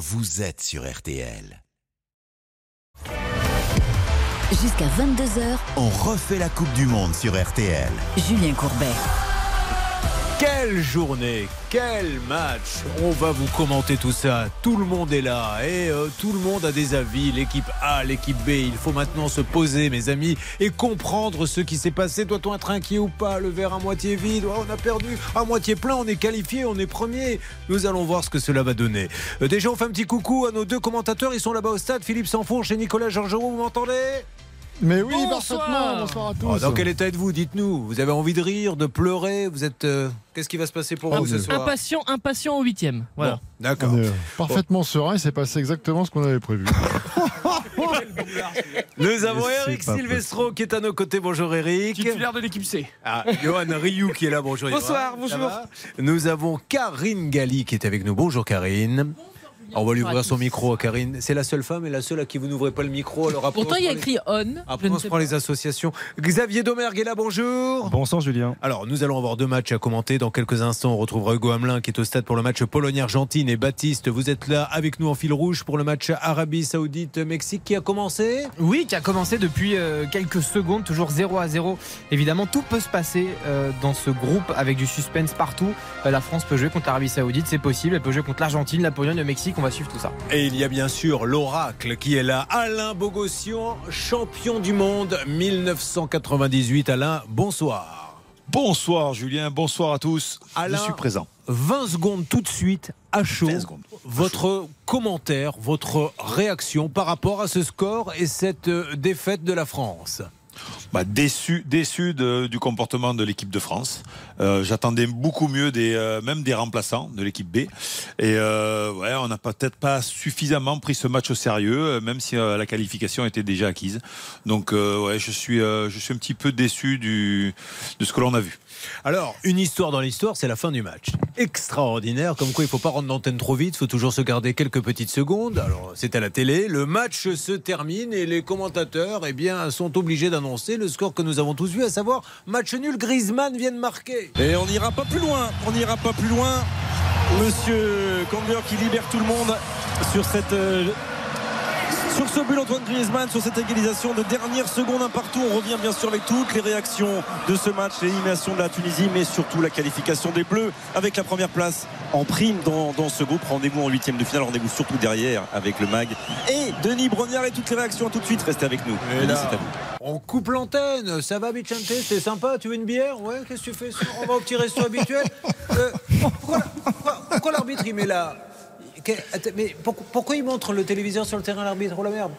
vous êtes sur RTL. Jusqu'à 22h, On refait la Coupe du Monde sur RTL. Julien Courbet. Quelle journée, quel match On va vous commenter tout ça. Tout le monde est là et euh, tout le monde a des avis. L'équipe A, l'équipe B. Il faut maintenant se poser, mes amis, et comprendre ce qui s'est passé. Doit-on être inquiet ou pas? Le verre à moitié vide? Oh, on a perdu. À moitié plein, on est qualifié, on est premier. Nous allons voir ce que cela va donner. Euh, déjà, on fait un petit coucou à nos deux commentateurs. Ils sont là-bas au stade. Philippe Sanfourche et Nicolas Georgerot. Vous m'entendez? Mais oui, Bonsoir. parfaitement. Bonsoir à tous. Oh, Dans quel état êtes-vous Dites-nous. Vous avez envie de rire, de pleurer Vous êtes. euh, Qu'est-ce qui va se passer pour vous ce soir Impatient, impatient au huitième. Voilà. Bon, D'accord. Parfaitement serein et c'est passé exactement ce qu'on avait prévu. Nous avons Eric Silvestro qui est à nos côtés. Bonjour Eric. Titulaire de l'équipe C. Ah, Johan Rioux qui est là. Bonjour. Bonsoir, bonjour. Nous avons Karine Galli qui est avec nous. Bonjour Karine. On va lui ouvrir son micro à Karine. C'est la seule femme et la seule à qui vous n'ouvrez pas le micro. Alors après, Pourtant, il y a écrit on. Après, on se prend pas. les associations. Xavier Domergue est là. Bonjour. Bonsoir Julien. Alors, nous allons avoir deux matchs à commenter. Dans quelques instants, on retrouvera Hugo Hamelin qui est au stade pour le match Pologne-Argentine. Et Baptiste, vous êtes là avec nous en fil rouge pour le match Arabie Saoudite-Mexique qui a commencé. Oui, qui a commencé depuis euh, quelques secondes, toujours 0 à 0. Évidemment, tout peut se passer euh, dans ce groupe avec du suspense partout. Euh, la France peut jouer contre l'Arabie Saoudite, c'est possible. Elle peut jouer contre l'Argentine, la Pologne, le Mexique. On va suivre tout ça. Et il y a bien sûr l'oracle qui est là. Alain Bogossian, champion du monde 1998. Alain, bonsoir. Bonsoir Julien, bonsoir à tous. Alain, Je suis présent. 20 secondes tout de suite à chaud. 20 secondes. Votre commentaire, votre réaction par rapport à ce score et cette euh, défaite de la France. Bah, déçu, du comportement de l'équipe de France. Euh, J'attendais beaucoup mieux euh, même des remplaçants de l'équipe B. Et euh, on n'a peut-être pas suffisamment pris ce match au sérieux, même si la qualification était déjà acquise. Donc je suis, un petit peu déçu de ce que l'on a vu. Alors, une histoire dans l'histoire, c'est la fin du match. Extraordinaire, comme quoi il ne faut pas rendre l'antenne trop vite, il faut toujours se garder quelques petites secondes. Alors, c'est à la télé, le match se termine et les commentateurs eh bien, sont obligés d'annoncer le score que nous avons tous vu, à savoir match nul, Griezmann vient de marquer. Et on n'ira pas plus loin. On n'ira pas plus loin. Monsieur Kangler qui libère tout le monde sur cette. Sur ce but Antoine Griezmann, sur cette égalisation de dernière seconde un partout, on revient bien sûr avec toutes les réactions de ce match, l'élimination de la Tunisie, mais surtout la qualification des Bleus avec la première place en prime dans, dans ce groupe. Rendez-vous en huitième de finale, rendez-vous surtout derrière avec le MAG et Denis Brognard et toutes les réactions. À tout de suite, restez avec nous. Et Denis, là, on coupe l'antenne. Ça va, Bichante C'est sympa Tu veux une bière? Ouais, qu'est-ce que tu fais? On va au petit resto habituel. Euh, pourquoi pourquoi- pourquoi l'arbitre il met là Mais pourquoi, pourquoi il montre le téléviseur sur le terrain, l'arbitre Oh la merde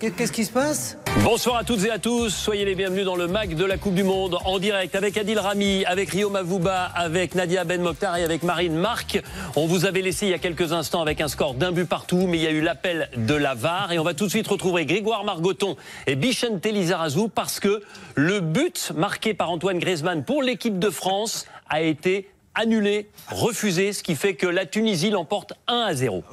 Qu'est- Qu'est-ce qui se passe? Bonsoir à toutes et à tous, soyez les bienvenus dans le MAC de la Coupe du Monde en direct avec Adil Rami, avec Rio Mavouba, avec Nadia Ben Mokhtar et avec Marine Marc. On vous avait laissé il y a quelques instants avec un score d'un but partout, mais il y a eu l'appel de la VAR. Et on va tout de suite retrouver Grégoire Margoton et Bichente Lizarazu parce que le but marqué par Antoine Griezmann pour l'équipe de France a été annulé, refusé, ce qui fait que la Tunisie l'emporte 1 à 0.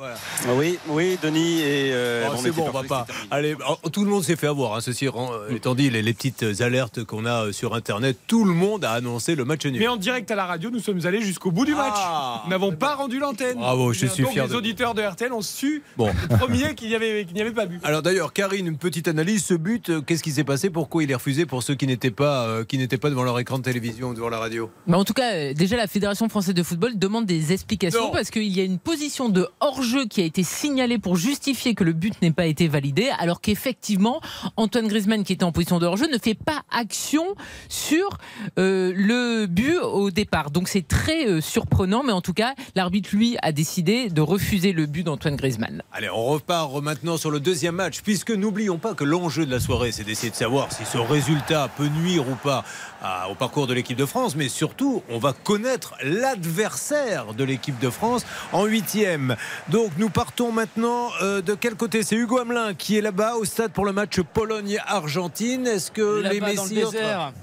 Oui, oui, Denis et. euh, Oh, c'est bon, on va pas. Allez, alors, tout le monde s'est fait avoir. hein, ceci rend- étant dit les, les petites alertes qu'on a euh, sur Internet, tout le monde a annoncé le match nul. Mais en direct à la radio, nous sommes allés jusqu'au bout du match. Ah. nous n'avons pas rendu l'antenne. Bravo, je suis fier Les de- auditeurs de RTL ont su, Bon. le premier qu'il n'y avait, qu'il n'y avait pas bu. Alors d'ailleurs, Karine, une petite analyse. Ce but, euh, qu'est-ce qui s'est passé? Pourquoi il est refusé pour ceux qui n'étaient pas, euh, qui n'étaient pas devant leur écran de télévision ou devant la radio? Mais en tout cas, euh, déjà, la Fédération française de football demande des explications Non. parce qu'il y a une position de hors-jeu qui a été signalée pour justifier que le but n'ait pas été validé, alors qu'effectivement, Antoine Griezmann, qui était en position de hors-jeu, ne fait pas action sur euh, le but au départ. Donc c'est très euh, surprenant, mais en tout cas, l'arbitre, lui, a décidé de refuser le but d'Antoine Griezmann. Allez, on repart maintenant sur le deuxième match, puisque n'oublions pas que l'enjeu de la soirée, c'est d'essayer de savoir si ce résultat peut nuire ou pas à- au parcours de l'équipe de France, mais surtout, on va connaître l'adversaire de l'équipe de France en huitième. Donc, nous partons maintenant euh, de quel côté? C'est Hugo Hamelin qui est là-bas au stade pour le match Pologne-Argentine. Est-ce que les dans le.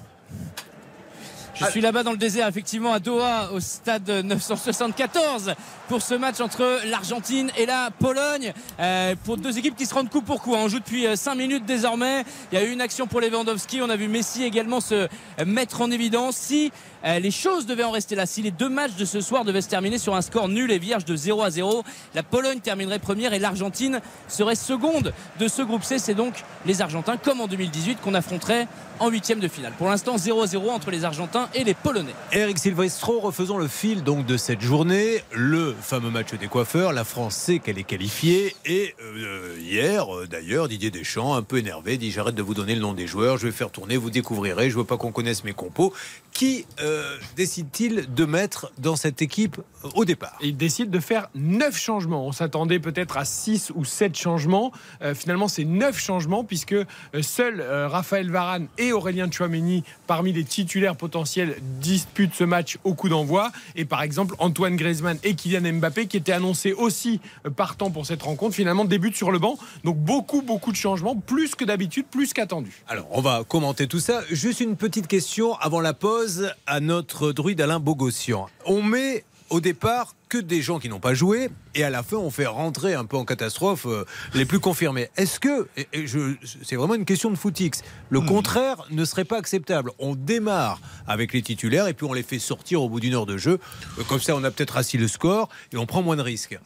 Je suis là-bas dans le désert, effectivement, à Doha, au stade 974, pour ce match entre l'Argentine et la Pologne. Euh, pour deux équipes qui se rendent coup pour coup. hein. On joue depuis 5 minutes désormais. Il y a eu une action pour Lewandowski. On a vu Messi également se mettre en évidence. Si euh, les choses devaient en rester là, si les deux matchs de ce soir devaient se terminer sur un score nul et vierge de 0 à 0, la Pologne terminerait première et l'Argentine serait seconde de ce groupe C. C'est donc les Argentins, comme en 2018, qu'on affronterait en huitième de finale. Pour l'instant, 0 à 0 entre les Argentins et les Polonais. Eric Silvestro, refaisons le fil donc de cette journée, le fameux match des coiffeurs. La France sait qu'elle est qualifiée et euh, hier, euh, d'ailleurs, Didier Deschamps, un peu énervé, dit j'arrête de vous donner le nom des joueurs, je vais faire tourner, vous découvrirez. Je veux pas qu'on connaisse mes compos. Qui euh, décide-t-il de mettre dans cette équipe euh, au départ Il décide de faire 9 changements. On s'attendait peut-être à 6 ou 7 changements. Euh, finalement, c'est 9 changements puisque euh, seuls euh, Raphaël Varane et Aurélien Chouameni, parmi les titulaires potentiels, disputent ce match au coup d'envoi. Et par exemple, Antoine Griezmann et Kylian Mbappé, qui étaient annoncés aussi euh, partants pour cette rencontre, finalement débutent sur le banc. Donc beaucoup, beaucoup de changements, plus que d'habitude, plus qu'attendu. Alors, on va commenter tout ça. Juste une petite question avant la pause à notre druide Alain Bogossian. On met au départ que des gens qui n'ont pas joué et à la fin on fait rentrer un peu en catastrophe euh, les plus confirmés. Est-ce que, et, et je, c'est vraiment une question de footix, le contraire ne serait pas acceptable? On démarre avec les titulaires et puis on les fait sortir au bout d'une heure de jeu. Euh, Comme ça on a peut-être assis le score et on prend moins de risques.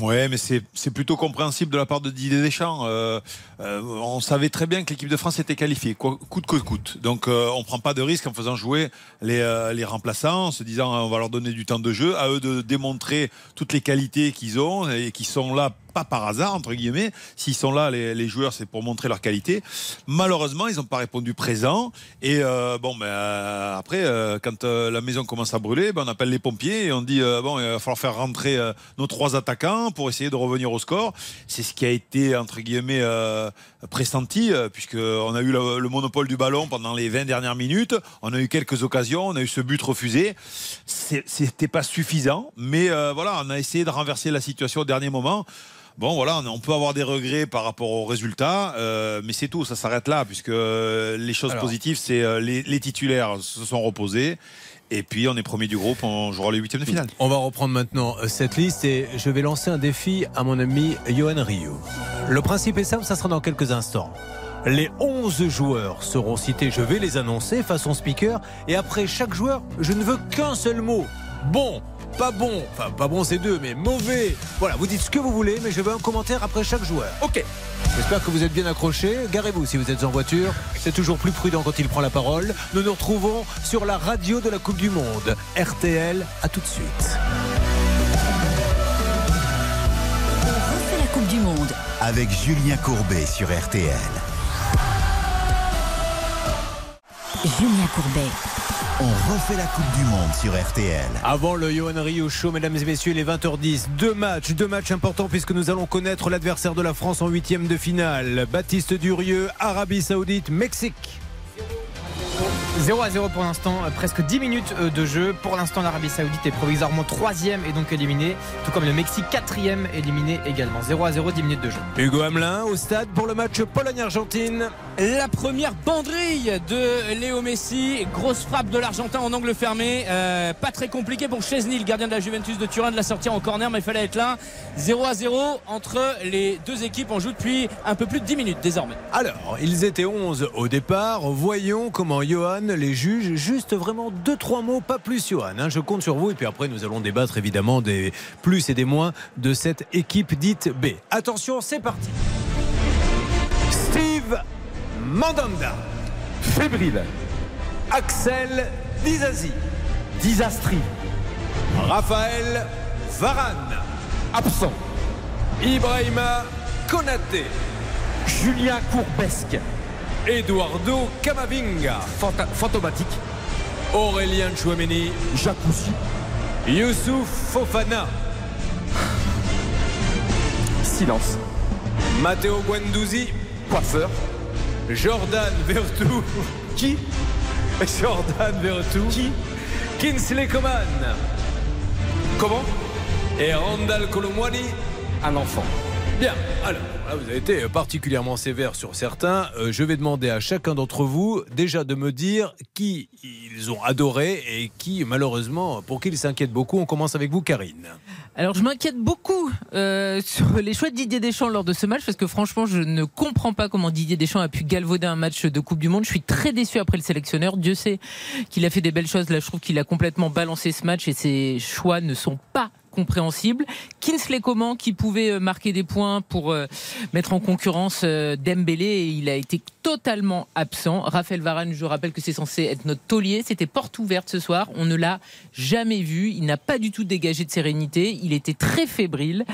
Ouais, mais c'est plutôt compréhensible de la part de Didier Deschamps. Euh, euh, on savait très bien que l'équipe de France était qualifiée, quoi, coûte que coûte. Donc euh, on prend pas de risque en faisant jouer les, euh, les remplaçants, en se disant on va leur donner du temps de jeu, à eux de démontrer toutes les qualités qu'ils ont et qui sont là pas par hasard entre guillemets. S'ils sont là, les, joueurs, c'est pour montrer leur qualité. Malheureusement, ils n'ont pas répondu présent. Et euh, bon, ben euh, après, euh, quand la maison commence à brûler, ben, on appelle les pompiers et on dit bon, il va falloir faire rentrer nos trois attaquants pour essayer de revenir au score. C'est ce qui a été entre guillemets pressenti, euh, puisque on a eu le, le monopole du ballon pendant les 20 dernières minutes. On a eu quelques occasions, on a eu ce but refusé. C'était pas suffisant, mais voilà, on a essayé de renverser la situation au dernier moment. Bon, voilà, on- peut avoir des regrets par rapport aux résultats, euh, mais c'est tout, ça s'arrête là, puisque euh, les choses Alors. positives, c'est euh, les, les titulaires se sont reposés. Et puis, on est premier du groupe, on jouera les huitièmes de finale. On va reprendre maintenant cette liste et je vais lancer un défi à mon ami Johan Rio. Le principe est simple, ça sera dans quelques instants. Les 11 joueurs seront cités, je vais les annoncer façon speaker et après chaque joueur, je ne veux qu'un seul mot. Bon, pas bon, enfin pas bon c'est deux, mais mauvais. Voilà, vous dites ce que vous voulez, mais je veux un commentaire après chaque joueur. Ok. J'espère que vous êtes bien accrochés. Garez-vous si vous êtes en voiture. C'est toujours plus prudent quand il prend la parole. Nous nous retrouvons sur la radio de la Coupe du Monde. RTL, à tout de suite. On refait la Coupe du Monde. Avec Julien Courbet sur RTL. Julien Courbet. On refait la Coupe du Monde sur RTL. Avant le Johan Rio Show, mesdames et messieurs, les 20h10, deux matchs, deux matchs importants puisque nous allons connaître l'adversaire de la France en huitième de finale. Baptiste Durieux, Arabie Saoudite, Mexique. 0 à 0 pour l'instant, euh, presque 10 minutes euh, de jeu. Pour l'instant, l'Arabie Saoudite est provisoirement troisième et donc éliminé, tout comme le Mexique quatrième éliminé également. 0 à 0, 10 minutes de jeu. Hugo Hamelin au stade pour le match Pologne-Argentine. La première banderille de Léo Messi, grosse frappe de l'Argentin en angle fermé, Euh, pas très compliqué pour Chesney, le gardien de la Juventus de Turin, de la sortir en corner, mais il fallait être là. 0 à 0 entre les deux équipes, on joue depuis un peu plus de 10 minutes désormais. Alors, ils étaient 11 au départ. Voyons comment Johan les juge. Juste vraiment deux, trois mots, pas plus Johan. hein. Je compte sur vous. Et puis après, nous allons débattre évidemment des plus et des moins de cette équipe dite B. Attention, c'est parti. Steve Mandanda. Fébrile. Axel Dizazi. Disastri. Raphaël Varane. Absent. Ibrahima Konaté. Julien Courbesque. Eduardo Camavinga. fantomatique. Aurélien Chouameni. Jacuzzi. Youssouf Fofana. Silence. Matteo Guendouzi. Coiffeur. Jordan Vertu. Qui? Jordan Vertu. Qui? Kinsley Coman. Comment? Et Randall Colomwani. Un enfant. Bien, alors, là, vous avez été particulièrement sévère sur certains. Euh, je vais demander à chacun d'entre vous déjà de me dire qui ils ont adoré et qui, malheureusement, pour qui ils s'inquiètent beaucoup. On commence avec vous, Karine. Alors je m'inquiète beaucoup euh, sur les choix de Didier Deschamps lors de ce match parce que franchement je ne comprends pas comment Didier Deschamps a pu galvauder un match de Coupe du Monde. Je suis très déçu après le sélectionneur. Dieu sait qu'il a fait des belles choses. Là je trouve qu'il a complètement balancé ce match et ses choix ne sont pas compréhensible. Kinsley Coman qui pouvait euh, marquer des points pour euh, mettre en concurrence euh, Dembélé et il a été totalement absent. Raphaël Varane, je rappelle que c'est censé être notre taulier. C'était porte ouverte ce soir. On ne l'a jamais vu. Il n'a pas du tout dégagé de sérénité. Il était très fébrile.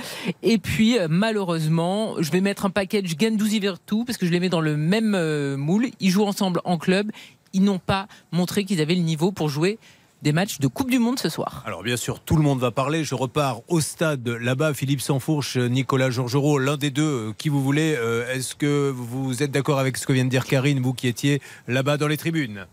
Et puis, malheureusement, je vais mettre un package Gendouzi Vertu parce que je les mets dans le même moule. Ils jouent ensemble en club. Ils n'ont pas montré qu'ils avaient le niveau pour jouer des matchs de Coupe du Monde ce soir. Alors bien sûr, tout le monde va parler. Je repars au stade là-bas. Philippe Sansfourche, Nicolas Georgerot, l'un des deux, euh, qui vous voulez. Euh, est-ce que vous êtes d'accord avec ce que vient de dire Karine, vous qui étiez là-bas dans les tribunes?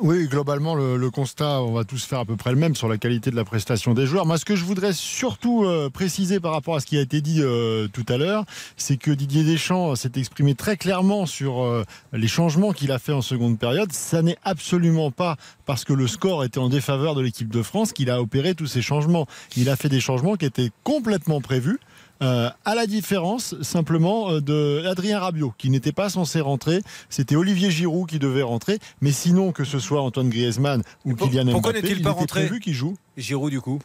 Oui, globalement, le, constat, on va tous faire à peu près le même sur la qualité de la prestation des joueurs. Moi, ce que je voudrais surtout euh, préciser par rapport à ce qui a été dit euh, tout à l'heure, c'est que Didier Deschamps s'est exprimé très clairement sur euh, les changements qu'il a fait en seconde période. Ça n'est absolument pas parce que le score était en défaveur de l'équipe de France qu'il a opéré tous ces changements. Il a fait des changements qui étaient complètement prévus. Euh, à la différence simplement euh, de Adrien Rabiot qui n'était pas censé rentrer. C'était Olivier Giroud qui devait rentrer, mais sinon que ce soit Antoine Griezmann ou Kylian Mbappé, pourquoi n'est-il pas rentré prévu qu'il joue. Giroud du coup?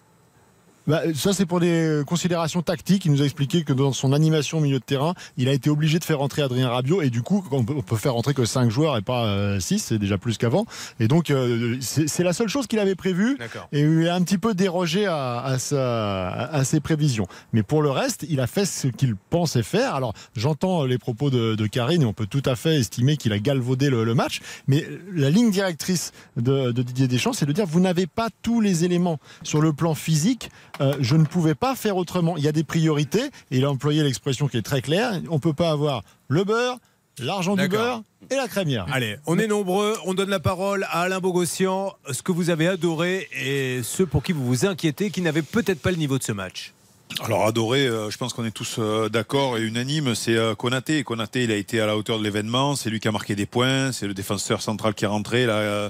Bah, ça, c'est pour des considérations tactiques. Il nous a expliqué que dans son animation au milieu de terrain, il a été obligé de faire rentrer Adrien Rabiot. Et du coup, on peut, faire rentrer que 5 joueurs et pas 6, euh, c'est déjà plus qu'avant. Et donc, euh, c'est la seule chose qu'il avait prévue. Et il a un petit peu dérogé à, à, ses prévisions. Mais pour le reste, il a fait ce qu'il pensait faire. Alors, j'entends les propos de, Karine et on peut tout à fait estimer qu'il a galvaudé le, match. Mais la ligne directrice de, de Didier Deschamps, c'est de dire vous n'avez pas tous les éléments sur le plan physique euh, je ne pouvais pas faire autrement. Il y a des priorités, et il a employé l'expression qui est très claire. On ne peut pas avoir le beurre, l'argent du beurre et la crémière. Allez, on est nombreux, on donne la parole à Alain Bogossian, ce que vous avez adoré et ceux pour qui vous vous inquiétez, qui n'avaient peut-être pas le niveau de ce match. Alors adoré, euh, je pense qu'on est tous euh, d'accord et unanime, c'est Konaté. Konaté, il a été à la hauteur de l'événement, c'est lui qui a marqué des points, c'est le défenseur central qui est rentré là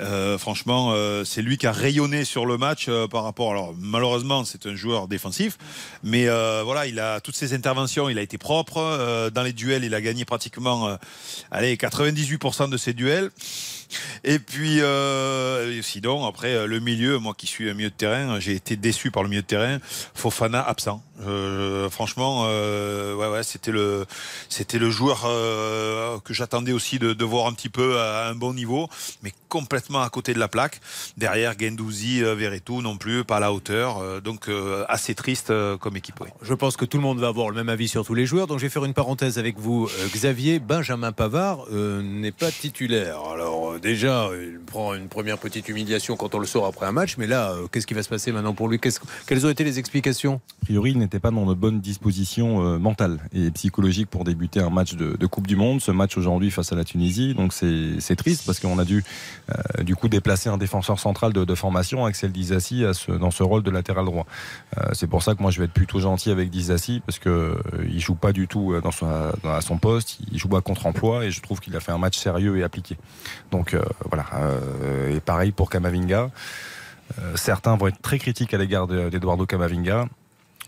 euh, franchement, euh, c'est lui qui a rayonné sur le match euh, par rapport. Alors malheureusement, c'est un joueur défensif, mais voilà, il a toutes ses interventions, il a été propre dans les duels, il a gagné pratiquement, allez, 98% de ses duels. Et puis, sinon, après, le milieu, moi qui suis un milieu de terrain, j'ai été déçu par le milieu de terrain. Fofana absent. Franchement, ouais, c'était le, joueur que j'attendais aussi de, voir un petit peu à un bon niveau, mais complètement à côté de la plaque. Derrière, Gendouzi, Verretou non plus, pas à la hauteur. donc, assez triste comme équipe. Je pense que tout le monde va avoir le même avis sur tous les joueurs. Donc, je vais faire une parenthèse avec vous. Xavier Benjamin Pavard n'est pas titulaire. Alors, déjà, il prend une première petite humiliation quand on le sort après un match, mais là, euh, qu'est-ce qui va se passer maintenant pour lui? Quelles ont été les explications? A priori, il n'était pas dans de bonnes dispositions euh, mentales et psychologiques pour débuter un match de, Coupe du Monde. Ce match aujourd'hui face à la Tunisie, donc c'est triste parce qu'on a dû euh, du coup déplacer un défenseur central de, formation, Axel Dizassi, dans ce rôle de latéral droit. c'est pour ça que moi je vais être plutôt gentil avec Dizassi parce que il joue pas du tout dans son poste, il joue à contre-emploi et je trouve qu'il a fait un match sérieux et appliqué. Donc euh, voilà. Euh, et pareil pour Kamavinga. Euh, certains vont être très critiques à l'égard d'Eduardo Camavinga.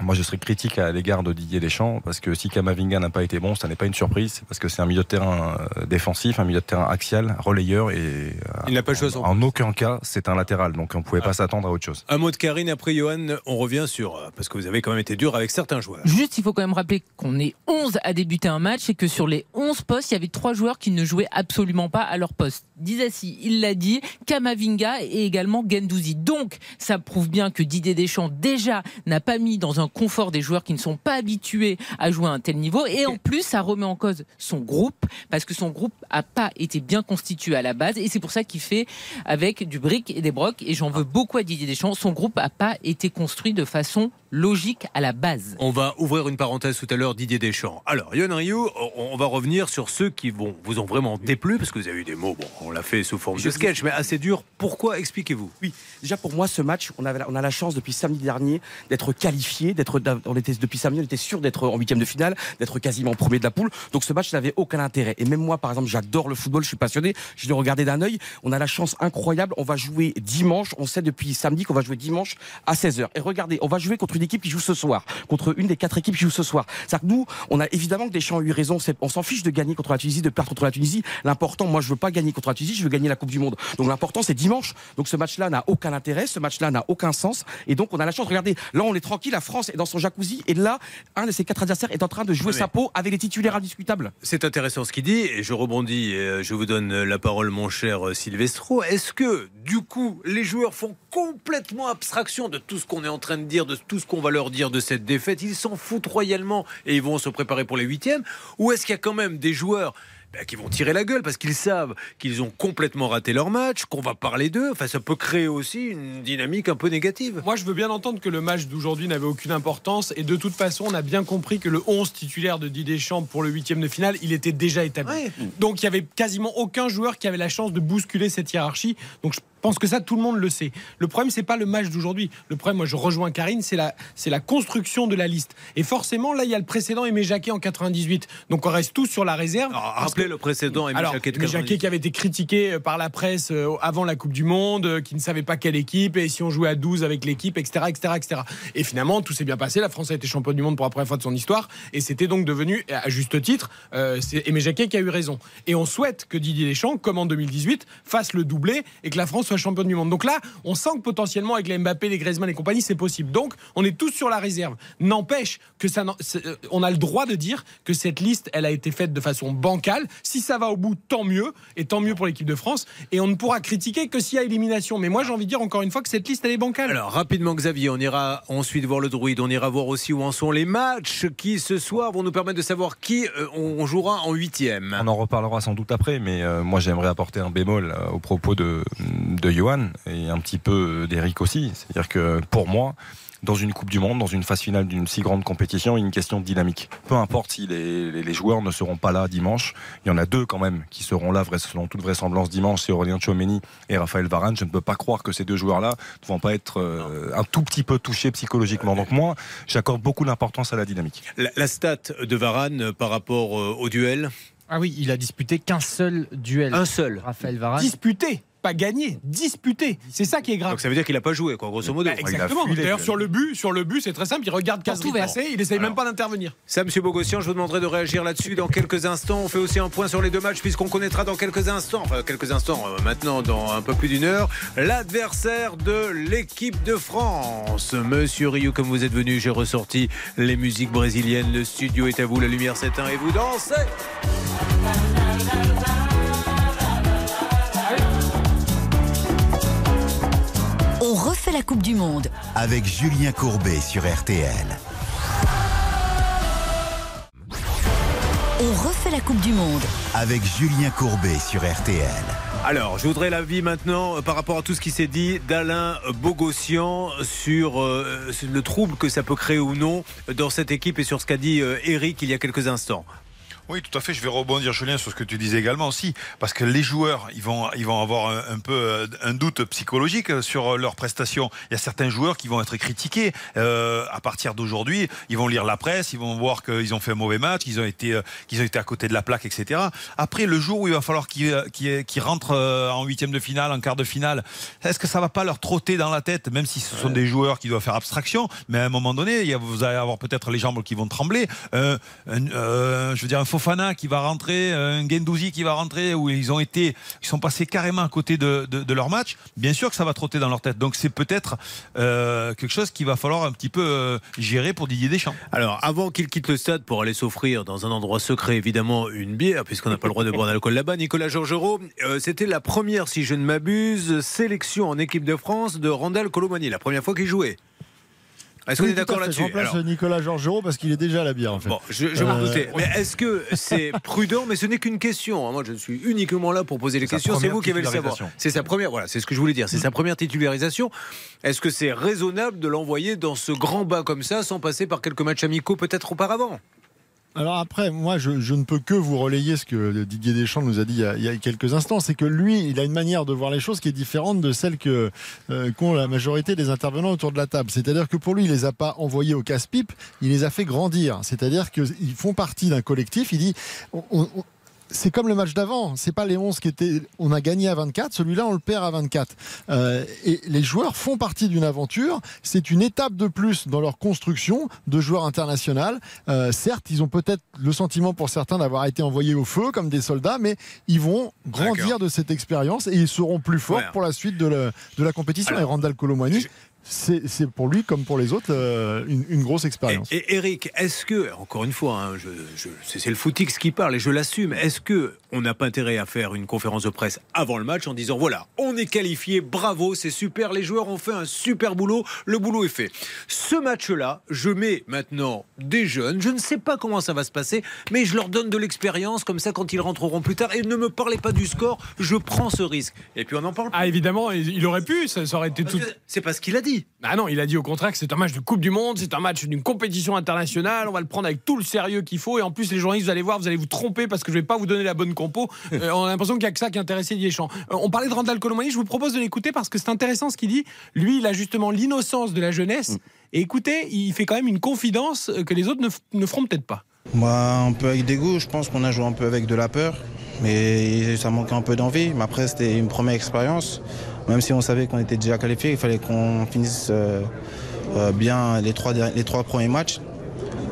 Moi, je serais critique à l'égard de Didier Deschamps parce que si Kamavinga n'a pas été bon, ça n'est pas une surprise. parce que c'est un milieu de terrain euh, défensif, un milieu de terrain axial, relayeur et euh, il n'a pas joué en, en, aucun cas c'est un latéral. Donc on ne pouvait pas ah. s'attendre à autre chose. Un mot de Karine après Johan. On revient sur euh, parce que vous avez quand même été dur avec certains joueurs. Juste, il faut quand même rappeler qu'on est 11 à débuter un match et que sur les 11 postes, il y avait trois joueurs qui ne jouaient absolument pas à leur poste. Dizassi, il l'a dit, Kamavinga et également Gendouzi. Donc, ça prouve bien que Didier Deschamps déjà n'a pas mis dans un confort des joueurs qui ne sont pas habitués à jouer à un tel niveau. Et en plus, ça remet en cause son groupe, parce que son groupe n'a pas été bien constitué à la base. Et c'est pour ça qu'il fait avec du brick et des brocs. Et j'en veux beaucoup à Didier Deschamps. Son groupe n'a pas été construit de façon logique à la base. On va ouvrir une parenthèse tout à l'heure, Didier Deschamps. Alors, Yon Ryu, on va revenir sur ceux qui vont, vous ont vraiment déplu, parce que vous avez eu des mots, bon, on l'a fait sous forme de sketch, mais assez dur. Pourquoi Expliquez-vous? Oui, déjà pour moi, ce match, on a, on a la chance depuis samedi dernier d'être qualifié, d'être, on était, depuis samedi, on était sûr d'être en huitième de finale, d'être quasiment premier de la poule. Donc ce match n'avait aucun intérêt. Et même moi, par exemple, j'adore le football, je suis passionné, je l'ai regardé d'un œil. On a la chance incroyable, on va jouer dimanche, on sait depuis samedi qu'on va jouer dimanche à 16h. Et regardez, on va jouer contre une équipe qui joue ce soir, contre une des quatre équipes qui jouent ce soir. C'est-à-dire que nous, on a évidemment que Deschamps a eu raison, on s'en fiche de gagner contre la Tunisie, de perdre contre la Tunisie. L'important, moi, je veux pas gagner contre la Tunisie, je veux gagner la Coupe du Monde. Donc l'important, c'est dimanche. Donc ce match-là n'a aucun intérêt, ce match-là n'a aucun sens. Et donc on a la chance, regardez, là on est tranquille, la France est dans son jacuzzi, et là, un de ses quatre adversaires est en train de jouer sa peau avec les titulaires indiscutables. C'est intéressant ce qu'il dit, et je rebondis, euh, je vous donne la parole, mon cher euh, Silvestro. Est-ce que, du coup, les joueurs font complètement abstraction de tout ce qu'on est en train de dire, de tout ce qu'on va leur dire de cette défaite Ils s'en foutent royalement et ils vont se préparer pour les huitièmes Ou est-ce qu'il y a quand même des joueurs ben, qui vont tirer la gueule parce qu'ils savent qu'ils ont complètement raté leur match, qu'on va parler d'eux. Enfin, ça peut créer aussi une dynamique un peu négative. Moi, je veux bien entendre que le match d'aujourd'hui n'avait aucune importance et de toute façon, on a bien compris que le 11 titulaire de Didier Deschamps pour le huitième de finale, il était déjà établi. Donc, il y avait quasiment aucun joueur qui avait la chance de bousculer cette hiérarchie. Donc, je pense que ça, tout le monde le sait. Le problème, c'est pas le match d'aujourd'hui. Le problème, moi, je rejoins Karine, c'est la, c'est la construction de la liste. Et forcément, là, il y a le précédent Aimé Jacquet en 98. Donc, on reste tous sur la réserve. Alors, rappelez le précédent Aimé Jacquet Aimé Jacquet qui avait été critiqué euh, par la presse euh, avant la Coupe du Monde, euh, qui ne savait pas quelle équipe, et si on jouait à 12 avec l'équipe, etc., etc., etc. Et finalement, tout s'est bien passé. La France a été championne du monde pour la première fois de son histoire. Et c'était donc devenu, à juste titre, c'est Aimé Jacquet qui a eu raison. Et on souhaite que Didier Deschamps, comme en 2018, fasse le doublé et que la France soit championne du monde. Donc là, on sent que potentiellement avec les Mbappé, les Griezmann et compagnie, c'est possible. Donc, on est tous sur la réserve. N'empêche que ça, euh, on a le droit de dire que cette liste, elle a été faite de façon bancale. Si ça va au bout, tant mieux, et tant mieux pour l'équipe de France. Et on ne pourra critiquer que s'il y a élimination. Mais moi, j'ai envie de dire encore une fois que cette liste, elle est bancale. Alors, rapidement, Xavier, on ira ensuite voir le druide. On ira voir aussi où en sont les matchs qui, ce soir, vont nous permettre de savoir qui euh, on jouera en huitième. On en reparlera sans doute après, mais euh, moi, j'aimerais apporter un bémol au propos de, de Johan et un petit peu d'Eric aussi. C'est-à-dire que pour moi, dans une Coupe du Monde, dans une phase finale d'une si grande compétition, il y a une question de dynamique. Peu importe si les, joueurs ne seront pas là dimanche, il y en a deux quand même qui seront là selon toute vraisemblance dimanche, c'est Aurélien Tchouameni et Raphaël Varane. Je ne peux pas croire que ces deux joueurs-là ne vont pas être euh, un tout petit peu touchés psychologiquement. Donc moi, j'accorde beaucoup d'importance à la dynamique. La, stat de Varane euh, par rapport euh, au duel? Ah oui, il a disputé qu'un seul duel. Un seul. Raphaël Varane. Disputé? Pas gagné, disputé. C'est ça qui est grave. Donc ça veut dire qu'il n'a pas joué, quoi, grosso modo. Bah, exactement. D'ailleurs, sur le but, sur le but, c'est très simple. Il regarde Casri passer, il essaye même pas d'intervenir. Ça, Monsieur Bogossian, je vous demanderai de réagir là-dessus dans quelques instants. On fait aussi un point sur les deux matchs puisqu'on connaîtra dans quelques instants, enfin quelques instants, euh, maintenant dans un peu plus d'une heure, l'adversaire de l'équipe de France. Monsieur Rio, comme vous êtes venu, j'ai ressorti les musiques brésiliennes. Le studio est à vous, la lumière s'éteint et vous dansez. On refait la Coupe du Monde. Avec Julien Courbet sur RTL. On refait la Coupe du Monde. Avec Julien Courbet sur RTL. Alors, je voudrais l'avis maintenant euh, par rapport à tout ce qui s'est dit d'Alain Bogossian sur euh, le trouble que ça peut créer ou non dans cette équipe et sur ce qu'a dit euh, Eric il y a quelques instants. Oui, tout à fait. Je vais rebondir, Julien, sur ce que tu disais également aussi, parce que les joueurs, ils vont, ils vont avoir un, peu euh, un doute psychologique sur leurs prestations. Il y a certains joueurs qui vont être critiqués euh, à partir d'aujourd'hui. Ils vont lire la presse, ils vont voir qu'ils ont fait un mauvais match, qu'ils ont été, euh, qu'ils ont été à côté de la plaque, etc. Après, le jour où il va falloir qu'ils, rentrent en huitième de finale, en quart de finale, est-ce que ça va pas leur trotter dans la tête, même si ce sont des joueurs qui doivent faire abstraction, mais à un moment donné, vous allez avoir peut-être les jambes qui vont trembler. je veux dire, un faux Fofana qui va rentrer, euh, un Gendouzi qui va rentrer, où ils ont été, ils sont passés carrément à côté de, leur match. Bien sûr que ça va trotter dans leur tête. Donc c'est peut-être euh, quelque chose qu'il va falloir un petit peu euh, gérer pour Didier Deschamps. Alors avant qu'il quitte le stade pour aller s'offrir dans un endroit secret, évidemment, une bière, puisqu'on n'a pas le droit de boire d'alcool là-bas, Nicolas Georgerot, c'était la première, si je ne m'abuse, sélection en équipe de France de Randall Colomani, la première fois qu'il jouait. Est-ce qu'on est d'accord là-dessus Je remplace Alors, Nicolas Georgerot parce qu'il est déjà à la bière en fait. Bon, je, je m'en Euh, doutais. Mais est-ce que c'est prudent Mais ce n'est qu'une question. hein. Moi, je suis uniquement là pour poser les questions. C'est vous qui avez le savoir. C'est sa première. Voilà, c'est ce que je voulais dire. C'est sa première titularisation. Est-ce que c'est raisonnable de l'envoyer dans ce grand bas comme ça, sans passer par quelques matchs amicaux peut-être auparavant? Alors après, moi, je, ne peux que vous relayer ce que Didier Deschamps nous a dit il y a, quelques instants. C'est que lui, il a une manière de voir les choses qui est différente de celle que euh, qu'ont la majorité des intervenants autour de la table. C'est-à-dire que pour lui, il les a pas envoyés au casse-pipe, il les a fait grandir. C'est-à-dire qu'ils font partie d'un collectif. Il dit, on- c'est comme le match d'avant. C'est pas les 11 qui étaient. On a gagné à 24. Celui-là, on le perd à 24. Euh, et les joueurs font partie d'une aventure. C'est une étape de plus dans leur construction de joueurs internationaux. Euh, certes, ils ont peut-être le sentiment pour certains d'avoir été envoyés au feu comme des soldats, mais ils vont grandir de cette expérience et ils seront plus forts Ouais. pour la suite de, le- de la compétition. Alors, et Randall Colomwani, c'est c'est pour lui comme pour les autres euh, une, grosse expérience. Et, Eric, est-ce que, encore une fois, hein, c'est le footix qui parle et je l'assume, est-ce que on n'a pas intérêt à faire une conférence de presse avant le match en disant voilà, on est qualifié, bravo, c'est super, les joueurs ont fait un super boulot, le boulot est fait. Ce match-là, je mets maintenant des jeunes, je ne sais pas comment ça va se passer, mais je leur donne de l'expérience, comme ça quand ils rentreront plus tard, et ne me parlez pas du score, je prends ce risque. Et puis on en parle. Ah évidemment, il aurait pu, ça, ça aurait été tout. C'est pas ce qu'il a dit. Ah non, il a dit au contraire que c'est un match de Coupe du Monde, c'est un match d'une compétition internationale, on va le prendre avec tout le sérieux qu'il faut. Et en plus, les journalistes, vous allez voir, vous allez vous tromper parce que je vais pas vous donner la bonne Euh, on a l'impression qu'il y a que ça qui intéressait Deschamps. Euh, on parlait de Randall Colomani, je vous propose de l'écouter parce que c'est intéressant ce qu'il dit. Lui, il a justement l'innocence de la jeunesse. Et écoutez, il fait quand même une confidence que les autres ne, feront peut-être pas. Moi, un peu avec dégoût, je pense qu'on a joué un peu avec de la peur, mais ça manquait un peu d'envie. Mais après, c'était une première expérience. Même si on savait qu'on était déjà qualifié, il fallait qu'on finisse euh, euh, bien les trois premiers matchs.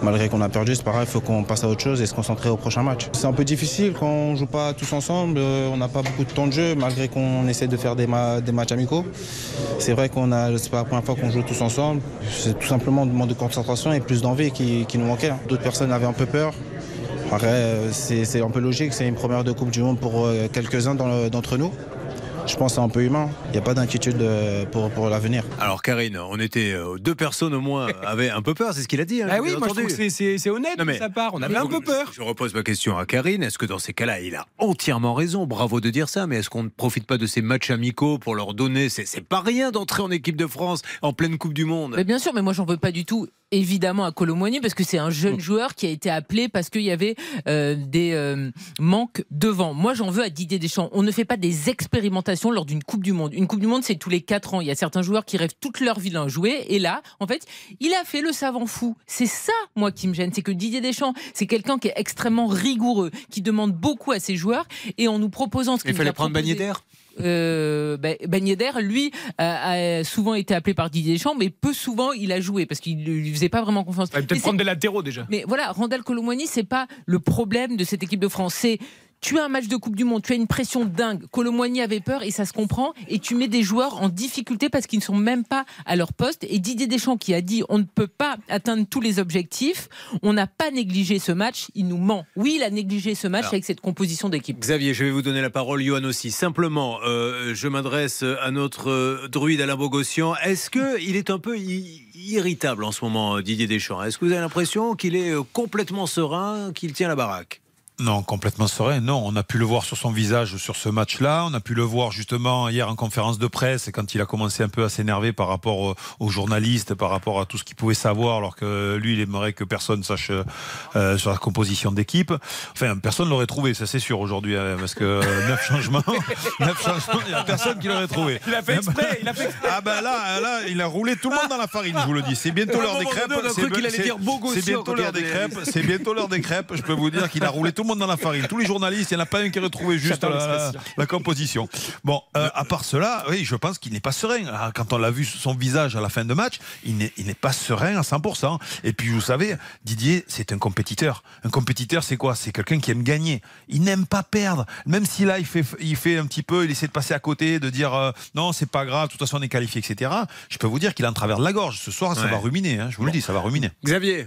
Malgré qu'on a perdu, c'est pareil, il faut qu'on passe à autre chose et se concentrer au prochain match. C'est un peu difficile quand on joue pas tous ensemble, euh, on n'a pas beaucoup de temps de jeu, malgré qu'on essaie de faire des, ma- des matchs amicaux. C'est vrai qu'on a, c'est pas la première fois qu'on joue tous ensemble. C'est tout simplement un manque de concentration et plus d'envie qui, nous manquait. hein. D'autres personnes avaient un peu peur. Après, euh, c'est un peu logique, c'est une première de Coupe du Monde pour euh, quelques-uns d'entre nous. Je pense que c'est un peu humain. Il n'y a pas d'inquiétude euh, pour, pour l'avenir. Alors Karine, on était euh, deux personnes au moins avaient un peu peur, c'est ce qu'il a dit. hein, Ah oui, moi je trouve que c'est- honnête Non, mais- de sa part. On avait un Je- peu peur. Je, je repose ma question à Karine. Est-ce que dans ces cas-là, il a entièrement raison? Bravo de dire ça, mais est-ce qu'on ne profite pas de ces matchs amicaux pour leur donner C'est c'est pas rien d'entrer en équipe de France en pleine Coupe du Monde. Mais bien sûr, mais moi j'en veux pas du tout. Évidemment à Colomboigny parce que c'est un jeune joueur qui a été appelé parce qu'il y avait euh, des euh, manques devant. Moi j'en veux à Didier Deschamps. On ne fait pas des expérimentations lors d'une Coupe du Monde. Une Coupe du Monde c'est tous les 4 ans. Il y a certains joueurs qui rêvent toute leur vie d'en jouer et là en fait il a fait le savant fou. C'est ça moi qui me gêne, c'est que Didier Deschamps c'est quelqu'un qui est extrêmement rigoureux, qui demande beaucoup à ses joueurs et en nous proposant ce qu'il Il fallait prendre proposé- d'air euh, ben, Ben Yedder, lui, a, a souvent été appelé par Didier Deschamps, mais peu souvent il a joué parce qu'il ne lui faisait pas vraiment confiance. Mais peut-être prendre des latéraux déjà. mais voilà, Randall Colomwani, c'est pas le problème de cette équipe de France. C'est tu as un match de Coupe du Monde, tu as une pression dingue. Colomwani avait peur et ça se comprend. Et tu mets des joueurs en difficulté parce qu'ils ne sont même pas à leur poste. Et Didier Deschamps qui a dit on ne peut pas atteindre tous les objectifs, on n'a pas négligé ce match, il nous ment. Oui, il a négligé ce match Alors. avec cette composition d'équipe. Xavier, je vais vous donner la parole, Johan aussi. Simplement, euh, je m'adresse à notre euh, druide Alain Bogossian. Est-ce qu'il est un peu irritable en ce moment, Didier Deschamps? Est-ce que vous avez l'impression qu'il est euh, complètement serein, qu'il tient la baraque? Non, complètement serein. Non, on a pu le voir sur son visage sur ce match-là. On a pu le voir justement hier en conférence de presse quand il a commencé un peu à s'énerver par rapport aux, aux journalistes, par rapport à tout ce qu'il pouvait savoir, alors que lui, il aimerait que personne sache euh, sur la composition d'équipe. Enfin, personne l'aurait trouvé, ça c'est sûr aujourd'hui, hein, parce que euh, neuf changements, neuf changements, il n'y a personne qui l'aurait trouvé. Il a fait exprès, il a fait exprès. Ah ben là, là, il a roulé tout le monde dans la farine, je vous le dis. C'est bientôt l'heure des crêpes. C'est bientôt l'heure des- crêpes. C'est bientôt l'heure des crêpes. Je peux vous dire qu'il a roulé tout le monde dans la farine. Tous les journalistes, il n'y en a pas un qui a retrouvé juste la, composition. Bon, euh, à part cela, oui, je pense qu'il n'est pas serein. Ah, Quand on l'a vu son visage à la fin de match, il n'est pas serein à 100%. Et puis, vous savez, Didier, c'est un compétiteur. Un compétiteur, c'est quoi? C'est quelqu'un qui aime gagner. Il n'aime pas perdre. Même si là, il fait, il fait un petit peu, il essaie de passer à côté, de dire euh, non, c'est pas grave, de toute façon, on est qualifié, etc. Je peux vous dire qu'il est en travers de la gorge. Ce soir, ça Ouais. va ruminer. hein, je vous le dis, ça va ruminer. Xavier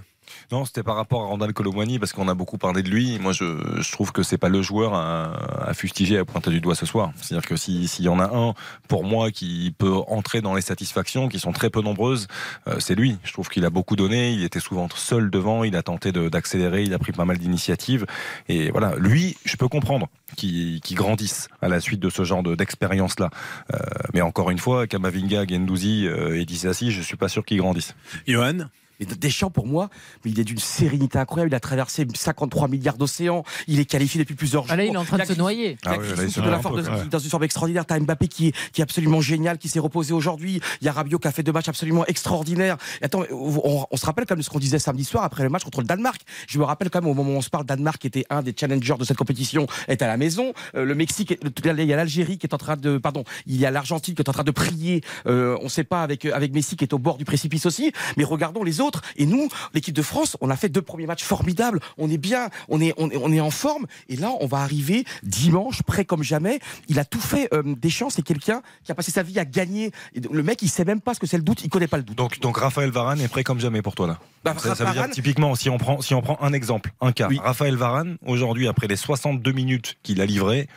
Non, c'était par rapport à Randall Colomwani parce qu'on a beaucoup parlé de lui. Moi, je, trouve que c'est pas le joueur à, à fustiger, à pointer du doigt ce soir. C'est-à-dire que si- s'il y en a un pour moi qui peut entrer dans les satisfactions, qui sont très peu nombreuses, euh, c'est lui. Je trouve qu'il a beaucoup donné. Il était souvent seul devant. Il a tenté d'accélérer. Il a pris pas mal d'initiatives. Et voilà, lui, je peux comprendre qu'il qu'il grandisse à la suite de ce genre de- d'expérience-là. Euh, mais encore une fois, Kamavinga, Gendouzi euh, et Dissassi, je suis pas sûr qu'ils grandissent. Johan? Mais Deschamps, pour moi, mais il est d'une sérénité incroyable. Il a traversé 53 milliards d'océans. Il est qualifié depuis plusieurs jours. Ah là, il est en train de a se noyer. Ah oui, là, se de la forme peu, dans une forme extraordinaire. T'as Mbappé qui est, qui est absolument génial, qui s'est reposé aujourd'hui. Il y a Rabiot qui a fait deux matchs absolument extraordinaires. Et attends, on, on se rappelle quand même de ce qu'on disait samedi soir après le match contre le Danemark. Je me rappelle quand même au moment où on se parle, Danemark qui était un des challengers de cette compétition est à la maison. Euh, le Mexique, il y a l'Algérie qui est en train de, pardon, il y a l'Argentine qui est en train de prier. Euh, on sait pas avec avec Messi qui est au bord du précipice aussi. Mais regardons les autres. Et nous, l'équipe de France, on a fait deux premiers matchs formidables. On est bien, on est on est, on est en forme. Et là, on va arriver dimanche, prêt comme jamais. Il a tout fait. Euh, Deschamps, c'est quelqu'un qui a passé sa vie à gagner. Et le mec, il sait même pas ce que c'est le doute. Il connaît pas le doute. Donc, donc Raphaël Varane est prêt comme jamais pour toi là. Bah, ça, ça veut dire typiquement, si on prend, si on prend un exemple, un cas, Raphaël Varane, aujourd'hui, après les 62 minutes qu'il a livrées,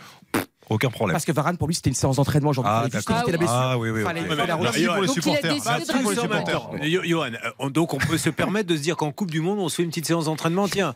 aucun problème. Parce que Varane, pour lui, c'était une séance d'entraînement aujourd'hui. Ah, d'accord. éviter la blessure. Ah, oui, oui, Fallait- ok. fallait la Merci pour les supporters. Yo- Johan, euh, donc on peut se permettre de se dire qu'en Coupe du Monde, on se fait une petite séance d'entraînement. Tiens,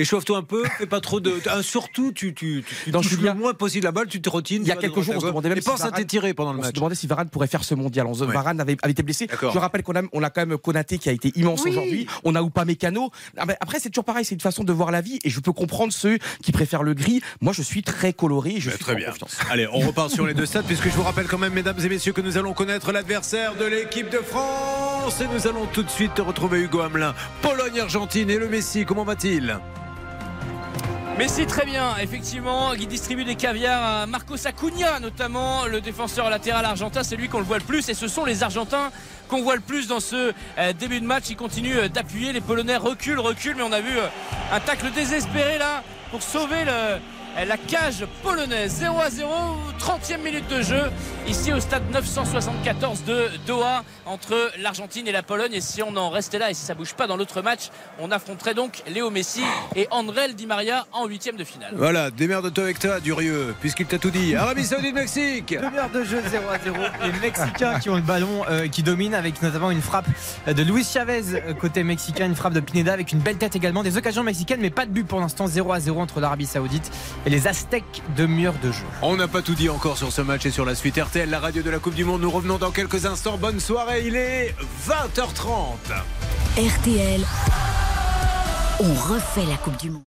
échauffe-toi un peu, fais pas trop de. Ah, surtout, tu, tu, tu, tu Dans touches Julien- le moins possible la balle, tu te rotines. Il y a quelques jours, on se à demandait même Et si pense à Varane- t'étirer pendant le On se match. demandait si Varane pourrait faire ce mondial. On se- Ouais. Varane avait, avait été blessé. D'accord. Je rappelle qu'on a, on a quand même Konaté qui a été immense Oui. aujourd'hui. On a Oupa Mécano. Ah, Après, c'est toujours pareil. C'est une façon de voir la vie. Et je peux comprendre ceux qui préfèrent le gris. Moi, je suis très coloré. et Je suis Très en bien. confiance. Allez, on repart sur les deux stades, puisque je vous rappelle quand même, mesdames et messieurs, que nous allons connaître l'adversaire de l'équipe de France. Et nous allons tout de suite retrouver Hugo Hamelin. Pologne-Argentine et le Messi, comment va-t-il? Messi très bien, effectivement, il distribue des caviars à Marcos Acuna, notamment le défenseur latéral argentin, c'est lui qu'on le voit le plus et ce sont les Argentins qu'on voit le plus dans ce euh, début de match. Ils continuent euh, d'appuyer, les Polonais reculent, reculent, mais on a vu euh, un tacle désespéré là pour sauver le- la cage polonaise. 0 à 0, 30e minute de jeu, ici au stade 974 de Doha, entre l'Argentine et la Pologne. Et si on en restait là et si ça bouge pas dans l'autre match, on affronterait donc Léo Messi et Andrel Di Maria en huitième de finale. Voilà, démerde-toi avec toi, Durieux, puisqu'il t'a tout dit. Arabie Saoudite, Mexique Demi-heure de jeu 0 à 0. Les Mexicains qui ont le ballon, euh, qui dominent avec notamment une frappe de Luis Chavez euh, côté mexicain, une frappe de Pineda avec une belle tête également. Des occasions mexicaines, mais pas de but pour l'instant. 0 à 0 entre l'Arabie Saoudite et les Aztèques. Demi-heure de jeu. On n'a pas tout dit encore sur ce match et sur la suite. RTL, la radio de la Coupe du Monde. Nous revenons dans quelques instants. Bonne soirée, il est 20h30. RTL, on refait la Coupe du Monde.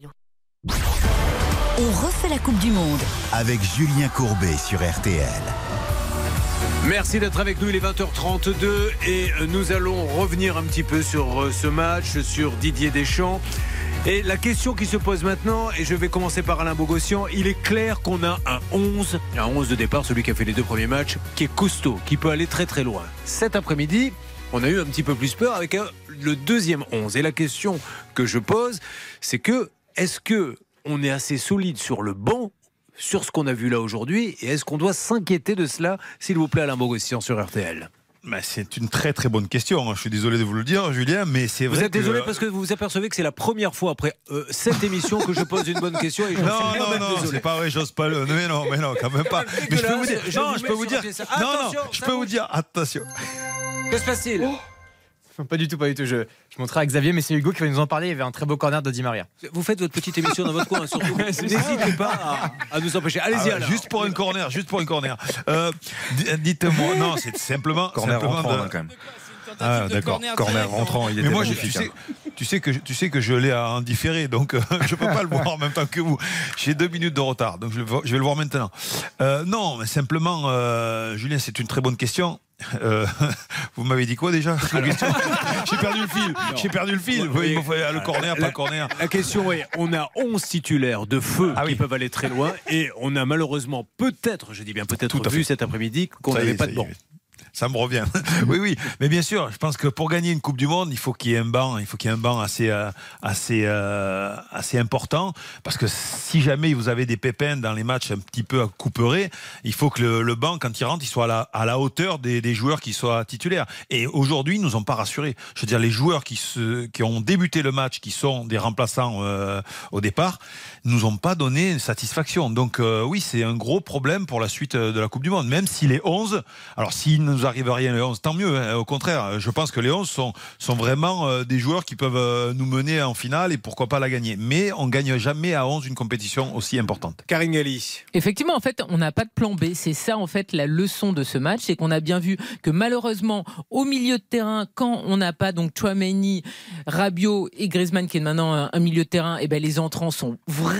On refait la Coupe du Monde. Avec Julien Courbet sur RTL. Merci d'être avec nous, il est 20h32 et nous allons revenir un petit peu sur euh, ce match, sur Didier Deschamps. Et la question qui se pose maintenant, et je vais commencer par Alain Bogossian, il est clair qu'on a un 11, un 11 de départ, celui qui a fait les deux premiers matchs, qui est costaud, qui peut aller très très loin. Cet après-midi, on a eu un petit peu plus peur avec un- le deuxième 11. Et la question que je pose, c'est que est-ce que on est assez solide sur le banc sur ce qu'on a vu là aujourd'hui et est-ce qu'on doit s'inquiéter de cela, s'il vous plaît, Alain Bogossian sur RTL Bah, c'est une très très bonne question. hein. Je suis désolé de vous le dire, Julien, mais c'est Vous vrai. êtes désolé parce que vous vous apercevez que c'est la première fois après euh, cette émission que je pose une bonne question et je Non, suis non, non, c'est pas vrai, j'ose pas le. Mais non, mais non, quand même pas. Mais je peux vous dire. Je Non, vous je peux vous dire. Non, non, je peux vous dire. Attention. Que se passe-t-il? Pas du tout, pas du tout. Je, je montrerai à Xavier, mais c'est Hugo qui va nous en parler. Il y avait un très beau corner de Di Maria. Vous faites votre petite émission dans votre coin, surtout. N'hésitez pas à, à nous empêcher. Allez-y, Ah ouais, juste pour un corner, juste pour un corner. Euh, Dites-moi, non, c'est simplement. Corner simplement rentrant, de- là, quand. Ah, de d'accord. corner Corner rentrant, il était Mais moi, je, tu, magnifique. sais, tu, sais que je, tu sais que je l'ai en différé, donc euh, je peux pas le voir en même temps que vous. J'ai deux minutes de retard, donc je, le vois- je vais le voir maintenant. Euh, non, mais simplement, euh, Julien, c'est une très bonne question. Euh, vous m'avez dit quoi déjà La question? J'ai perdu le fil. J'ai perdu le fil. Oui, faut le corner, pas La- corner. La question est, on a 11 titulaires de feu Ah qui oui. peuvent aller très loin et on a malheureusement peut-être, je dis bien peut-être Tout à vu fait. cet après-midi qu'on n'avait pas de banc. Ça me revient. oui, oui. Mais bien sûr, je pense que pour gagner une Coupe du Monde, il faut qu'il y ait un banc, il faut qu'il y ait un banc assez, euh, assez, euh, assez important. Parce que si jamais vous avez des pépins dans les matchs un petit peu à couperer, il faut que le, banc, quand il rentre, il soit à la, hauteur des, joueurs qui soient titulaires. Et aujourd'hui, ils nous ont pas rassurés. Je veux dire, les joueurs qui ont débuté le match, qui sont des remplaçants euh, au départ, nous ont pas donné satisfaction. Donc euh, oui, c'est un gros problème pour la suite euh, de la Coupe du Monde. Même si les 11, alors s'il ne nous arrive rien les 11, tant mieux. hein. Au contraire, je pense que les 11 sont, sont vraiment euh, des joueurs qui peuvent euh, nous mener en finale et pourquoi pas la gagner. Mais on gagne jamais à 11 une compétition aussi importante. Karine Galli. Effectivement, en fait, on n'a pas de plan B. C'est ça, en fait, la leçon de ce match. C'est qu'on a bien vu que malheureusement, au milieu de terrain, quand on n'a pas donc Chouameni, Rabiot et Griezmann, qui est maintenant un, un milieu de terrain, et ben les entrants sont vraiment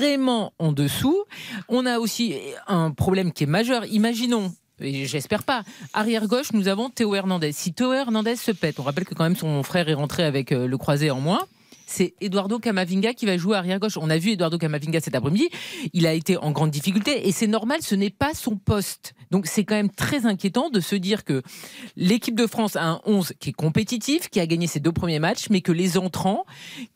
en dessous. On a aussi un problème qui est majeur. Imaginons. J'espère pas. Arrière gauche, nous avons Théo Hernandez. Si Théo Hernandez se pète, on rappelle que quand même son frère est rentré avec euh, le croisé en moins. C'est Eduardo Camavinga qui va jouer arrière gauche. On a vu Eduardo Camavinga cet après-midi. Il a été en grande difficulté et c'est normal, ce n'est pas son poste. Donc c'est quand même très inquiétant de se dire que l'équipe de France a un 11 qui est compétitif, qui a gagné ses deux premiers matchs, mais que les entrants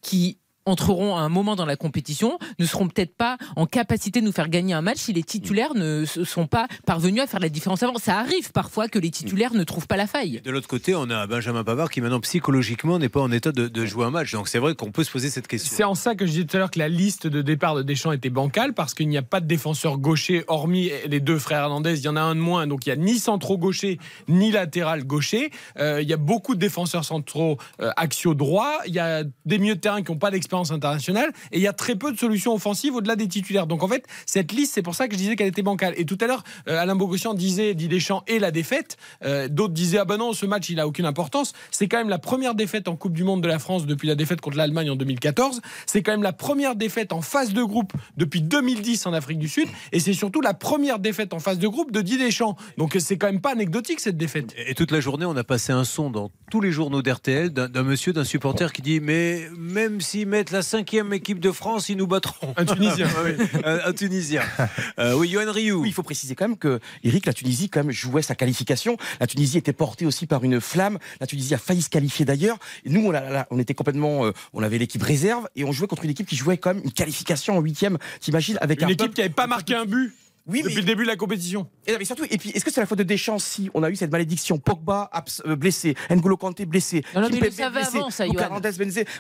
qui entreront à un moment dans la compétition ne seront peut-être pas en capacité de nous faire gagner un match si les titulaires ne se sont pas parvenus à faire la différence avant. Ça arrive parfois que les titulaires ne trouvent pas la faille. De l'autre côté, on a Benjamin Pavard qui maintenant psychologiquement n'est pas en état de, de jouer un match. Donc c'est vrai qu'on peut se poser cette question. C'est en ça que je disais tout à l'heure que la liste de départ de Deschamps était bancale parce qu'il n'y a pas de défenseur gaucher hormis les deux frères Hernandez. Il y en a un de moins, donc il n'y a ni centraux gaucher ni latéral gaucher. Euh, il y a beaucoup de défenseurs centraux euh, axiaux droits. Il y a des milieux de terrain qui n'ont pas d'expérience internationale et il y a très peu de solutions offensives au-delà des titulaires. Donc en fait, cette liste, c'est pour ça que je disais qu'elle était bancale. Et tout à l'heure, euh, Alain Bogossian disait, dit Deschamps, et la défaite. Euh, D'autres disaient, ah ben non, ce match, il a aucune importance. C'est quand même la première défaite en Coupe du Monde de la France depuis la défaite contre l'Allemagne en 2014. C'est quand même la première défaite en phase de groupe depuis 2010 en Afrique du Sud. Et c'est surtout la première défaite en phase de groupe de Didier Deschamps. Donc c'est quand même pas anecdotique cette défaite. Et toute la journée, on a passé un son dans tous les journaux d'RTL d'un monsieur, d'un supporter qui dit Mais même s'ils mettent la cinquième équipe de France, ils nous battront. Un Tunisien, oui. un, un Tunisien. Euh, oui, Johan Rioux. Oui, il faut préciser quand même que Eric, la Tunisie quand même jouait sa qualification. La Tunisie était portée aussi par une flamme. La Tunisie a failli se qualifier d'ailleurs. Nous, on, a- là, on était complètement, euh, on avait l'équipe réserve et on jouait contre une équipe qui jouait quand même une qualification en huitième. T'imagines avec Une un équipe peuple- qui n'avait pas marqué un but Oui, depuis mais- le début de la compétition. Et, non, mais surtout, et puis, est-ce que c'est la faute de Deschamps si on a eu cette malédiction? Pogba abs- euh, blessé, N'Golo Kanté blessé, Non, non, mais blessé, avant, ça,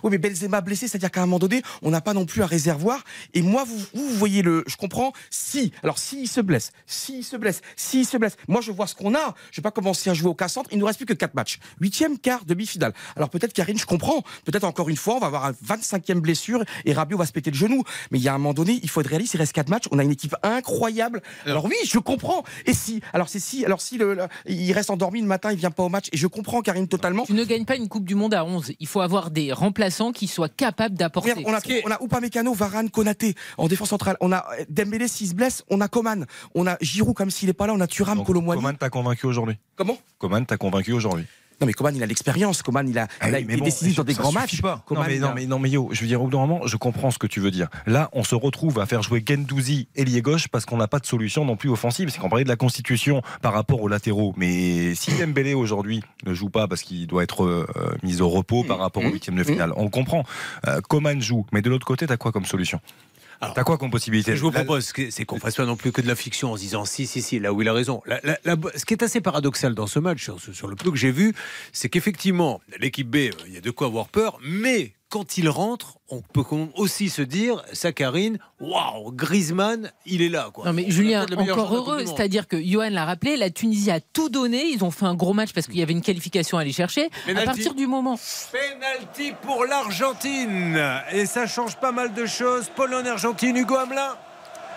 oui, mais Benzema blessé, c'est-à-dire qu'à un moment donné, on n'a pas non plus un réservoir. Et moi, vous, vous, vous voyez le, je comprends. Si, alors s'il se blesse, s'il se blesse, s'il se blesse, moi je vois ce qu'on a. Je vais pas commencer à jouer au cas centre. Il nous reste plus que quatre matchs. Huitième, quart, demi-finale. Alors peut-être Karine, je comprends. Peut-être encore une fois, on va avoir un 25e blessure et Rabiot va se péter le genou. Mais il y a un moment donné, il faut être réaliste. Il reste quatre matchs. On a une équipe incroyable. Alors oui, je comprends. Et si, alors c'est si, alors si le, le- il reste endormi le matin, il vient pas au match. Et je comprends Karine totalement. Tu ne gagnes pas une Coupe du Monde à 11. Il faut avoir des remplaçants qui soient capables d'apporter. On a, on a Upamecano, Varane, Konaté en défense centrale. On a Dembélé s'il se blesse. On a Coman. On a Giroud comme s'il est pas là. On a Thuram, Colomboigny. Coman t'a convaincu aujourd'hui? Comment? Coman t'a convaincu aujourd'hui? Non mais Coman il a l'expérience. Coman il a, Ah il a oui, mais été bon, décisif dans des grands matchs. pas. Coman, non, mais, il non, a- mais, non, mais yo, je veux dire, au bout d'un moment, je comprends ce que tu veux dire. Là, on se retrouve à faire jouer Gendouzi ailier gauche parce qu'on n'a pas de solution non plus offensive. C'est qu'on parlait de la constitution par rapport aux latéraux. Mais si Dembélé aujourd'hui ne joue pas parce qu'il doit être euh, mis au repos par rapport au huitième de finale, on le comprend. Euh, Coman joue, mais de l'autre côté, t'as quoi comme solution? T'as quoi comme possibilité Ce que je vous propose, c'est- qu'on fasse pas non plus que de la fiction en se disant si, si, si, là où il a raison. La- la- la- ce qui est assez paradoxal dans ce match, sur, sur le peu que j'ai vu, c'est qu'effectivement, l'équipe B, euh, il y a de quoi avoir peur, mais quand il rentre, on peut aussi se dire, Saccharine, waouh, Griezmann, il est là. Quoi. Non mais On Julien, encore heureux, c'est-à-dire que Johan l'a rappelé, la Tunisie a tout donné, ils ont fait un gros match parce qu'il y avait une qualification à aller chercher. À Penalty. partir du moment Penalty pour l'Argentine. Et ça change pas mal de choses. Pologne-Argentine, Hugo Hamelin.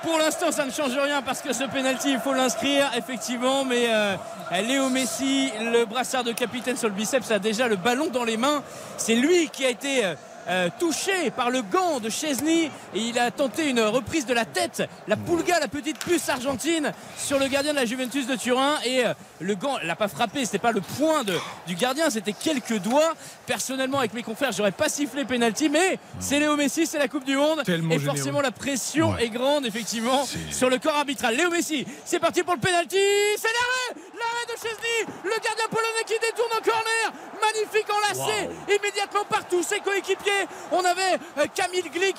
Pour l'instant, ça ne change rien parce que ce penalty, il faut l'inscrire, effectivement. Mais euh, Léo Messi, le brassard de capitaine sur le biceps, a déjà le ballon dans les mains. C'est lui qui a été euh, touché par le gant de Chesney et il a tenté une reprise de la tête, la pulga, la petite puce argentine, sur le gardien de la Juventus de Turin. Et euh, le gant l'a pas frappé, c'était pas le point de- du gardien, c'était quelques doigts. Personnellement, avec mes confrères, j'aurais pas sifflé penalty, mais c'est Léo Messi, c'est la Coupe du Monde. Tellement et généreux. forcément, la pression Ouais. est grande, effectivement, sur le corps arbitral. Léo Messi, c'est parti pour le penalty. C'est l'arrêt L'arrêt de Chesney, le gardien polonais qui détourne en corner. Magnifique enlacé immédiatement par tous ses coéquipiers. On avait euh, Camille Glick,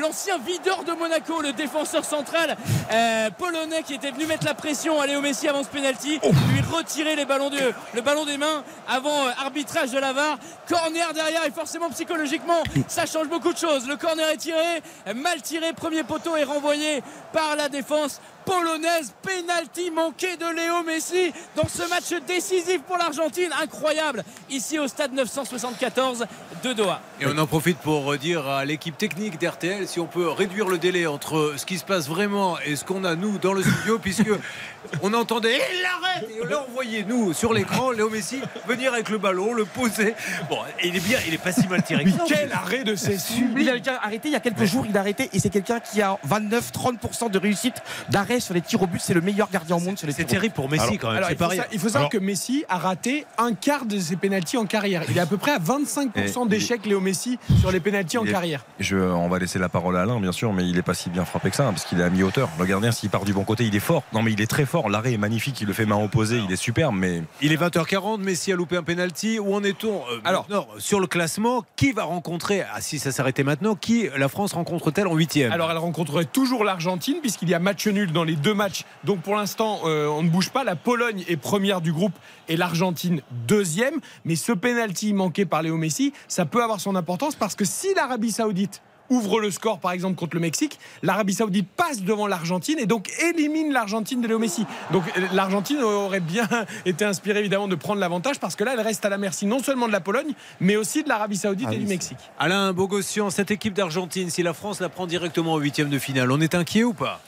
l'ancien videur de Monaco, le défenseur central euh, polonais qui était venu mettre la pression à Léo Messi avant ce penalty, lui retirer le ballon des mains avant euh, arbitrage de l'avare. Corner derrière et forcément psychologiquement, ça change beaucoup de choses. Le corner est tiré, mal tiré, premier poteau est renvoyé par la défense polonaise. Penalty manqué de Léo Messi dans ce match décisif pour l'Argentine. Incroyable ici au stade 974 de Doha. Et on en profite pour dire à l'équipe technique d'RTL si on peut réduire le délai entre ce qui se passe vraiment et ce qu'on a nous dans le studio, puisque on entendait il l'arrête et là on voyait nous sur l'écran Léo Messi venir avec le ballon, le poser. Bon, il est bien, il est pas si mal tiré. Quel arrêt de ces Il a déjà arrêté il y a quelques jours, il a arrêté et c'est quelqu'un qui a 29-30% de réussite d'arrêt sur les tirs au but. C'est le meilleur gardien au monde sur les but. terrible pour Messi quand même. Alors, c'est il, faut il savoir que Messi a raté un quart de ses pénalties en carrière. Il est à peu près à 25% Et- d'échecs, Léo Messi, sur les pénalties en est- carrière. Je, on va laisser la parole à Alain, bien sûr, mais il est pas si bien frappé que ça, hein, parce qu'il est à mi-hauteur. Le gardien, s'il part du bon côté, il est fort. Non, mais il est très fort. L'arrêt est magnifique. Il le fait main opposée. Il est superbe, mais Il est 20h40, Messi a loupé un penalty. Où en est-on euh, Alors- sur le classement Qui va rencontrer, ah, si ça s'arrêtait maintenant, qui la France rencontre-t-elle en huitième? Alors elle rencontrerait toujours l'Argentine puisqu'il y a match nul dans les deux matchs. Donc pour l'instant euh, on ne bouge pas. La Pologne est première du groupe et l'Argentine deuxième. Mais ce penalty manqué par Léo Messi, ça peut avoir son importance parce que si l'Arabie Saoudite ouvre le score par exemple contre le Mexique, l'Arabie Saoudite passe devant l'Argentine et donc élimine l'Argentine de Léo Messi. Donc euh, l'Argentine aurait bien été inspirée évidemment de prendre l'avantage parce que là elle reste à la merci non seulement de la Pologne mais aussi de l'Arabie Saoudite Ah et du Mexique. Alain Bogossian, cette équipe d'Argentine, si la France la prend directement en huitième de finale, on est inquiet ou pas?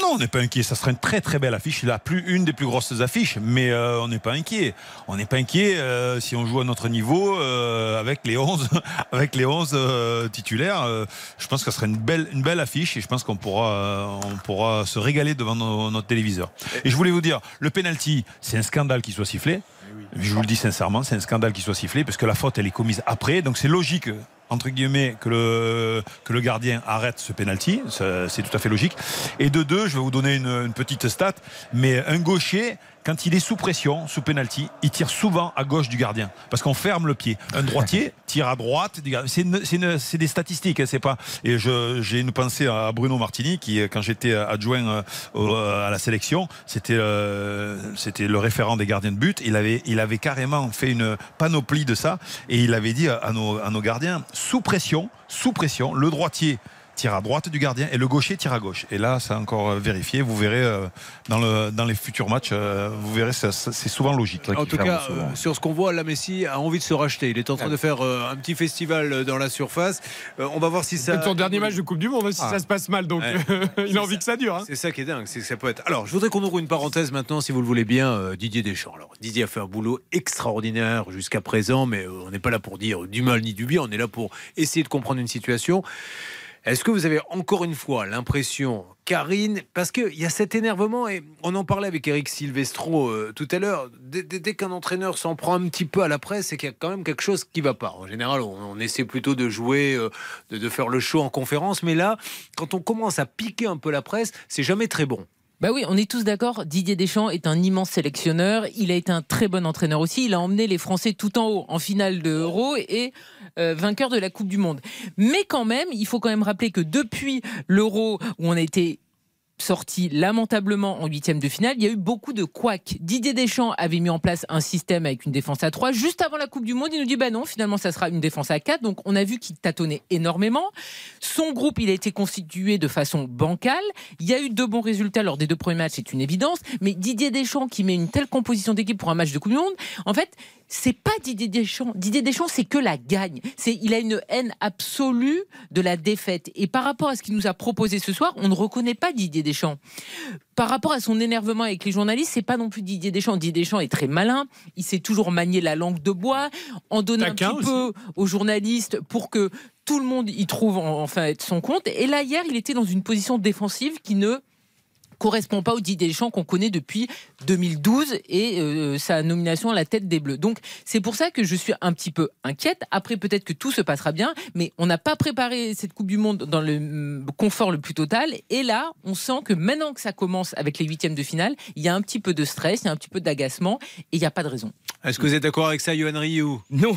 Non, on n'est pas inquiet. Ça serait une très très belle affiche. La plus une des plus grosses affiches, mais euh, on n'est pas inquiet. On n'est pas inquiet euh, si on joue à notre niveau euh, avec les 11 avec les 11 euh, titulaires. je pense que ce serait une belle une belle affiche et je pense qu'on pourra on pourra se régaler devant notre téléviseur. Et je voulais vous dire, le penalty, c'est un scandale qu'il soit sifflé. Je vous le dis sincèrement, c'est un scandale qu'il soit sifflé parce que la faute elle est commise après, donc c'est logique entre guillemets que le que le gardien arrête ce penalty, c'est tout à fait logique. Et de deux, je vais vous donner une petite stat, mais un gaucher quand il est sous pression, sous penalty, il tire souvent à gauche du gardien parce qu'on ferme le pied. Un droitier tire à droite du gardien. C'est des statistiques, hein, c'est pas. Et j'ai une pensée à Bruno Martini qui, quand j'étais adjoint euh, à la sélection, c'était euh, c'était le référent des gardiens de but. Il avait il avait carrément fait une panoplie de ça et il avait dit à nos à nos gardiens sous pression, sous pression, le droitier tire à droite du gardien et le gaucher tire à gauche. Et là, c'est encore euh, vérifié. Vous verrez euh, dans, le, dans les futurs matchs, euh, vous verrez, c'est souvent logique. En tout cas, euh, sur ce qu'on voit, la Messi a envie de se racheter. Il est en train de faire euh, un petit festival dans la surface. Euh, on va voir si ça. C'est son dernier match de Coupe du Monde si Ah. ça se passe mal. Donc Ouais. il a envie que ça dure. hein. C'est ça qui est dingue, c'est que ça peut être. Alors, je voudrais qu'on ouvre une parenthèse maintenant, si vous le voulez bien, euh, Didier Deschamps. Alors, Didier a fait un boulot extraordinaire jusqu'à présent, mais euh, on n'est pas là pour dire du mal ni du bien, on est là pour essayer de comprendre une situation. Est-ce que vous avez encore une fois l'impression, Karine, parce qu'il y a cet énervement, et on en parlait avec Eric Silvestro euh, tout à l'heure, dès, qu'un entraîneur s'en prend un petit peu à la presse, c'est qu'il y a quand même quelque chose qui va pas. En général, on, on essaie plutôt de jouer, euh, de, de faire le show en conférence, mais là, quand on commence à piquer un peu la presse, c'est jamais très bon. Bah oui, on est tous d'accord. Didier Deschamps est un immense sélectionneur. Il a été un très bon entraîneur aussi. Il a emmené les Français tout en haut en finale de Euro et euh, vainqueur de la Coupe du Monde. Mais quand même, il faut quand même rappeler que depuis l'Euro où on a été sorti lamentablement en huitième de finale, il y a eu beaucoup de couacs. Didier Deschamps avait mis en place un système avec une défense à 3. Juste avant la Coupe du Monde, il nous dit bah non, finalement ça sera une défense à 4. Donc on a vu qu'il tâtonnait énormément. Son groupe, il a été constitué de façon bancale. Il y a eu de bons résultats lors des deux premiers matchs, c'est une évidence. Mais Didier Deschamps qui met une telle composition d'équipe pour un match de Coupe du Monde, en fait, c'est pas Didier Deschamps. Didier Deschamps, c'est que la gagne. C'est, il a une haine absolue de la défaite. Et par rapport à ce qu'il nous a proposé ce soir, on ne reconnaît pas Didier Deschamps. Par rapport à son énervement avec les journalistes, c'est pas non plus Didier Deschamps. Didier Deschamps est très malin. Il sait toujours manier la langue de bois, en donner Taquin un petit peu aux journalistes pour que tout le monde y trouve en- enfin son compte. Et là, hier, il était dans une position défensive qui ne correspond pas au Didier Deschamps qu'on connaît depuis 2012 et euh, sa nomination à la tête des Bleus. Donc c'est pour ça que je suis un petit peu inquiète. Après peut-être que tout se passera bien, mais on n'a pas préparé cette Coupe du Monde dans le mm, confort le plus total. Et là, on sent que maintenant que ça commence avec les huitièmes de finale, il y a un petit peu de stress, il y a un petit peu d'agacement et il n'y a pas de raison. Est-ce que vous êtes d'accord avec ça, Yohan Ryu Non,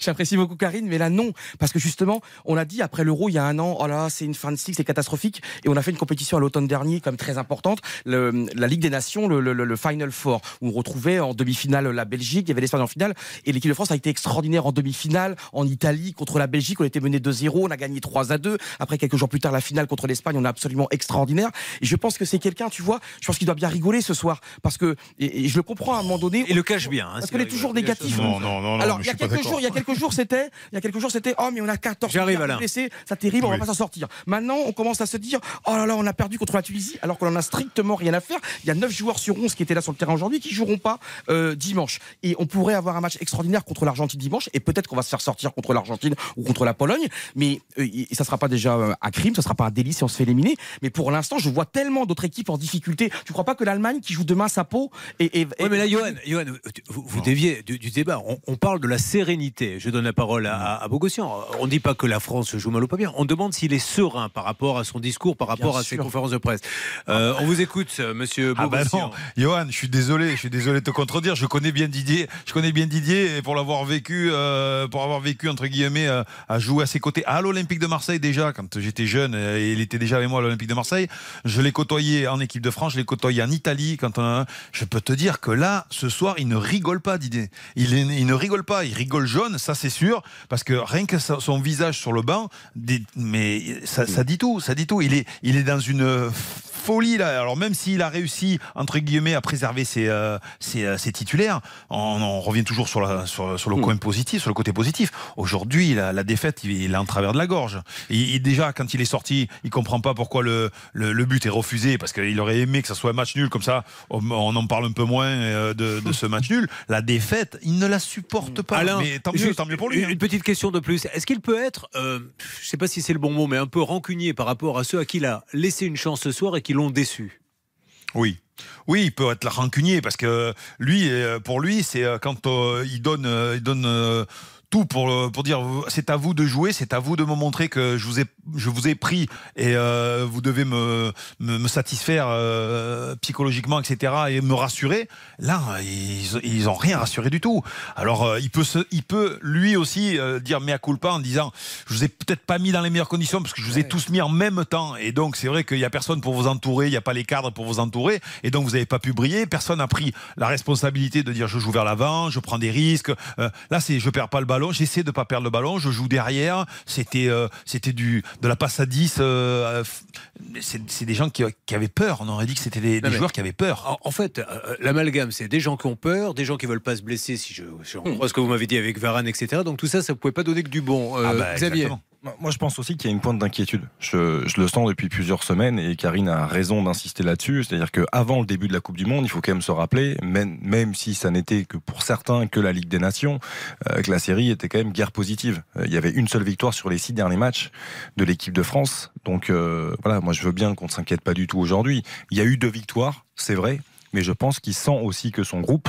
j'apprécie beaucoup Karine, mais là non, parce que justement, on a dit après l'Euro il y a un an, oh là, c'est une fin de cycle, c'est catastrophique, et on a fait une compétition à l'automne dernier comme très importante, le- la Ligue des Nations, le, le- le Final Four, où on retrouvait en demi-finale la Belgique, il y avait l'Espagne en finale, et l'équipe de France a été extraordinaire en demi-finale, en Italie contre la Belgique, on était mené 2-0, on a gagné 3 à 2. Après quelques jours plus tard, la finale contre l'Espagne, on est absolument extraordinaire. Et je pense que c'est quelqu'un, tu vois, je pense qu'il doit bien rigoler ce soir, parce que et, et je le comprends à un moment donné. Et le cache bien. hein, Parce qu'elle est toujours négatif. Non, non, non, non, Alors, il y a quelques jours, il y a quelques jours, c'était, il y a quelques jours, c'était, oh, mais on a 14 J'arrive, milliards de Alain. blessés, c'est terrible, on va Oui. pas s'en sortir. Maintenant, on commence à se dire, oh là là, on a perdu contre la Tunisie, alors qu'on en a strictement rien à faire. Il y a 9 joueurs sur 11 qui étaient là sur le terrain aujourd'hui qui joueront pas euh, dimanche. Et on pourrait avoir un match extraordinaire contre l'Argentine dimanche, et peut-être qu'on va se faire sortir contre l'Argentine ou contre la Pologne, mais euh, et ça sera pas déjà euh, un crime, ça sera pas un délit si on se fait éliminer. Mais pour l'instant, je vois tellement d'autres équipes en difficulté. Tu crois pas que l'Allemagne qui joue demain sa peau et, et, Oui, mais là, Johan, Johan, vous, vous déviez du, du débat. On, on parle de la sérénité. Je donne la parole à, à, Bogossian. On ne dit pas que la France joue mal ou pas bien. On demande s'il est serein par rapport à son discours, par rapport Bien à ses conférences de presse. Euh, on vous écoute, euh, monsieur Ah bah non, Johan, je suis désolé, je suis désolé de te contredire. Je connais bien Didier, je connais bien Didier et pour l'avoir vécu, euh, pour avoir vécu entre guillemets, euh, à jouer à ses côtés à l'Olympique de Marseille déjà quand j'étais jeune euh, et il était déjà avec moi à l'Olympique de Marseille. Je l'ai côtoyé en équipe de France, je l'ai côtoyé en Italie. Quand on je peux te dire que là, ce soir, il ne rigole pas, Didier. Il, est- il ne rigole pas, il rigole jaune, ça c'est sûr, parce que rien que son visage sur le banc, mais ça, ça dit tout, ça dit tout. Il est, il est dans une folie là. Alors même s'il a réussi entre guillemets à préserver ses, euh, ses, euh, ses titulaires, on, on revient toujours sur, la, sur, sur le coin positif, sur le côté positif. Aujourd'hui, la, la défaite, il, il est en travers de la gorge. Et déjà, quand il est sorti, il comprend pas pourquoi le, le, le but est refusé, parce qu'il aurait aimé que ça soit un match nul comme ça. On, on en parle un peu moins euh, de, de ce match nul. La défaite, il ne la supporte pas. Alain, mais tant mieux, juste tant mieux pour lui. Une, hein. petite question de plus. Est-ce qu'il peut être, euh, je ne sais pas si c'est le bon mot, mais un peu rancunier par rapport à ceux à qui il a laissé une chance ce soir et qui l'ont déçu Oui. Oui, il peut être la rancunier parce que lui, euh, pour lui, c'est euh, quand euh, il donne, il donne tout pour, euh, pour dire c'est à vous de jouer, c'est à vous de me montrer que je vous ai, je vous ai pris et euh, vous devez me, me, me satisfaire euh, psychologiquement, etc. et me rassurer. Là, ils, ils ont rien rassuré du tout. Alors, euh, il peut, se, il peut lui aussi dire mea culpa en disant je vous ai peut-être pas mis dans les meilleures conditions parce que je vous ai tous mis en même temps et donc c'est vrai qu'il y a personne pour vous entourer, il n'y a pas les cadres pour vous entourer et donc vous n'avez pas pu briller. Personne n'a pris la responsabilité de dire je joue vers l'avant, je prends des risques. Là, c'est je perds pas le ballon, j'essaie de pas perdre le ballon, je joue derrière. C'était euh, c'était du de la passe à 10. euh, c'est c'est des gens qui, qui avaient peur. On aurait dit que c'était des, joueurs qui avaient peur. En, en fait, euh, l'amalgame, c'est des gens qui ont peur, des gens qui veulent pas se blesser, si je, je reprends ce que vous m'avez dit avec Varane, etc. Donc tout ça, ça ne pouvait pas donner que du bon. Euh, Ah bah, Xavier exactement. Moi, je pense aussi qu'il y a une pointe d'inquiétude. Je, je le sens depuis plusieurs semaines et Karine a raison d'insister là-dessus. C'est-à-dire qu'avant le début de la Coupe du Monde, il faut quand même se rappeler, même, même si ça n'était que pour certains que la Ligue des Nations, euh, que la série était quand même guerre positive. Euh, il y avait une seule victoire sur les six derniers matchs de l'équipe de France. Donc euh, voilà, moi je veux bien qu'on ne s'inquiète pas du tout aujourd'hui. Il y a eu deux victoires, c'est vrai, mais je pense qu'il sent aussi que son groupe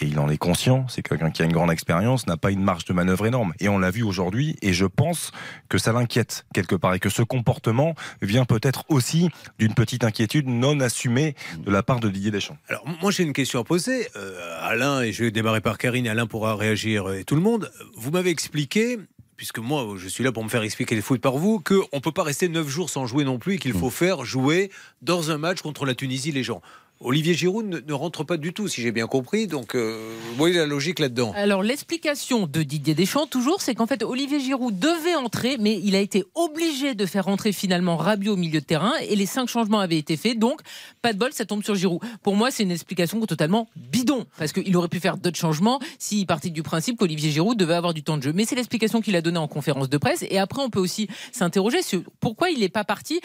et il en est conscient, c'est quelqu'un qui a une grande expérience, n'a pas une marge de manœuvre énorme. Et on l'a vu aujourd'hui, et je pense que ça l'inquiète quelque part, et que ce comportement vient peut-être aussi d'une petite inquiétude non assumée de la part de Didier Deschamps. Alors, moi, j'ai une question à poser. Euh, Alain, et je vais démarrer par Karine, et Alain pourra réagir, et tout le monde. Vous m'avez expliqué, puisque moi, je suis là pour me faire expliquer le foot par vous, qu'on ne peut pas rester neuf jours sans jouer non plus, et qu'il faut faire jouer dans un match contre la Tunisie les gens. Olivier Giroud ne, rentre pas du tout, si j'ai bien compris. Donc, euh, vous voyez la logique là-dedans? Alors l'explication de Didier Deschamps toujours, c'est qu'en fait Olivier Giroud devait entrer, mais il a été obligé de faire rentrer finalement Rabiot au milieu de terrain et les cinq changements avaient été faits, donc pas de bol, ça tombe sur Giroud. Pour moi, c'est une explication totalement bidon, parce qu'il aurait pu faire d'autres changements s'il partait du principe qu'Olivier Giroud devait avoir du temps de jeu. Mais c'est l'explication qu'il a donnée en conférence de presse. Et après, on peut aussi s'interroger sur pourquoi il n'est pas parti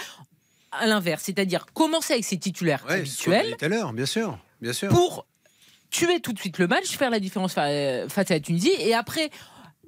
à l'inverse, c'est-à-dire commencer avec ses titulaires Ouais, habituels tout à l'heure, bien sûr. Bien sûr. pour tuer tout de suite le match, faire la différence fa- face à la Tunisie et après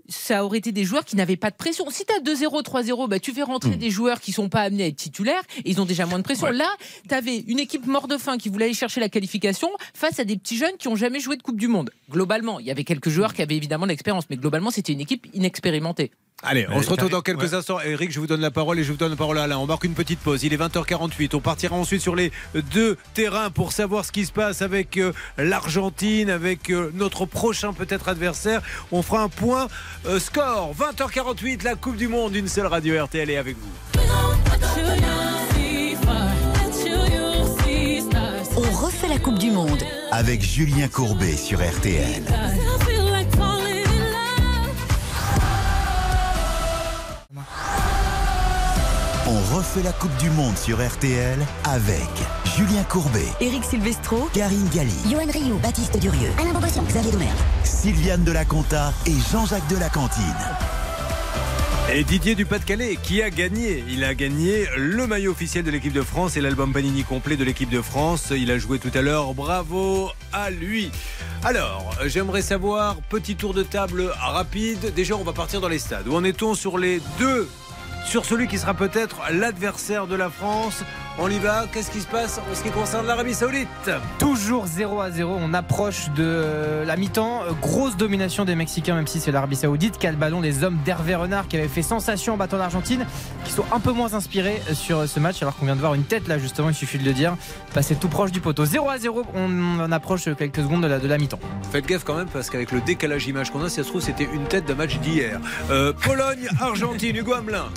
ça aurait été des joueurs qui n'avaient pas de pression. Si tu as 2-0, 3-0, bah, tu fais rentrer des joueurs qui sont pas amenés à être titulaires et ils ont déjà moins de pression. Là, tu avais une équipe mort de faim qui voulait aller chercher la qualification face à des petits jeunes qui ont jamais joué de Coupe du Monde. Globalement, il y avait quelques joueurs qui avaient évidemment de l'expérience, mais globalement, c'était une équipe inexpérimentée. Allez, on se retrouve dans quelques ouais. instants. Eric, je vous donne la parole et je vous donne la parole à Alain. On marque une petite pause. Il est 20h48. On partira ensuite sur les deux terrains pour savoir ce qui se passe avec euh, l'Argentine, avec euh, notre prochain peut-être adversaire. On fera un point euh, score. 20h48, la Coupe du Monde. Une seule radio RTL est avec vous. On refait la Coupe du Monde. Avec Julien Courbet sur RTL. On refait la Coupe du Monde sur RTL avec Julien Courbet, Eric Silvestro, Karine Galli, Johan Rioux, Baptiste Durieux, Alain Bobossian, Xavier Domergue. Sylviane Delaconta et Jean-Jacques Delacantine. Et Didier du Pas-de-Calais qui a gagné? Il a gagné le maillot officiel de l'équipe de France et l'album Panini complet de l'équipe de France. Il a joué tout à l'heure. Bravo à lui. Alors, j'aimerais savoir, petit tour de table rapide. Déjà, on va partir dans les stades. Où en est-on sur les deux sur celui qui sera peut-être l'adversaire de la France. On y va. Qu'est-ce qui se passe en ce qui concerne l'Arabie Saoudite Toujours 0 à 0. On approche de euh, la mi-temps. Euh, Grosse domination des Mexicains, même si c'est l'Arabie Saoudite. Quel ballon les hommes d'Hervé Renard qui avaient fait sensation en battant l'Argentine, qui sont un peu moins inspirés euh, sur ce match, alors qu'on vient de voir une tête là, justement, il suffit de le dire, passer tout proche du poteau. 0 à 0. On en approche quelques secondes de la, de la mi-temps. Faites gaffe quand même parce qu'avec le décalage image qu'on a, si ça se trouve, c'était une tête d'un match d'hier. Euh, Pologne, Argentine, Hugo Hamelin.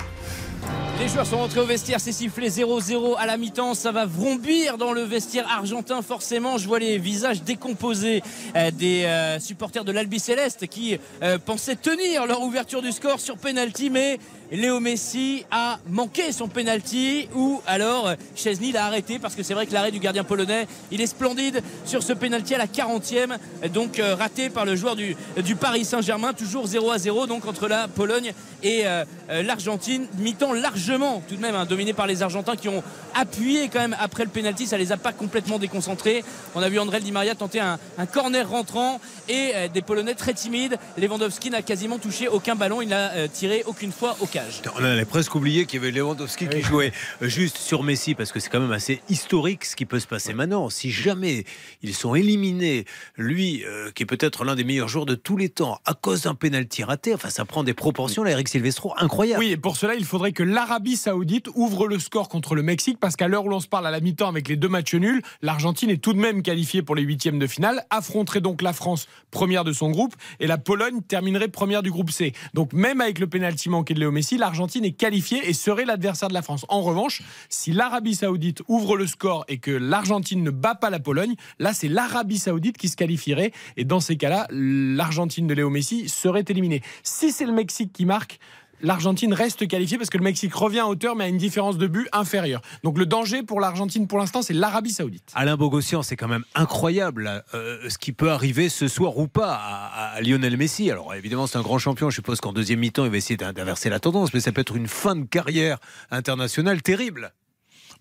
Les joueurs sont rentrés au vestiaire, c'est sifflé 0-0 à la mi-temps, ça va vrombir dans le vestiaire argentin forcément. Je vois les visages décomposés euh, des euh, supporters de l'Albi Céleste qui euh, pensaient tenir leur ouverture du score sur penalty, mais Léo Messi a manqué son penalty ou alors Chesney l'a arrêté parce que c'est vrai que l'arrêt du gardien polonais, il est splendide sur ce penalty à la 40e, donc euh, raté par le joueur du, Paris Saint-Germain, toujours 0 à 0 donc entre la Pologne et euh, euh, l'Argentine, mi-temps largement tout de même hein, dominé par les Argentins qui ont appuyé quand même après le penalty, ça les a pas complètement déconcentrés. On a vu André Di Maria tenter un, corner rentrant et des Polonais très timides. Lewandowski n'a quasiment touché aucun ballon, il n'a tiré aucune fois au cage. On avait presque oublié qu'il y avait Lewandowski qui jouait juste sur Messi parce que c'est quand même assez historique ce qui peut se passer maintenant. Si jamais ils sont éliminés, lui euh, qui est peut-être l'un des meilleurs joueurs de tous les temps à cause d'un pénalty raté, enfin ça prend des proportions là, Eric Silvestro, incroyable. Oui, et pour cela, il faudrait que l'Arabie Saoudite ouvre le score contre le Mexique, parce qu'à l'heure où l'on se parle à la mi-temps avec les deux matchs nuls, l'Argentine est tout de même qualifiée pour les huitièmes de finale, affronterait donc la France première de son groupe, et la Pologne terminerait première du groupe C. Donc même avec le pénalty manqué de Léo Messi, l'Argentine est qualifiée et serait l'adversaire de la France. En revanche, si l'Arabie Saoudite ouvre le score et que l'Argentine ne bat pas la Pologne, là c'est l'Arabie Saoudite qui se qualifierait, et dans ces cas-là, l'Argentine de Léo Messi serait éliminée. Si c'est le Mexique qui marque, l'Argentine reste qualifiée parce que le Mexique revient à hauteur mais à une différence de but inférieure. Donc le danger pour l'Argentine pour l'instant c'est l'Arabie Saoudite. Alain Bogossian, c'est quand même incroyable euh, ce qui peut arriver ce soir ou pas à, à Lionel Messi. Alors évidemment, c'est un grand champion. Je suppose qu'en deuxième mi-temps, il va essayer d'in- d'inverser la tendance, mais ça peut être une fin de carrière internationale terrible.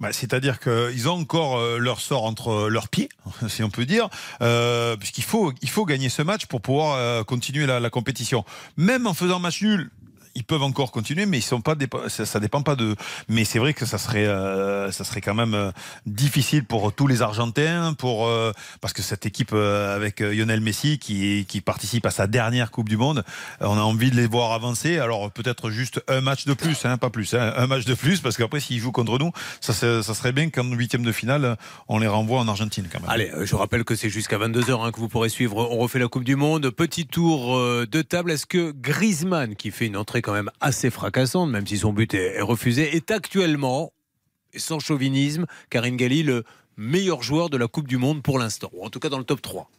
Bah, C'est-à-dire qu'ils ont encore euh, leur sort entre leurs pieds, si on peut dire, euh, puisqu'il faut, il faut gagner ce match pour pouvoir euh, continuer la, la compétition. Même en faisant match nul, ils peuvent encore continuer, mais ils sont pas ça, ça dépend pas de. Mais c'est vrai que ça serait, euh, ça serait quand même euh, difficile pour tous les Argentins, pour euh, parce que cette équipe avec Lionel Messi qui, participe à sa dernière Coupe du Monde, on a envie de les voir avancer. Alors peut-être juste un match de plus, hein, pas plus, hein, un match de plus, parce qu'après s'ils jouent contre nous, ça, se- ça serait bien qu'en huitième de finale, on les renvoie en Argentine quand même. Allez, je rappelle que c'est jusqu'à 22h que vous pourrez suivre. On refait la Coupe du Monde. Petit tour de table. Est-ce que Griezmann, qui fait une entrée quand même assez fracassante, même si son but est, est refusé, est actuellement, sans chauvinisme, Karine Galli, le meilleur joueur de la Coupe du Monde pour l'instant, ou en tout cas dans le top 3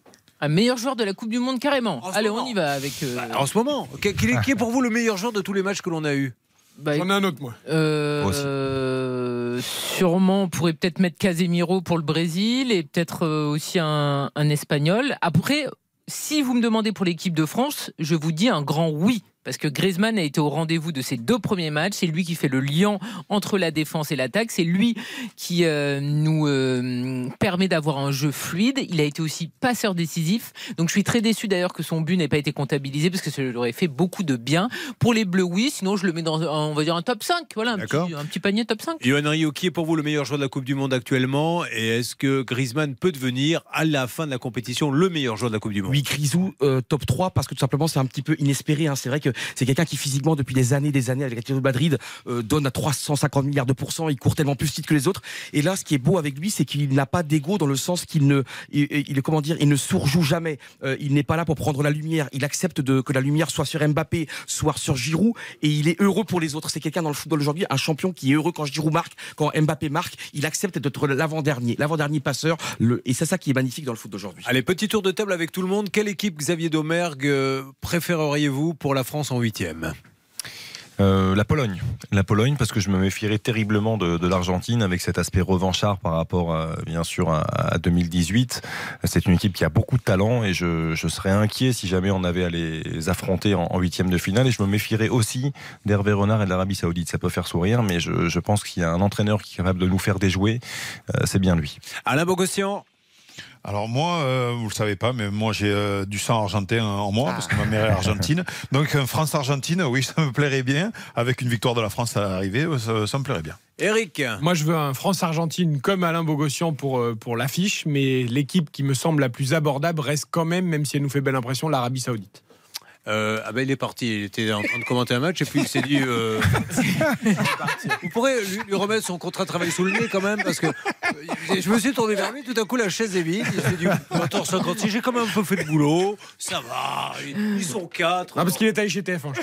Un meilleur joueur de la Coupe du Monde carrément. Allez, moment. on y va avec. euh, En ce moment, qui qui est, qui est pour vous le meilleur joueur de tous les matchs que l'on a eu? Bah, J'en ai un autre moi. Euh, Moi aussi. euh, sûrement, on pourrait peut-être mettre Casemiro pour le Brésil et peut-être euh, aussi un, un Espagnol. Après, si vous me demandez pour l'équipe de France, je vous dis un grand oui. Parce que Griezmann a été au rendez-vous de ces deux premiers matchs. C'est lui qui fait le lien entre la défense et l'attaque. C'est lui qui euh, nous euh, permet d'avoir un jeu fluide. Il a été aussi passeur décisif. Donc je suis très déçu d'ailleurs que son but n'ait pas été comptabilisé parce que ça lui aurait fait beaucoup de bien. Pour les Bleus, oui. Sinon, je le mets dans, un- on va dire, un top 5. Voilà, un D'accord. petit, un petit panier top 5. Johan Rio, qui est pour vous le meilleur joueur de la Coupe du Monde actuellement? Et est-ce que Griezmann peut devenir, à la fin de la compétition, le meilleur joueur de la Coupe du Monde? Oui, Grisou, euh, top 3, parce que tout simplement, c'est un petit peu inespéré. hein. C'est vrai que c'est quelqu'un qui, physiquement, depuis des années des années, avec l'Atlético de Madrid, euh, donne à 350 milliards de pourcents. Il court tellement plus vite que les autres. Et là, ce qui est beau avec lui, c'est qu'il n'a pas d'ego dans le sens qu'il ne, il, il- comment dire, il ne surjoue jamais. Euh, il n'est pas là pour prendre la lumière. Il accepte de, que la lumière soit sur Mbappé, soit sur Giroud, et il est heureux pour les autres. C'est quelqu'un dans le football aujourd'hui, un champion qui est heureux quand Giroud marque, quand Mbappé marque. Il accepte d'être l'avant-dernier, l'avant-dernier passeur. Et c'est ça qui est magnifique dans le foot d'aujourd'hui. Allez, petit tour de table avec tout le monde. Quelle équipe, Xavier Domergue, euh, préféreriez-vous pour la France en huitième Euh, la Pologne. La Pologne, parce que je me méfierais terriblement de, de l'Argentine avec cet aspect revanchard par rapport, à, bien sûr, à, à 2018. C'est une équipe qui a beaucoup de talent et je, je serais inquiet si jamais on avait à les affronter en en huitième de finale. Et je me méfierais aussi d'Hervé Renard et de l'Arabie Saoudite. Ça peut faire sourire, mais je, je pense qu'il y a un entraîneur qui est capable de nous faire déjouer. Euh, C'est bien lui. Alain Bogossian Alors moi, euh, vous le savez pas, mais moi j'ai euh, du sang argentin en moi parce que ma mère est argentine. Donc euh, France-Argentine, oui, ça me plairait bien. Avec une victoire de la France à l'arrivée, ça, ça me plairait bien. Eric Moi, je veux un France-Argentine comme Alain Bogossian pour, euh, pour l'affiche, mais l'équipe qui me semble la plus abordable reste quand même, même si elle nous fait belle impression, l'Arabie Saoudite. Euh, ah ben il est parti, il était en train de commenter un match et puis il s'est dit. euh, Vous pourrez lui, lui remettre son contrat de travail sous le nez quand même parce que euh, je me suis tourné vers lui, tout à coup la chaise est vide. Il s'est dit 14h56, j'ai quand même un peu fait le boulot, ça va, ils ils sont quatre. Ah, parce qu'il est allé chez TF1.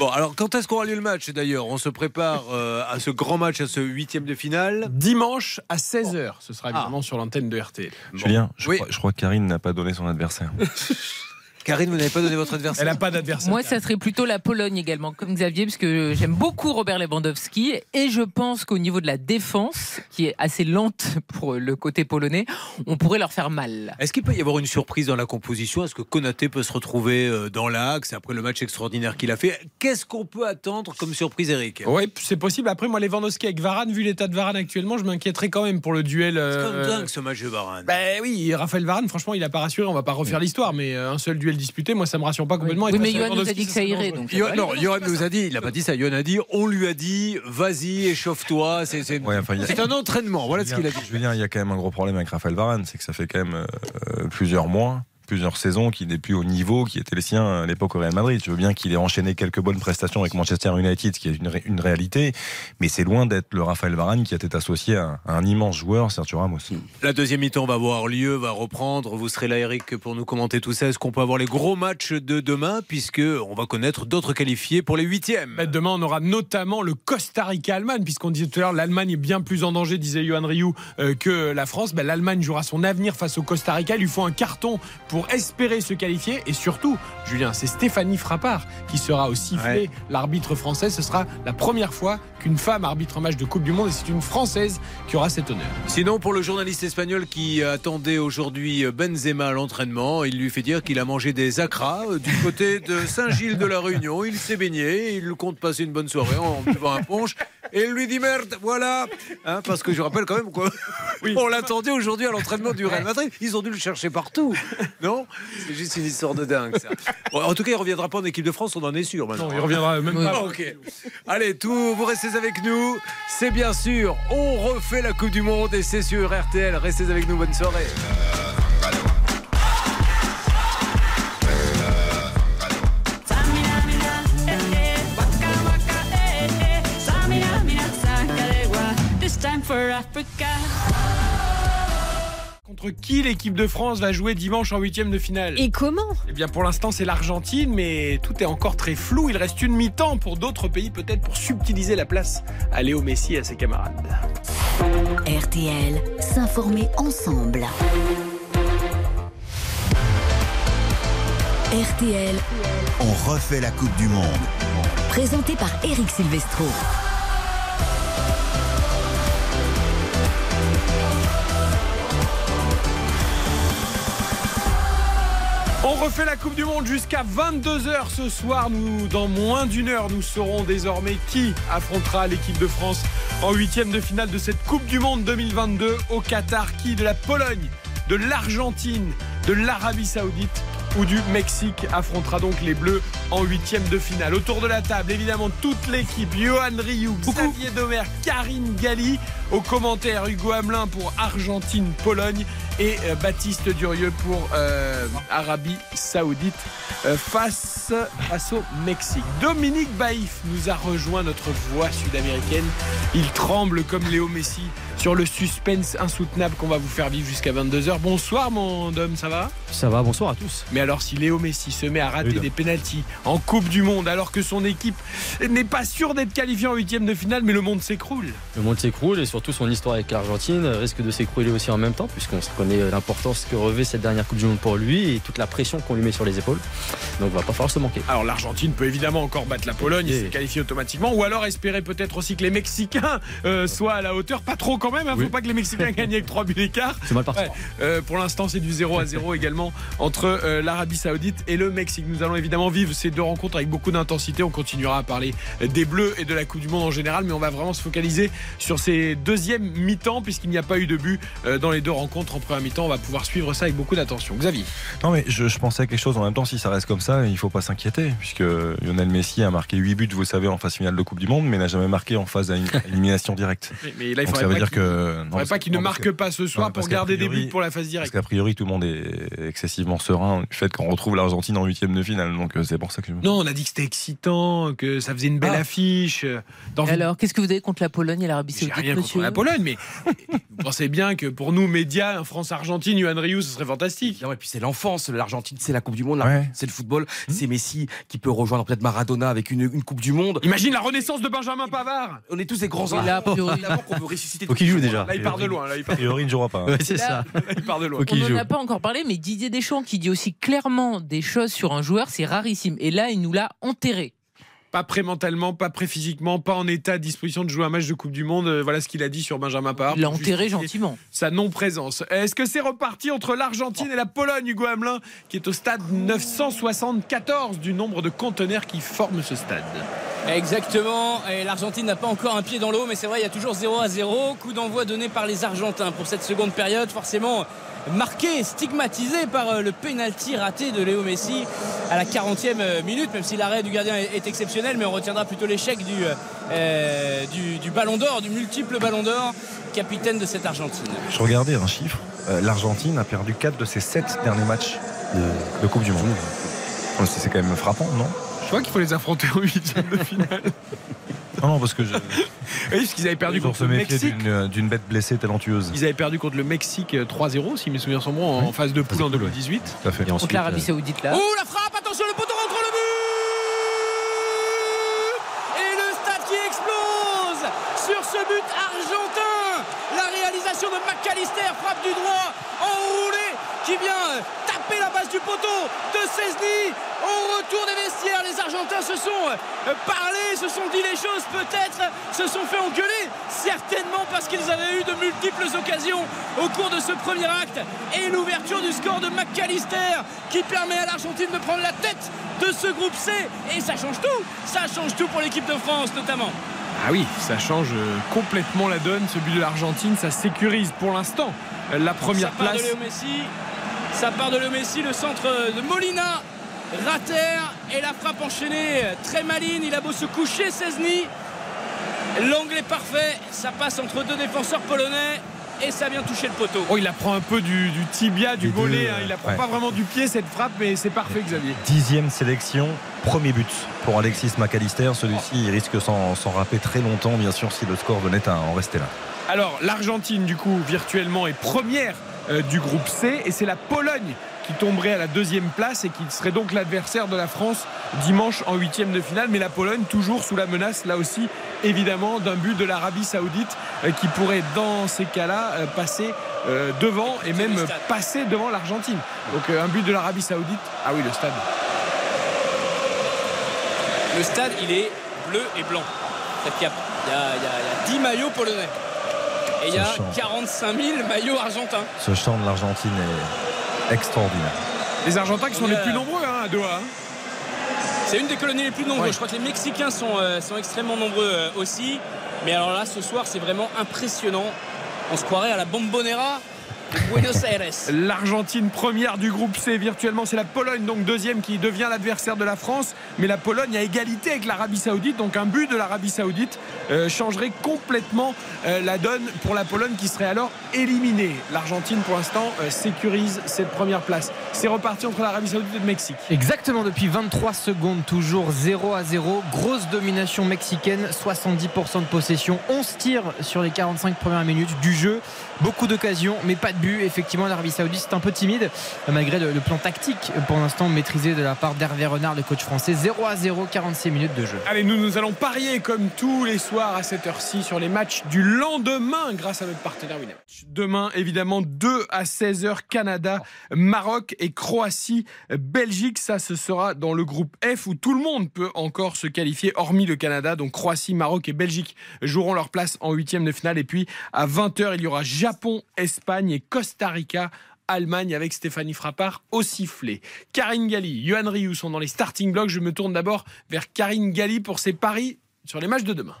Bon, alors quand est-ce qu'aura lieu le match d'ailleurs? On se prépare euh, à ce grand match, à ce huitième de finale. Dimanche à 16h, ce sera évidemment sur l'antenne de RTL. Julien, je, crois, je crois que Karine n'a pas donné son adversaire. Karine, vous n'avez pas donné votre adversaire Elle n'a pas d'adversaire. Moi, ça serait plutôt la Pologne également, comme Xavier, parce que j'aime beaucoup Robert Lewandowski et je pense qu'au niveau de la défense, qui est assez lente pour le côté polonais, on pourrait leur faire mal. Est-ce qu'il peut y avoir une surprise dans la composition? Est-ce que Konaté peut se retrouver euh, dans l'axe après le match extraordinaire qu'il a fait? Qu'est-ce qu'on peut attendre comme surprise, Eric? Oui, c'est possible. Après, moi, Lewandowski avec Varane, vu l'état de Varane actuellement, je m'inquiéterais quand même pour le duel. C'est euh, quand même dingue ce match de Varane. Ben oui, Raphaël Varane, franchement, il a pas rassuré. On va pas refaire l'histoire, mais euh, un seul duel disputé, moi, ça me rassure pas complètement. Oui, mais Johan nous a dit que ça irait. Donc Yo- non, Johan nous a dit, il n'a pas dit ça. Johan a dit, on lui a dit, vas-y, échauffe-toi. C'est c'est- Ouais, enfin, il y a- c'est un entraînement. Voilà ce qu'il a dit. Julien, il y a quand même un gros problème avec Raphaël Varane, c'est que ça fait quand même euh, plusieurs mois, plusieurs saisons qu'il n'est plus au niveau qui était les siens à l'époque au Real Madrid. Je veux bien qu'il ait enchaîné quelques bonnes prestations avec Manchester United, ce qui est une, ré- une réalité, mais c'est loin d'être le Raphaël Varane qui était associé à, à un immense joueur, Sergio Ramos. La deuxième mi-temps va avoir lieu, va reprendre. Vous serez là, Eric, pour nous commenter tout ça. Est-ce qu'on peut avoir les gros matchs de demain, puisque on va connaître d'autres qualifiés pour les huitièmes? Ben, demain, on aura notamment le Costa Rica-Allemagne, puisqu'on disait tout à l'heure, l'Allemagne est bien plus en danger, disait Johan Rioux, euh, que la France. Ben, L'Allemagne jouera son avenir face au Costa Rica. Il lui faut un carton pour espérer se qualifier. Et surtout, Julien, c'est Stéphanie Frappard qui sera au sifflet l'arbitre française. Ce sera la première fois qu'une femme arbitre un match de Coupe du Monde et c'est une Française qui aura cet honneur. Sinon, pour le journaliste espagnol qui attendait aujourd'hui Benzema à l'entraînement, il lui fait dire qu'il a mangé des acras euh, du côté de Saint-Gilles de la Réunion. Il s'est baigné, il compte passer une bonne soirée en buvant un punch. Et il lui dit merde, voilà Hein, Parce que je rappelle quand même quoi. On l'attendait aujourd'hui à l'entraînement du Real Madrid. Ils ont dû le chercher partout. Non? C'est juste une histoire de dingue ça. Bon, en tout cas, il reviendra pas en équipe de France, on en est sûr maintenant. Non, il reviendra même pas. Ok. Allez, tout, vous restez avec nous. C'est bien sûr, on refait la Coupe du Monde et c'est sur RTL. Restez avec nous, bonne soirée. Contre qui l'équipe de France va jouer dimanche en huitième de finale? Et comment? Eh bien, pour l'instant, c'est l'Argentine, mais tout est encore très flou. Il reste une mi-temps pour d'autres pays, peut-être pour subtiliser la place à Léo Messi et à ses camarades. RTL, s'informer ensemble. RTL, On refait la Coupe du Monde. présenté par Eric Silvestro. Refait la Coupe du Monde jusqu'à 22h ce soir. Nous, dans moins d'une heure, nous saurons désormais qui affrontera l'équipe de France en huitième de finale de cette Coupe du Monde 2022 au Qatar. Qui de la Pologne, de l'Argentine, de l'Arabie Saoudite ou du Mexique affrontera donc les Bleus en huitième de finale. Autour de la table, évidemment, toute l'équipe. Johan Rioux, Xavier Domer, Karine Galli. Au commentaire, Hugo Hamelin pour Argentine-Pologne et euh, Baptiste Durieux pour euh, Arabie Saoudite euh, face, face au Mexique. Dominique Baïf nous a rejoint notre voix sud-américaine. Il tremble comme Léo Messi sur le suspense insoutenable qu'on va vous faire vivre jusqu'à 22h. Bonsoir mon Dom, ça va? Ça va, bonsoir à tous. Mais alors si Léo Messi se met à rater des pénalties en Coupe du Monde alors que son équipe n'est pas sûre d'être qualifiée en huitième de finale, mais le monde s'écroule. Le monde s'écroule et surtout son histoire avec l'Argentine risque de s'écrouler aussi en même temps puisqu'on connaît l'importance que revêt cette dernière Coupe du Monde pour lui et toute la pression qu'on lui met sur les épaules. Donc va pas falloir se manquer. Alors l'Argentine peut évidemment encore battre la Pologne et se qualifier automatiquement ou alors espérer peut-être aussi que les Mexicains euh, soient à la hauteur, pas trop quand même, hein, faut pas que les Mexicains gagnent avec 3 buts d'écart. C'est mal parti. Ouais. Euh, pour l'instant, c'est du 0 à 0 également entre euh, l'Arabie Saoudite et le Mexique. Nous allons évidemment vivre ces deux rencontres avec beaucoup d'intensité. On continuera à parler des Bleus et de la Coupe du Monde en général, mais on va vraiment se focaliser sur ces deuxièmes mi-temps puisqu'il n'y a pas eu de but euh, dans les deux rencontres en première mi-temps. On va pouvoir suivre ça avec beaucoup d'attention. Xavier. Non mais je, je, pensais à quelque chose en même temps. Si ça reste comme ça, il faut pas s'inquiéter puisque Lionel Messi a marqué 8 buts, vous savez, en phase finale de Coupe du Monde, mais n'a jamais marqué en phase à élimination directe. Mais, mais là, il Donc ça veut dire qu'il- que faudrait pas qu'il ne marque pas ce soir non, pour parce garder des priori- buts pour la phase Parce directe. qu'a priori, tout le monde est excessivement serein du fait qu'on retrouve l'Argentine en huitième de finale. Donc euh, c'est pour ça que. Non, on a dit que c'était excitant, que ça faisait une belle Ah. affiche. euh, Dans alors, qu'est-ce que vous avez contre la Pologne et l'Arabie Saoudite, rien contre monsieur la Pologne, mais vous pensez bien que pour nous, médias, France-Argentine, Yuan Ryu, ce serait fantastique. Non, et puis c'est l'enfance, l'Argentine, c'est la Coupe du Monde, Ouais. c'est le football, c'est Messi qui peut rejoindre peut-être Maradona avec une, une Coupe du Monde. Imagine la renaissance de Benjamin Pavard. On est tous des grands Et là, Évidemment qu'on veut ressusciter. Joue déjà. Là, il part de loin. Là, il part, ne jouera pas. hein. Ouais, c'est ça. là, il part de loin. On n'en a pas encore parlé, mais Didier Deschamps qui dit aussi clairement des choses sur un joueur, c'est rarissime. Et là, il nous l'a enterré. Pas prêt mentalement, pas prêt physiquement, pas en état à disposition de jouer un match de Coupe du Monde. Euh, Voilà ce qu'il a dit sur Benjamin Pavard. Il l'a enterré gentiment. Sa non-présence. Est-ce que c'est reparti entre l'Argentine et la Pologne, Hugo Hamelin, qui est au stade 974 du nombre de conteneurs qui forment ce stade? Exactement, et l'Argentine n'a pas encore un pied dans l'eau, mais c'est vrai, il y a toujours 0 à 0. Coup d'envoi donné par les Argentins pour cette seconde période, forcément marqué, stigmatisé par euh, le penalty raté de Léo Messi à la 40e minute, même si l'arrêt du gardien est, exceptionnel, mais on retiendra plutôt l'échec du, euh, du, du ballon d'or, du multiple ballon d'or, capitaine de cette Argentine. Je regardais un chiffre. Euh, L'Argentine a perdu 4 de ses 7 derniers matchs de, de Coupe du Monde. C'est c'est quand même frappant, non? Je crois qu'il faut les affronter en huitième de finale. Non, non, parce que je, Oui, parce qu'ils avaient perdu pour contre se le méfier Mexique. d'une euh, d'une bête blessée talentueuse. Ils avaient perdu contre le Mexique euh, 3-0, si mes souvenirs sont bons, en Oui. phase de poule Phase de en poule, 2018. Tout à fait. Et ensuite, Contre l'Arabie euh, Saoudite, là. Oh la frappe, attention le poteau rentre le but Et le stade qui explose sur ce but argentin La réalisation de McAllister, frappe du droit, enroulé, qui vient la base du poteau de Cesny au retour des vestiaires, les Argentins se sont euh, parlé, se sont dit les choses peut-être, se sont fait engueuler, certainement parce qu'ils avaient eu de multiples occasions au cours de ce premier acte. Et l'ouverture du score de McAllister qui permet à l'Argentine de prendre la tête de ce groupe C. Et ça change tout, ça change tout pour l'équipe de France notamment. Ah oui, ça change euh, complètement la donne, ce but de l'Argentine. Ça sécurise pour l'instant euh, la première place. Messi, ça part de Léo Messi, le centre de Molina, Rater et la frappe enchaînée très maligne. Il a beau se coucher, Cesny. L'angle est parfait, ça passe entre deux défenseurs polonais et ça vient toucher le poteau. Oh, il apprend un peu du, du tibia, du mollet. hein. euh, Il apprend ouais. pas vraiment du pied cette frappe, mais c'est parfait, Xavier. Dixième sélection, premier but pour Alexis McAllister. Celui-ci, il risque s'en s'en rappeler très longtemps, bien sûr, si le score venait à en rester là. Alors, l'Argentine, du coup, virtuellement est première euh, du groupe C et c'est la Pologne qui tomberait à la deuxième place et qui serait donc l'adversaire de la France dimanche en huitième de finale. Mais la Pologne, toujours sous la menace, là aussi, évidemment, d'un but de l'Arabie Saoudite euh, qui pourrait, dans ces cas-là, euh, passer euh, devant et même passer devant l'Argentine. Donc, euh, un but de l'Arabie Saoudite. Ah oui, le stade. Le stade, il est bleu et blanc. Y, a, il y a- il y a 10 maillots polonais. Et il y a Ça change. 45 000 maillots argentins. Ce chant de l'Argentine est extraordinaire. Les Argentins qui sont les plus nombreux hein, à Doha. hein. C'est une des colonies les plus nombreuses. Ouais. Je crois que les Mexicains sont, euh, sont extrêmement nombreux euh, aussi. Mais alors là, ce soir, c'est vraiment impressionnant. On se croirait à la Bombonera Buenos Aires. L'Argentine première du groupe C virtuellement c'est la Pologne donc deuxième qui devient l'adversaire de la France mais la Pologne a égalité avec l'Arabie Saoudite donc un but de l'Arabie Saoudite euh, changerait complètement euh, la donne pour la Pologne qui serait alors éliminée l'Argentine pour l'instant euh, sécurise cette première place c'est reparti entre l'Arabie Saoudite et le Mexique Exactement, depuis 23 secondes, toujours 0 à 0. Grosse domination mexicaine, 70% de possession, 11 tirs sur les 45 premières minutes du jeu. Beaucoup d'occasions, mais pas de but. Effectivement, l'Arabie Saoudite, c'est un peu timide, malgré le, le plan tactique pour l'instant maîtrisé de la part d'Hervé Renard, le coach français. 0 à 0, 46 minutes de jeu. Allez, nous, nous allons parier comme tous les soirs à cette heure-ci sur les matchs du lendemain grâce à notre partenaire Winamax. Demain, évidemment, 2 à 16h, Canada, Maroc et Croatie, Belgique. Ça, ce sera dans le groupe F où tout le monde peut encore se qualifier, hormis le Canada. Donc Croatie, Maroc et Belgique joueront leur place en huitième de finale. Et puis, à 20h, il y aura Japon, Espagne et Costa Rica. Allemagne avec Stéphanie Frappard au sifflet. Karine Galli, Johan Rioux sont dans les starting blocks. Je me tourne d'abord vers Karine Galli pour ses paris sur les matchs de demain.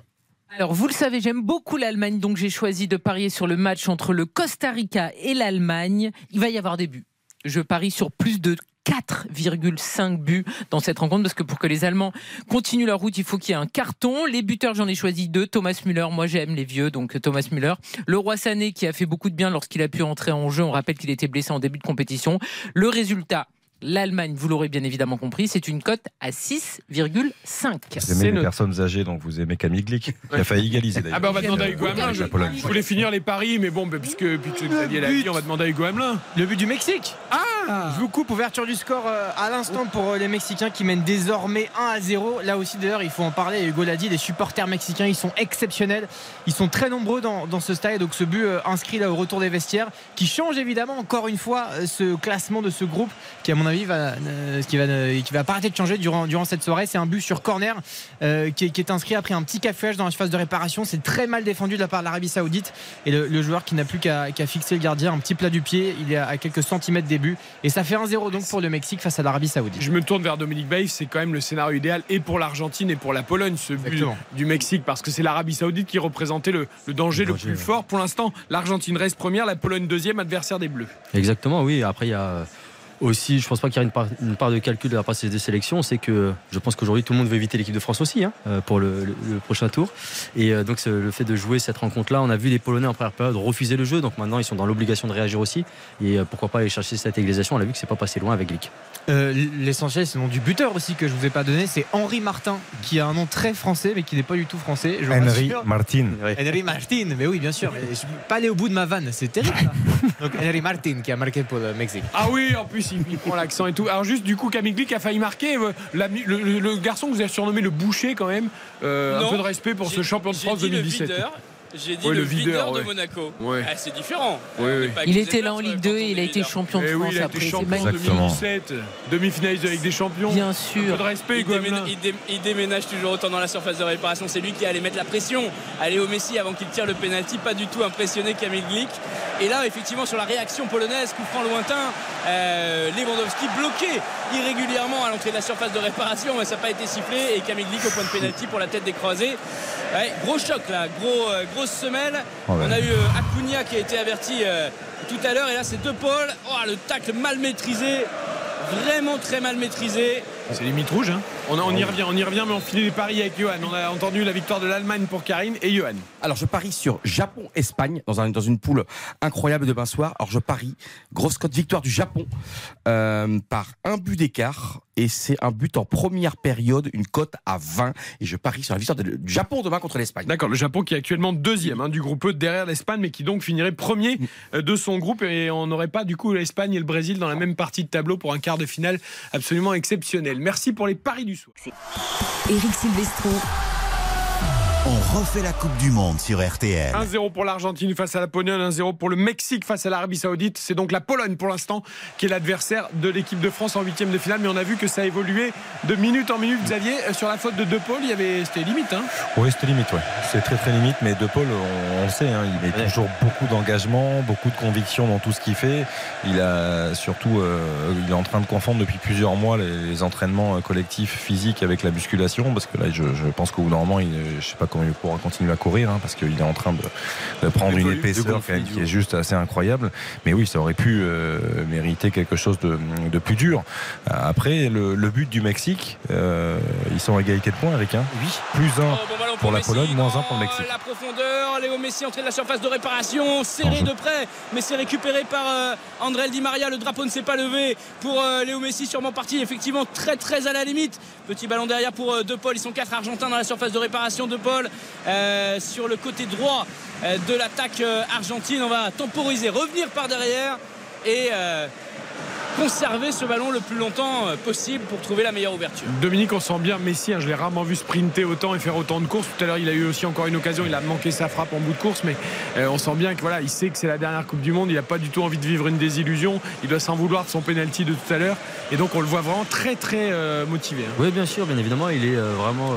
Alors, vous le savez, j'aime beaucoup l'Allemagne, donc j'ai choisi de parier sur le match entre le Costa Rica et l'Allemagne. Il va y avoir des buts. Je parie sur plus de 4,5 buts dans cette rencontre parce que pour que les Allemands continuent leur route, il faut qu'il y ait un carton. Les buteurs, j'en ai choisi deux. Thomas Müller, moi j'aime les vieux, donc Thomas Müller. Le Roi Sané qui a fait beaucoup de bien lorsqu'il a pu entrer en jeu. On rappelle qu'il était blessé en début de compétition. Le résultat. L'Allemagne, vous l'aurez bien évidemment compris, c'est une cote à 6,5. Vous aimez les personnes âgées, donc vous aimez Camille Glick, qui a failli égaliser d'ailleurs. Ah ben on va demander à Hugo Hamelin. Je, voulais finir les paris, mais bon, bah, puisque, puisque Xavier l'a dit, on va demander à Hugo Hamelin. Le but du Mexique Ah Je vous coupe, ouverture du score euh, à l'instant pour euh, les Mexicains qui mènent désormais 1 à 0. Là aussi, d'ailleurs, il faut en parler. Hugo l'a dit, les supporters mexicains, ils sont exceptionnels. Ils sont très nombreux dans, ce stade. Donc, ce but euh, inscrit là au retour des vestiaires qui change évidemment encore une fois ce classement de ce groupe qui, à mon avis, va, euh, qui va, qui va pas arrêter de changer durant, durant cette soirée. C'est un but sur corner qui, est, inscrit après un petit cafouillage dans la surface de réparation. C'est très mal défendu de la part de l'Arabie Saoudite. Et le, le joueur qui n'a plus qu'à qu'à fixer le gardien, un petit plat du pied, il est à quelques centimètres des buts. Et ça fait 1-0 donc pour le Mexique face à l'Arabie Saoudite. Je me tourne vers Dominique Baïf, c'est quand même le scénario idéal et pour l'Argentine et pour la Pologne, ce but Exactement. du Mexique, parce que c'est l'Arabie Saoudite qui représentait le, le danger le, plus fort. Pour l'instant, l'Argentine reste première, la Pologne deuxième, adversaire des Bleus. Exactement, oui. Après, il y a euh, aussi, je pense pas qu'il y ait une part, une part de calcul de la part des sélections. C'est que je pense qu'aujourd'hui, tout le monde veut éviter l'équipe de France aussi hein, euh, pour le, le- le prochain tour. Et euh, donc, le fait de jouer cette rencontre-là, on a vu les Polonais en première période refuser le jeu. Donc maintenant, ils sont dans l'obligation de réagir aussi. Et euh, pourquoi pas aller chercher cette égalisation? On a vu que c'est pas passé loin avec Glick. Euh, L'essentiel, c'est le nom du buteur aussi que je vous ai pas donné. C'est Henri Martin, qui a un nom très français, mais qui n'est pas du tout français. Je Henry. Martin. Henry Martin, mais oui, bien sûr. Mais je suis pas allé au bout de ma vanne, c'est terrible. ça. Donc Henry Martin qui a marqué pour le Mexique. Ah oui, en plus, il, il prend l'accent et tout. Alors, juste, du coup, Camille Glick a failli marquer. euh, le, le- le garçon que vous avez surnommé le boucher, quand même. Euh, un peu de respect pour ce champion de France dit le 2017. videur, J'ai dit Ouais, le, le videur, videur, ouais. de Monaco. Ouais. Ah, c'est différent. Il était là en Ligue quand 2 on et il est a été champion de Eh oui, France il a après. été champion en magnifique. Exactement. 2017, demi-finaliste de Ligue des Champions. Bien Un sûr. peu de respect, Il, il dé- il déménage toujours autant dans la surface de réparation. C'est lui qui allait mettre la pression, aller au Messi avant qu'il tire le penalty. Pas du tout impressionné Kamil Glick. Et là, effectivement, sur la réaction polonaise, coup franc lointain, euh, Lewandowski bloqué irrégulièrement à l'entrée de la surface de réparation, mais ça n'a pas été sifflé. Et Kamil Glick au point de penalty pour la tête des croisés. Ouais, gros choc là, gros, euh, grosse semelle. Oh. On a eu euh, Acuna qui a été averti euh, tout à l'heure. Et là, c'est De Paul. Oh, le tacle mal maîtrisé. Vraiment très mal maîtrisé. C'est limite rouge. Hein. On, on y revient, on y revient, mais on finit les paris avec Johan. On a entendu la victoire de l'Allemagne pour Karine et Johan. Alors je parie sur Japon-Espagne dans, un- dans une poule incroyable de bain soir. Alors je parie grosse cote victoire du Japon euh, par un but d'écart et c'est un but en première période, une cote à 20 et je parie sur la victoire du Japon demain contre l'Espagne. D'accord, le Japon qui est actuellement deuxième hein, du groupe E derrière l'Espagne, mais qui donc finirait premier euh, de son groupe. Et on n'aurait pas du coup l'Espagne et le Brésil dans la même partie de tableau pour un quart de finale absolument exceptionnel. Merci pour les paris du soir. Éric Silvestro. On refait la Coupe du Monde sur RTL. 1-0 pour l'Argentine face à la Pologne, 1-0 pour le Mexique face à l'Arabie Saoudite. C'est donc la Pologne pour l'instant qui est l'adversaire de l'équipe de France en huitième de finale. Mais on a vu que ça a évolué de minute en minute. Xavier, euh, sur la faute de De Paul, il y avait c'était limite. Hein Oui, c'était limite, ouais. C'est très très limite, mais De Paul, on, on le sait, hein, il met toujours beaucoup d'engagement, beaucoup de conviction dans tout ce qu'il fait. Il a surtout, euh, il est en train de confondre depuis plusieurs mois les, les entraînements euh, collectifs physiques avec la musculation, parce que là, je, je pense qu'au bout d'un moment, il, je sais pas comment il pourra continuer à courir, hein, parce qu'il est en train de, de prendre une épaisseur qui est juste assez incroyable. Mais oui, ça aurait pu euh, mériter quelque chose de, de plus dur. Après, le, le but du Mexique, euh, ils sont à égalité de points, Eric. Hein oui. Plus un Oh, pour la Messi Pologne, moins un pour le Mexique. La profondeur, Léo Messi entré de la surface de réparation, serré de près, mais c'est récupéré par euh, André Di Maria. Le drapeau ne s'est pas levé pour euh, Léo Messi, sûrement parti effectivement très très à la limite. Petit ballon derrière pour euh, De Paul. Ils sont quatre Argentins dans la surface de réparation. De Paul euh, sur le côté droit euh, de l'attaque euh, argentine. On va temporiser, revenir par derrière et conserver ce ballon le plus longtemps euh, possible pour trouver la meilleure ouverture. Dominique, on sent bien Messi. hein, je l'ai rarement vu sprinter autant et faire autant de courses. Tout à l'heure, il a eu aussi encore une occasion. Il a manqué sa frappe en bout de course, mais euh, on sent bien que voilà, il sait que c'est la dernière Coupe du Monde. Il n'a pas du tout envie de vivre une désillusion. Il doit s'en vouloir de son penalty de tout à l'heure. Et donc, on le voit vraiment très très euh, motivé. hein. Oui, bien sûr, bien évidemment, il est euh, vraiment, euh,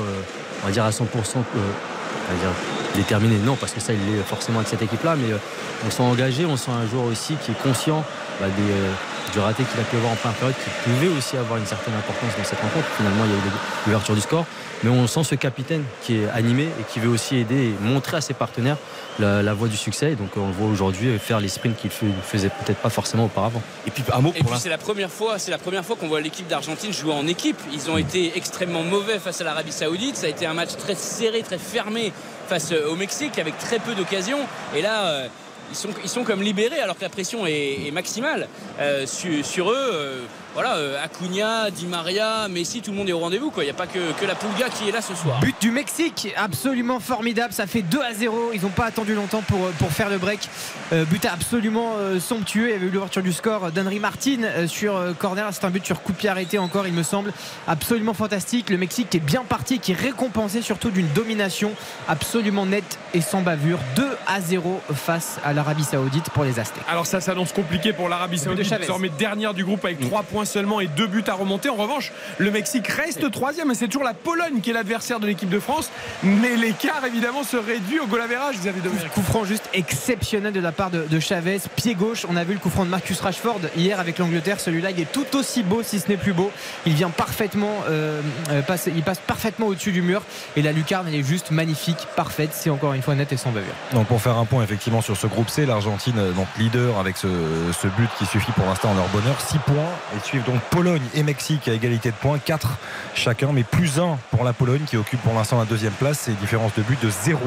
on va dire à 100%, euh, on va dire déterminé. Non, parce que ça, il est forcément avec cette équipe-là, mais euh, on sent engagé, on sent un joueur aussi qui est conscient bah, des, euh, du raté qu'il a pu avoir en première période, qui pouvait aussi avoir une certaine importance dans cette rencontre. Finalement, il y a eu l'ouverture du score, mais on sent ce capitaine qui est animé et qui veut aussi aider et montrer à ses partenaires la, la voie du succès. Et donc, on le voit aujourd'hui faire les sprints qu'il ne faisait peut-être pas forcément auparavant. Et puis un mot Et puis c'est la première fois, c'est la première fois qu'on voit l'équipe d'Argentine jouer en équipe. Ils ont été extrêmement mauvais face à l'Arabie Saoudite. Ça a été un match très serré, très fermé face euh, au Mexique avec très peu d'occasions. Et là. Euh, ils sont, comme libérés alors que la pression est, maximale euh, sur, sur eux. Euh, voilà, euh, Acuna, Di Maria, Messi, tout le monde est au rendez-vous. quoi. Il n'y a pas que, que la Pulga qui est là ce soir. But du Mexique, absolument formidable. Ça fait 2 à 0. Ils n'ont pas attendu longtemps pour, pour faire le break. Euh, but absolument euh, somptueux. Il y avait eu l'ouverture du score d'Henry Martin euh, sur euh, corner. C'est un but sur coup de pied arrêté encore, il me semble. Absolument fantastique. Le Mexique qui est bien parti, qui est récompensé surtout d'une domination absolument nette et sans bavure. 2 à 0 face à l'Arabie Saoudite pour les Aztèques. Alors ça s'annonce compliqué pour l'Arabie Saoudite, désormais dernière du groupe avec 3 points seulement et 2 buts à remonter. En revanche, le Mexique reste troisième et c'est toujours la Pologne qui est l'adversaire de l'équipe de France. Mais l'écart évidemment se réduit au goal average, Xavier Domergue. Coup franc juste exceptionnel de la part de, de Chavez, pied gauche. On a vu le coup franc de Marcus Rashford hier avec l'Angleterre. Celui-là, il est tout aussi beau, si ce n'est plus beau. Il vient parfaitement, euh, euh, passe, il passe parfaitement au-dessus du mur. Et la lucarne, elle est juste magnifique, parfaite. C'est encore une fois net et sans bavure. Donc pour faire un point effectivement sur ce groupe C, l'Argentine euh, donc leader avec ce, ce but qui suffit pour l'instant en leur bonheur, 6 points et suivent donc Pologne et Mexique à égalité de points, 4 chacun, mais plus 1 pour la Pologne qui occupe pour l'instant la deuxième place et différence de but de 0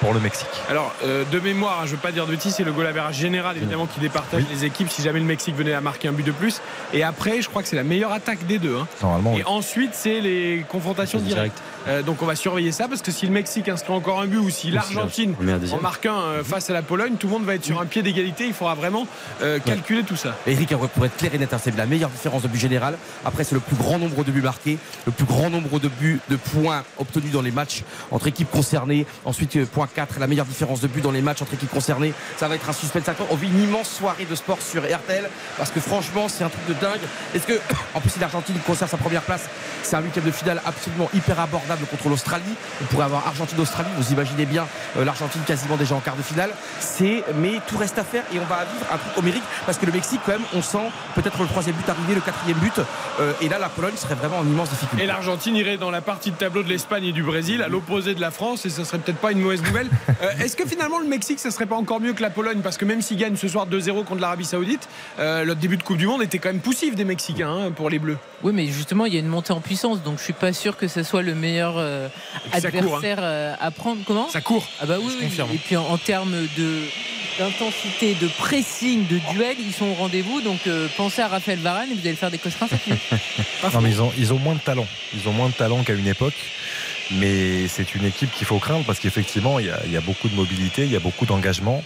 pour le Mexique. Alors, euh, de mémoire, hein, je ne veux pas dire de bêtises, c'est le goal average général évidemment qui départage les équipes si jamais le Mexique venait à marquer un but de plus. Et après, je crois que c'est la meilleure attaque des deux. hein. Normalement, Et oui. ensuite, c'est les confrontations Direct. Euh, donc on va surveiller ça parce que si le Mexique inscrit encore un but ou si l'Argentine en marque un euh, face à la Pologne, tout le monde va être sur un pied d'égalité. Il faudra vraiment euh, calculer tout ça. Eric, pour être clair et net, hein, c'est la meilleure différence de but général. Après, c'est le plus grand nombre de buts marqués, le plus grand nombre de buts, de points obtenus dans les matchs entre équipes concernées. Ensuite, point 4, la meilleure différence de buts dans les matchs entre équipes concernées. Ça va être un suspense incroyable. On vit une immense soirée de sport sur RTL parce que franchement, c'est un truc de dingue. Est-ce que, en plus, si l'Argentine conserve sa première place, c'est un huitième de finale absolument hyper abordable contre l'Australie. On pourrait avoir Argentine-Australie. Vous imaginez bien euh, l'Argentine quasiment déjà en quart de finale. C'est, mais tout reste à faire et on va vivre un truc homérique parce que le Mexique, quand même, on sent peut-être le troisième but arriver, le quatrième but. Euh, et là, la Pologne serait vraiment en immense difficulté. Et l'Argentine irait dans la partie de tableau de l'Espagne et du Brésil, à l'opposé de la France, et ça serait peut-être pas une mauvaise nouvelle. Euh, Est-ce que finalement le Mexique, ça serait pas encore mieux que la Pologne? Parce que même s'ils gagnent ce soir 2-0 contre l'Arabie Saoudite, euh, le début de Coupe du Monde était quand même poussif des Mexicains hein, pour les Bleus. Oui, mais justement, il y a une montée en puissance, donc je suis pas sûr que ce soit le meilleur euh, ça adversaire court, hein. euh, à prendre. Comment? Ça court. Ah bah oui, oui. Et puis en, en termes de d'intensité, de pressing, de duel, ils sont au rendez-vous. Donc euh, pensez à Raphaël Varane et vous allez faire des cauchemars. Non, mais ils ont, ils ont moins de talent. Ils ont moins de talent qu'à une époque. mais c'est une équipe qu'il faut craindre parce qu'effectivement, il y, a, il y a beaucoup de mobilité, il y a beaucoup d'engagement,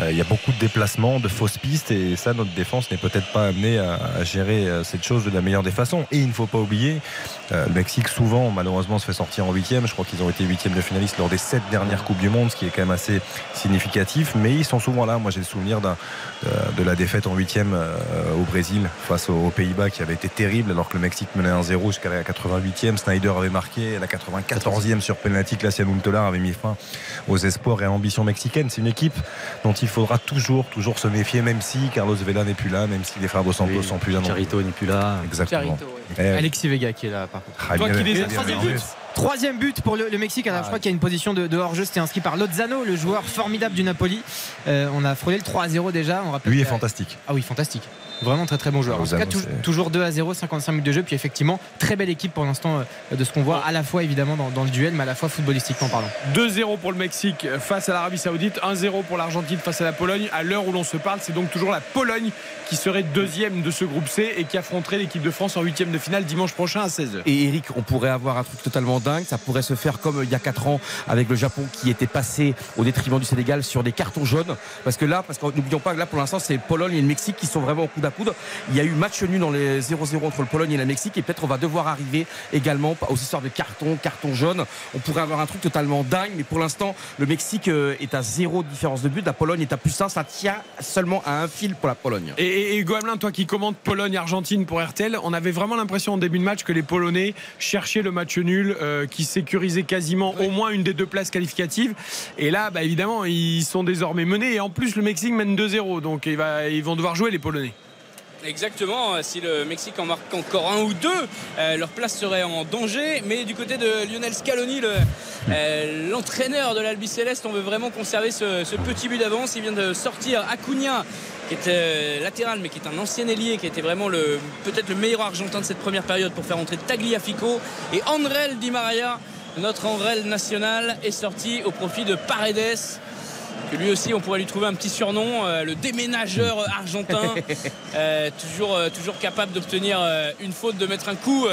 euh, il y a beaucoup de déplacements, de fausses pistes, et ça, notre défense n'est peut-être pas amenée à, à gérer cette chose de la meilleure des façons. Et il ne faut pas oublier, euh, le Mexique souvent, malheureusement, se fait sortir en huitième. Je crois qu'ils ont été huitième de finaliste lors des sept dernières coupes du monde, ce qui est quand même assez significatif. Mais ils sont souvent là. Moi, j'ai le souvenir d'un- de, de la défaite en huitième euh, au Brésil face aux, aux Pays-Bas, qui avait été terrible, alors que le Mexique menait 1-0 jusqu'à la 88e. Snyder avait marqué à la 94e sur penalty. Klaasian Huntelaar avait mis fin aux espoirs et à l'ambition mexicaine. C'est une équipe dont il faudra toujours, toujours se méfier, même si Carlos Vela n'est plus là, même si les frères Dos Santos sont plus là. Charito n'est plus là. Exactement. Charito. Alexis Vega qui est là par contre. Ah, Toi qui les troisième but. Troisième but pour le, le Mexique. Alors, je crois qu'il y a une position de, de hors-jeu. C'était inscrit par Lozano, le joueur formidable du Napoli. Euh, on a frôlé le 3-0 déjà. On rappelle Lui est que- fantastique. Ah oui, fantastique. Vraiment très très bon joueur. En tout cas, toujours 2 à 0, 55 minutes de jeu. Puis effectivement, très belle équipe pour l'instant euh, de ce qu'on voit, à la fois évidemment dans, dans le duel, mais à la fois footballistiquement parlant. 2-0 pour le Mexique face à l'Arabie Saoudite, 1-0 pour l'Argentine face à la Pologne. À l'heure où l'on se parle, c'est donc toujours la Pologne qui serait deuxième de ce groupe C et qui affronterait l'équipe de France en huitième de finale dimanche prochain à 16h. Et Eric, on pourrait avoir un truc totalement dingue. Ça pourrait se faire comme il y a 4 ans avec le Japon qui était passé au détriment du Sénégal sur des cartons jaunes. Parce que là, parce que n'oublions pas que là pour l'instant c'est Pologne et le Mexique qui sont vraiment au coude à coude. Il y a eu match nul dans les 0-0 entre le Pologne et le Mexique et peut-être on va devoir arriver également aux histoires de cartons, cartons jaunes. On pourrait avoir un truc totalement dingue, mais pour l'instant le Mexique euh, est à zéro différence de but. La Pologne est à plus 1, ça tient seulement à un fil pour la Pologne. Et, et, Hugo toi qui commandes Pologne-Argentine pour RTL, on avait vraiment l'impression en début de match que les Polonais cherchaient le match nul, euh, qui sécurisait quasiment au moins une des deux places qualificatives. Et là, bah, évidemment, ils sont désormais menés. Et en plus, le Mexique mène 2-0. Donc ils vont devoir jouer les Polonais. Exactement, si le Mexique en marque encore un ou deux, euh, leur place serait en danger. Mais du côté de Lionel Scaloni, euh, l'entraîneur de l'Albi Céleste, on veut vraiment conserver ce, petit but d'avance. Il vient de sortir Acuna, qui euh, latéral, mais qui est un ancien ailier, qui était vraiment peut-être le meilleur argentin de cette première période pour faire entrer Tagliafico. Et Andrel Di Maria, notre Andrel national, est sorti au profit de Paredes que lui aussi on pourrait lui trouver un petit surnom, euh, le déménageur argentin, Euh, toujours, euh, toujours capable d'obtenir euh, une faute, de mettre un coup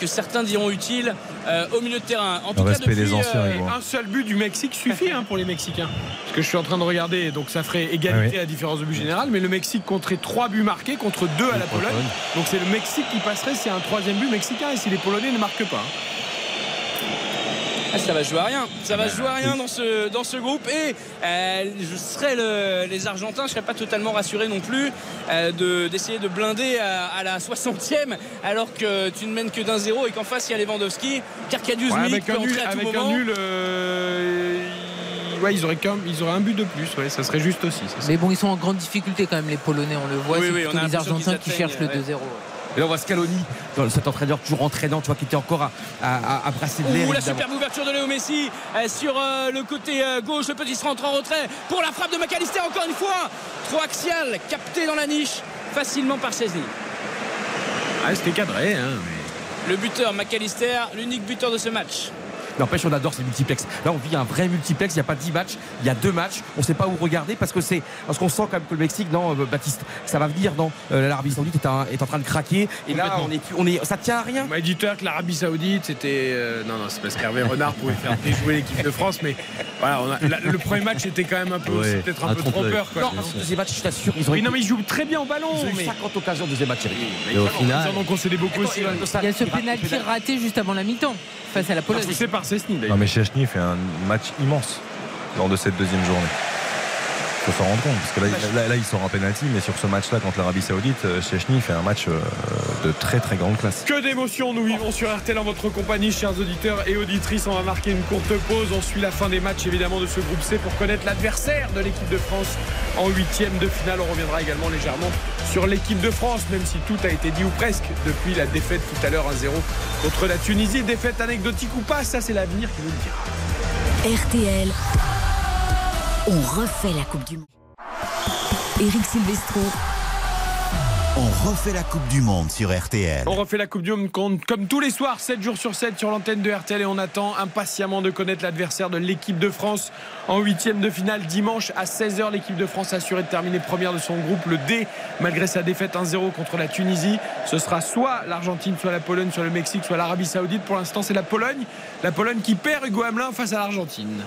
que certains diront utile euh, au milieu de terrain. En tout cas, des depuis, anciens, euh. Un seul but du Mexique suffit hein, pour les Mexicains. Parce que je suis en train de regarder, donc ça ferait égalité Ah oui. à la différence de but général, mais le Mexique compterait 3 buts marqués contre 2 à la Pologne. Donc c'est le Mexique qui passerait s'il y a un troisième but mexicain et si les Polonais ne marquent pas. hein. Ah, ça va jouer à rien. Ça va jouer à rien dans ce, dans ce groupe. Et euh, je serais le- les Argentins, je serais pas totalement rassuré non plus euh, de- d'essayer de, blinder à, à la 60e alors que tu ne mènes que d'un zéro et qu'en face il y a Lewandowski. Carcadius Ouais, avec peut un nul, entrer à tout avec un moment. nul euh, ils- ouais, ils, auraient quand même- ils auraient un but de plus, ouais, ça serait juste aussi. ça serait- Mais bon, ils sont en grande difficulté quand même, les Polonais, on le voit. Oui, c'est oui, plutôt on a les Argentins qui cherchent le atteignent, 2-0. Et là, on voit Scaloni, cet entraîneur toujours entraînant, tu vois, qui était encore à, à- à- brasser de l'air. Ouh, la superbe ouverture de Léo Messi euh, sur euh, le côté euh, gauche. Le petit se rentre en retrait pour la frappe de McAllister encore une fois. Trop axial, capté dans la niche facilement par Chesney. Ah, c'était cadré. Hein, Le buteur McAllister, l'unique buteur de ce match. N'empêche, on adore ces multiplex. Là, on vit un vrai multiplex. Il n'y a pas 10 matchs, il y a deux matchs. On ne sait pas où regarder parce que c'est parce qu'on sent quand même que le Mexique, non, euh, Baptiste, ça va venir. Non, Euh, l'Arabie Saoudite est, un- est en train de craquer. Et là, on est, on est, ça tient à rien. On m'a dit tout à l'heure que l'Arabie Saoudite, c'était. euh, non, non, c'est parce qu'Hervé Renard pouvait faire déjouer l'équipe de France, mais voilà, on a- la- le premier match était quand même un peu, Ouais, c'est peut-être un, un peu trompeur. Quoi. Non, le deuxième match, je t'assure, ils ont Oui, été- non, mais ils jouent très bien au ballon. ils ont eu mais- 50 occasions de deuxième match, mais Et au final- Ils en ont concédé beaucoup aussi. Attends, il y a ce pénalty raté juste avant la mi-temps face à la Pologne. Par Non mais Chechny fait un match immense lors de cette deuxième journée. Il faut s'en rendre compte, parce que là, là, là, il sort en penalty, mais sur ce match-là contre l'Arabie Saoudite, euh, Chechny fait un match euh, de très très grande classe. Que d'émotions nous vivons sur RTL en votre compagnie, chers auditeurs et auditrices. On va marquer une courte pause. On suit la fin des matchs évidemment de ce groupe C pour connaître l'adversaire de l'équipe de France en huitième de finale. On reviendra également légèrement sur l'équipe de France, même si tout a été dit ou presque depuis la défaite tout à l'heure 1-0 contre la Tunisie. Défaite anecdotique ou pas, ça c'est l'avenir qui nous le dira. RTL, on refait la Coupe du Monde. Eric Silvestro, On refait la Coupe du Monde sur RTL. On refait la Coupe du Monde comme, tous les soirs, 7 jours sur 7 sur l'antenne de RTL et on attend impatiemment de connaître l'adversaire de l'équipe de France en huitième de finale dimanche à 16h. L'équipe de France assurée de terminer première de son groupe, le D, malgré sa défaite 1-0 contre la Tunisie. Ce sera soit l'Argentine, soit la Pologne, soit le Mexique, soit l'Arabie Saoudite. Pour l'instant, c'est la Pologne. La Pologne qui perd Hugo Hamelin face à l'Argentine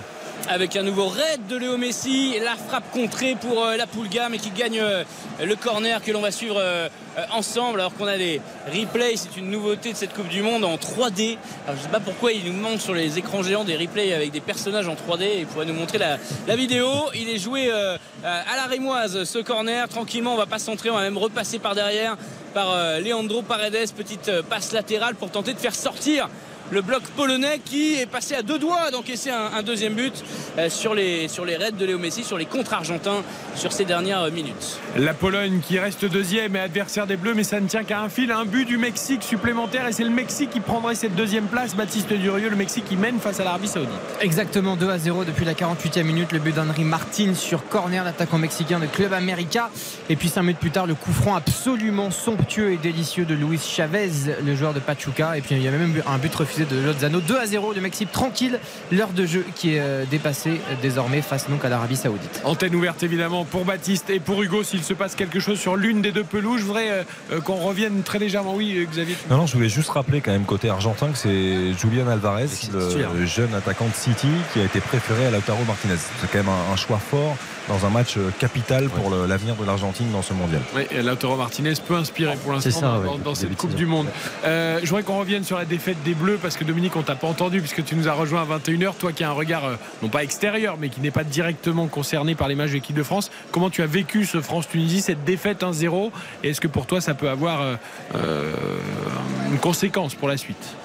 avec un nouveau raid de Léo Messi, la frappe contrée pour euh, la Pulga mais qui gagne euh, le corner que l'on va suivre euh, ensemble alors qu'on a des replays, c'est une nouveauté de cette Coupe du Monde en 3D. Alors, je ne sais pas pourquoi il nous manque sur les écrans géants des replays avec des personnages en 3D, il pourrait nous montrer la, la vidéo. Il est joué à la rémoise ce corner, tranquillement on va pas centrer, on va même repasser par derrière par Leandro Paredes, petite passe latérale pour tenter de faire sortir le bloc polonais qui est passé à deux doigts d'encaisser un, deuxième but euh, sur, les, sur les raids de Léo Messi, sur les contre argentins sur ces dernières minutes. La Pologne qui reste deuxième et adversaire des Bleus, mais ça ne tient qu'à un fil, un but du Mexique supplémentaire et c'est le Mexique qui prendrait cette deuxième place. Baptiste Durieux, le Mexique qui mène face à l'Arabie Saoudite. Exactement 2 à 0 depuis la 48e minute, le but d'Henri Martin sur corner, l'attaquant mexicain de Club América. Et puis 5 minutes plus tard, le coup franc absolument somptueux et délicieux de Luis Chavez, le joueur de Pachuca. Et puis il y avait même un but refusé de Lozano. 2 à 0 du Mexique tranquille. L'heure de jeu qui est euh, dépassée euh, désormais face donc à l'Arabie Saoudite. Antenne ouverte évidemment pour Baptiste et pour Hugo s'il se passe quelque chose sur l'une des deux pelouses. Je voudrais euh, qu'on revienne très légèrement. Oui, Xavier. Non, non, je voulais juste rappeler quand même côté argentin que c'est Julian Alvarez, le jeune attaquant de City, qui a été préféré à Lautaro Martinez. C'est quand même un choix fort dans un match euh, capital pour l'avenir de l'Argentine dans ce mondial. Oui, Lautaro Martinez peut inspirer pour l'instant dans, cette Coupe du Monde. Euh, je voudrais qu'on revienne sur la défaite des Bleus parce que Dominique, on t'a pas entendu puisque tu nous as rejoint à 21h. Toi qui as un regard, euh, non pas extérieur, mais qui n'est pas directement concerné par les matchs de l'équipe de France, comment tu as vécu ce France-Tunisie, cette défaite 1-0 Et est-ce que pour toi ça peut avoir une conséquence pour la suite?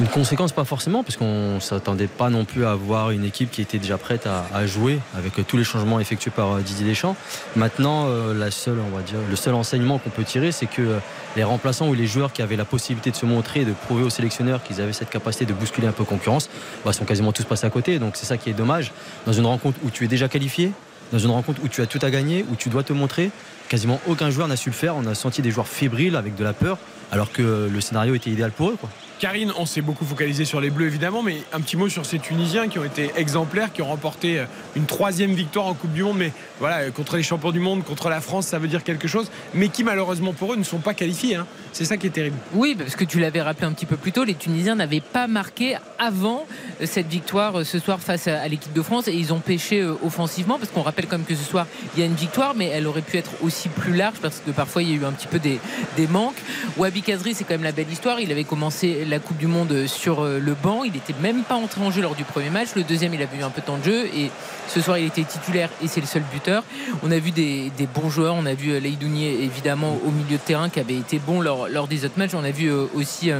Une conséquence, pas forcément, parce qu'on ne s'attendait pas non plus à avoir une équipe qui était déjà prête à, jouer avec tous les changements effectués par euh, Didier Deschamps. Maintenant, euh, la seule, on va dire, le seul enseignement qu'on peut tirer, c'est que euh, les remplaçants ou les joueurs qui avaient la possibilité de se montrer et de prouver aux sélectionneurs qu'ils avaient cette capacité de bousculer un peu concurrence, bah, sont quasiment tous passés à côté. Donc c'est ça qui est dommage. Dans une rencontre où tu es déjà qualifié, dans une rencontre où tu as tout à gagner, où tu dois te montrer, quasiment aucun joueur n'a su le faire. On a senti des joueurs fébriles avec de la peur, alors que le scénario était idéal pour eux. Karine, on s'est beaucoup focalisé sur les Bleus évidemment, mais un petit mot sur ces Tunisiens qui ont été exemplaires, qui ont remporté euh, une troisième victoire en Coupe du Monde, mais voilà, contre les champions du monde, contre la France, ça veut dire quelque chose, mais qui malheureusement pour eux ne sont pas qualifiés. Hein. C'est ça qui est terrible. Oui, parce que tu l'avais rappelé un petit peu plus tôt, les Tunisiens n'avaient pas marqué avant euh, cette victoire euh, ce soir face à l'équipe de France et ils ont pêché offensivement, parce qu'on rappelle comme que ce soir il y a une victoire, mais elle aurait pu être aussi plus large parce que parfois il y a eu un petit peu des, des manques. Wabi Kazri, c'est quand même la belle histoire. Il avait commencé la Coupe du Monde sur euh, le banc. Il n'était même pas entré en jeu lors du premier match. Le deuxième, il avait eu un peu de temps de jeu. Et ce soir, il était titulaire et c'est le seul buteur. On a vu des, bons joueurs. On a vu euh, Leidounier, évidemment, au milieu de terrain, qui avait été bon lors, lors des autres matchs. On a vu euh, aussi.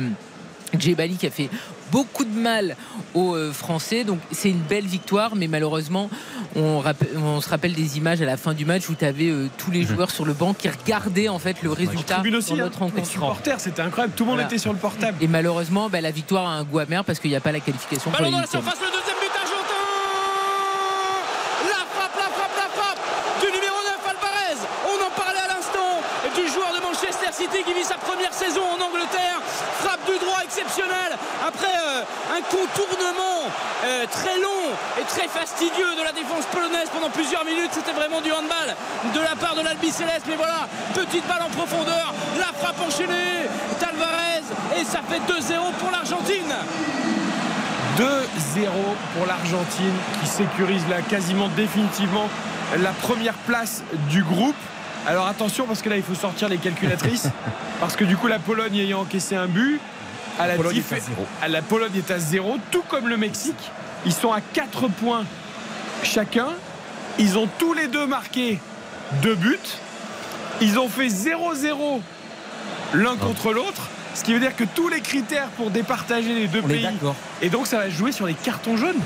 Djebali qui a fait beaucoup de mal aux euh, Français. Donc c'est une belle victoire, mais malheureusement, on, se rappelle des images à la fin du match où tu avais euh, tous les mhm. joueurs sur le banc qui regardaient en fait le résultat de notre hein. rencontre. C'était incroyable. Tout le monde était sur le portable. Et malheureusement, bah, la victoire a un goût amer parce qu'il n'y a pas la qualification pour les dans la surface, le deuxième but argentin La frappe, la frappe, la frappe du numéro 9 Alvarez. On en parlait à l'instant du joueur de Qui vit sa première saison en Angleterre du droit exceptionnel après euh, un contournement euh, très long et très fastidieux de la défense polonaise pendant plusieurs minutes. C'était vraiment du handball de la part de l'Albi Céleste. Mais voilà, petite balle en profondeur, la frappe enchaînée d'Alvarez et ça fait 2-0 pour l'Argentine. 2-0 pour l'Argentine qui sécurise là quasiment définitivement la première place du groupe. Alors attention parce que là il faut sortir les calculatrices parce que du coup la Pologne ayant encaissé un but, à la, Pologne à la Pologne est à 0, tout comme le Mexique. Ils sont à 4 points chacun. Ils ont tous les deux marqué deux buts. Ils ont fait 0-0 l'un ah. contre l'autre. Ce qui veut dire que tous les critères pour départager les deux pays. Et donc ça va jouer sur les cartons jaunes.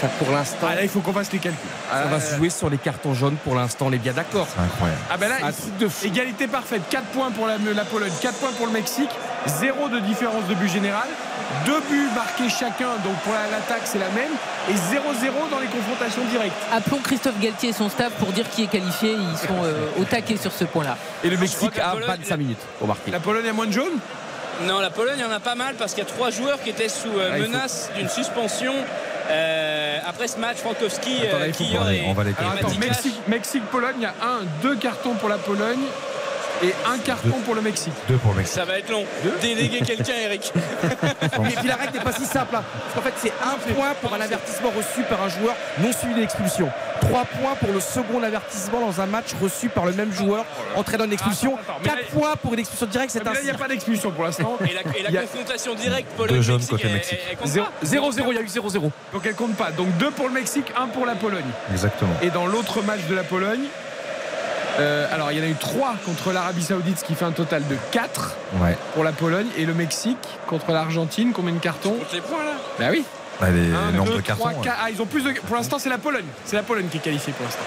Ça pour l'instant. Ah, il faut qu'on fasse les calculs. Ça va se jouer sur les cartons jaunes pour l'instant, les bien d'accord. incroyable. Ah ben là, égalité parfaite. 4 points pour la, la Pologne, 4 points pour le Mexique Zéro de différence de but général. Deux buts marqués chacun, donc pour l'attaque c'est la même. Et 0-0 dans les confrontations directes. Appelons Christophe Galtier et son staff pour dire qui est qualifié. Ils sont euh, au taquet sur ce point-là. Et le Mexique a Pologne- 25 minutes pour marquer. La Pologne a moins de jaunes Non, la Pologne, il y en a pas mal parce qu'il y a trois joueurs qui étaient sous euh, Ah, menace d'une suspension. Euh, après ce match, Frankowski, Attends, euh, on va les attends. Mexique, Mexique-Pologne, il y a un, deux cartons pour la Pologne et un carton pour le Mexique. Deux pour le Mexique. Ça va être long. Déléguer quelqu'un, Eric. Et puis la règle n'est pas si simple. hein. Parce qu'en fait, c'est un point pour un avertissement reçu par un joueur non suivi d'expulsion. Trois points pour le second avertissement dans un match reçu par le même joueur entraînant une expulsion. Attends, attends, mais Quatre là- points pour une expulsion directe, c'est là, il n'y a pas d'expulsion pour l'instant. Et la, et la Il y a- confrontation directe Pologne-Mexique, côté elle- Mexique. elle- elle compte Zéro- pas. 0-0, il y a eu 0-0. Donc elle compte pas. Donc deux pour le Mexique, un pour la Pologne. Exactement. Et dans l'autre match de la Pologne, euh, alors il y en a eu trois contre l'Arabie Saoudite, ce qui fait un total de 4 Ouais. pour la Pologne. Et le Mexique contre l'Argentine, combien de cartons Compte les points là. Bah oui. Les Un, nombres deux, de cartons. trois, ouais. quatre. Ah, ils ont plus de. Pour l'instant, c'est la Pologne. C'est la Pologne qui est qualifiée pour l'instant.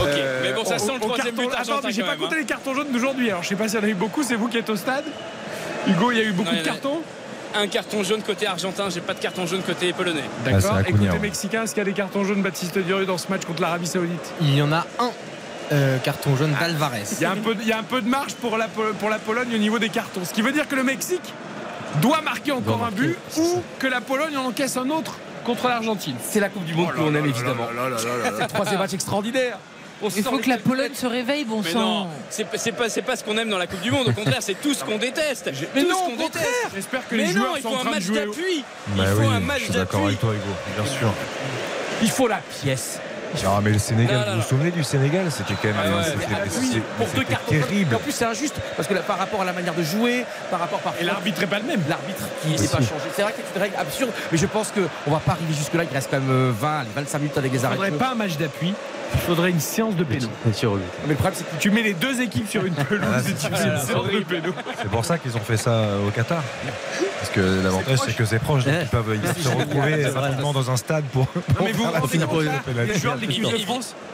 Ok, Euh, mais bon, ça au- sent le troisième carton- but Attends, mais j'ai pas même, compté hein. les cartons jaunes d'aujourd'hui. Alors je sais pas s'il y en a eu beaucoup. C'est vous qui êtes au stade. Hugo, il y a eu beaucoup Non, de cartons. Un carton jaune côté argentin, j'ai pas de carton jaune côté polonais. Ah, D'accord. Et côté mexicain, est-ce qu'il y a des cartons jaunes Baptiste Durieux dans ce match contre l'Arabie Saoudite? Il y en a un euh, carton jaune d'Alvarez. Il y, a un peu, il y a un peu de marge pour la, pour la Pologne au niveau des cartons. Ce qui veut dire que le Mexique doit marquer encore Doit un but ou que la Pologne en encaisse un autre contre l'Argentine. C'est la Coupe du Monde Oh là aime évidemment. C'est le troisième match extraordinaire. Il faut les que la. Pologne se réveille, bon Mais sang. non, c'est pas, c'est pas, c'est pas ce qu'on aime dans la Coupe du Monde. Au contraire, c'est tout ce qu'on déteste. Mais tout non, ce au qu'on contraire. déteste. J'espère que Mais les non, joueurs il sont faut en un train de match d'appui. Il Bah faut oui, un match je suis d'accord d'appui. avec toi, Hugo, bien sûr. Il faut la pièce. Ah, mais le Sénégal, Non, non, vous non. vous souvenez du Sénégal? C'était quand même Ah ouais, c'était- pour deux cartons. terrible. En plus, c'est injuste parce que là, par rapport à la manière de jouer, par rapport par Et l'arbitre n'est pas le même. l'arbitre qui n'est pas changé. C'est vrai que c'est une règle absurde, mais je pense qu'on va pas arriver jusque-là. Il reste quand même euh, 20, allez, 25 minutes avec les Il arrêts. faudrait pas un match d'appui. Il faudrait une séance de péno. Mais le problème, c'est que Tu mets les deux équipes sur une pelouse Ah, et tu fais une séance de péno. C'est pour ça qu'ils ont fait ça au Qatar. Parce que l'avantage, c'est que c'est proche, donc ils peuvent, ils se retrouver rapidement dans un stade pour. Non, mais vous vous rendez finir compte, pour là, les les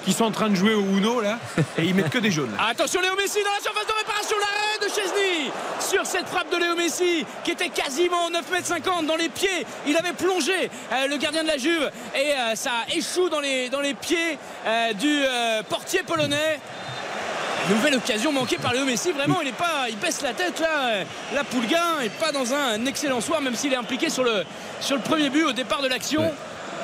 qui sont en train de jouer au Uno là et ils mettent que des jaunes. là. Attention Léo Messi dans la surface de réparation, l'arrêt de Chesney sur cette frappe de Léo Messi qui était quasiment 9m50 dans les pieds. Il avait plongé euh, le gardien de la Juve et euh, ça échoue dans les, dans les pieds euh, du portier polonais. Nouvelle occasion manquée par Léo Messi, vraiment il est pas, il baisse la tête là, la Poulgain est pas dans un excellent soir même s'il est impliqué sur le, sur le premier but au départ de l'action,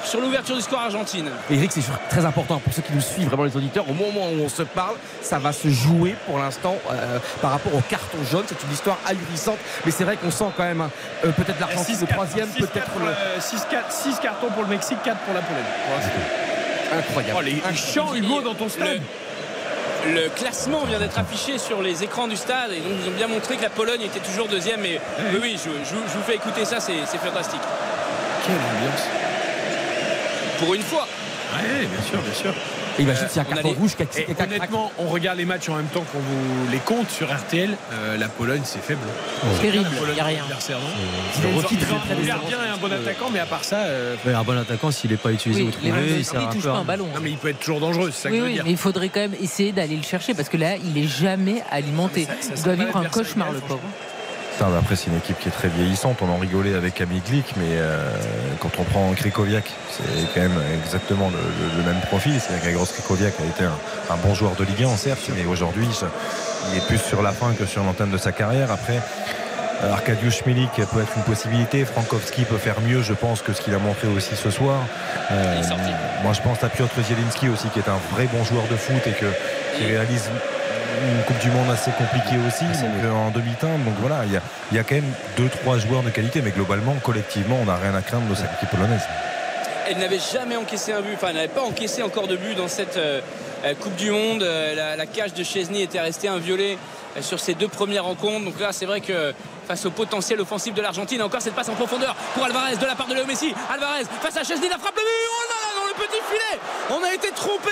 sur l'ouverture du score argentine. Eric, c'est très important pour ceux qui nous suivent, vraiment les auditeurs. Au moment où on se parle, ça va se jouer pour l'instant euh, par rapport au carton jaune. C'est une histoire ahurissante, mais c'est vrai qu'on sent quand même hein, euh, peut-être l'Argentine le troisième, peut-être le 6 cartons pour le Mexique, 4 pour la Pologne. incroyable. Oh, les chants Hugo dans ton stade. Le, le classement vient d'être affiché sur les écrans du stade et donc ils ont bien montré que la Pologne était toujours deuxième. Et oui, oui, je, je- je vous fais écouter ça, c'est c'est fantastique. Quelle ambiance. Pour une fois. Oui, bien sûr, bien sûr. Et imagine s'il y a un carton les- rouge a- honnêtement, on regarde les matchs en même temps qu'on vous les compte sur RTL. Euh, la Pologne, c'est faible. Terrible, La Pologne, il n'y a rien. C'est Ils ont bien. un bon attaquant, mais à part ça, euh, un bon attaquant, s'il n'est pas utilisé Oui, ou trouvé, mêmes- il sert il un touche peu pas un ballon. non, mais il peut être toujours dangereux, c'est ça que Oui, je veux oui, dire. mais il faudrait quand même essayer d'aller le chercher parce que là, il est jamais alimenté. Ça- ça Il doit vivre un cauchemar, le pauvre. Putain, après, c'est une équipe qui est très vieillissante. On en rigolait avec Camille Glick, mais euh, quand on prend Krikoviak, c'est quand même exactement le, le- le même profil. C'est-à-dire qu'Agros Krikoviak a été un, un bon joueur de Ligue 1, certes, mais aujourd'hui, il est plus sur la fin que sur l'entame de sa carrière. Après, euh, Arkadiusz Milik peut être une possibilité. Frankowski peut faire mieux, je pense, que ce qu'il a montré aussi ce soir. Euh, moi, je pense à Piotr Zielinski aussi, qui est un vrai bon joueur de foot et que, qui réalise une Coupe du Monde assez compliquée aussi, donc, euh, en demi-teinte. Donc voilà, il y a, il y a quand même deux, trois joueurs de qualité, mais globalement, collectivement, on n'a rien à craindre de cette équipe polonaise. Elle n'avait jamais encaissé un but, enfin elle n'avait pas encaissé encore de but dans cette euh, euh, Coupe du Monde. La, la cage de Chesney était restée inviolée sur ces deux premières rencontres. Donc là, c'est vrai que face au potentiel offensif de l'Argentine, encore cette passe en profondeur pour Alvarez de la part de Léo Messi. Alvarez face à Chesney, la frappe le but. Oh là là, dans le petit filet On a été trompé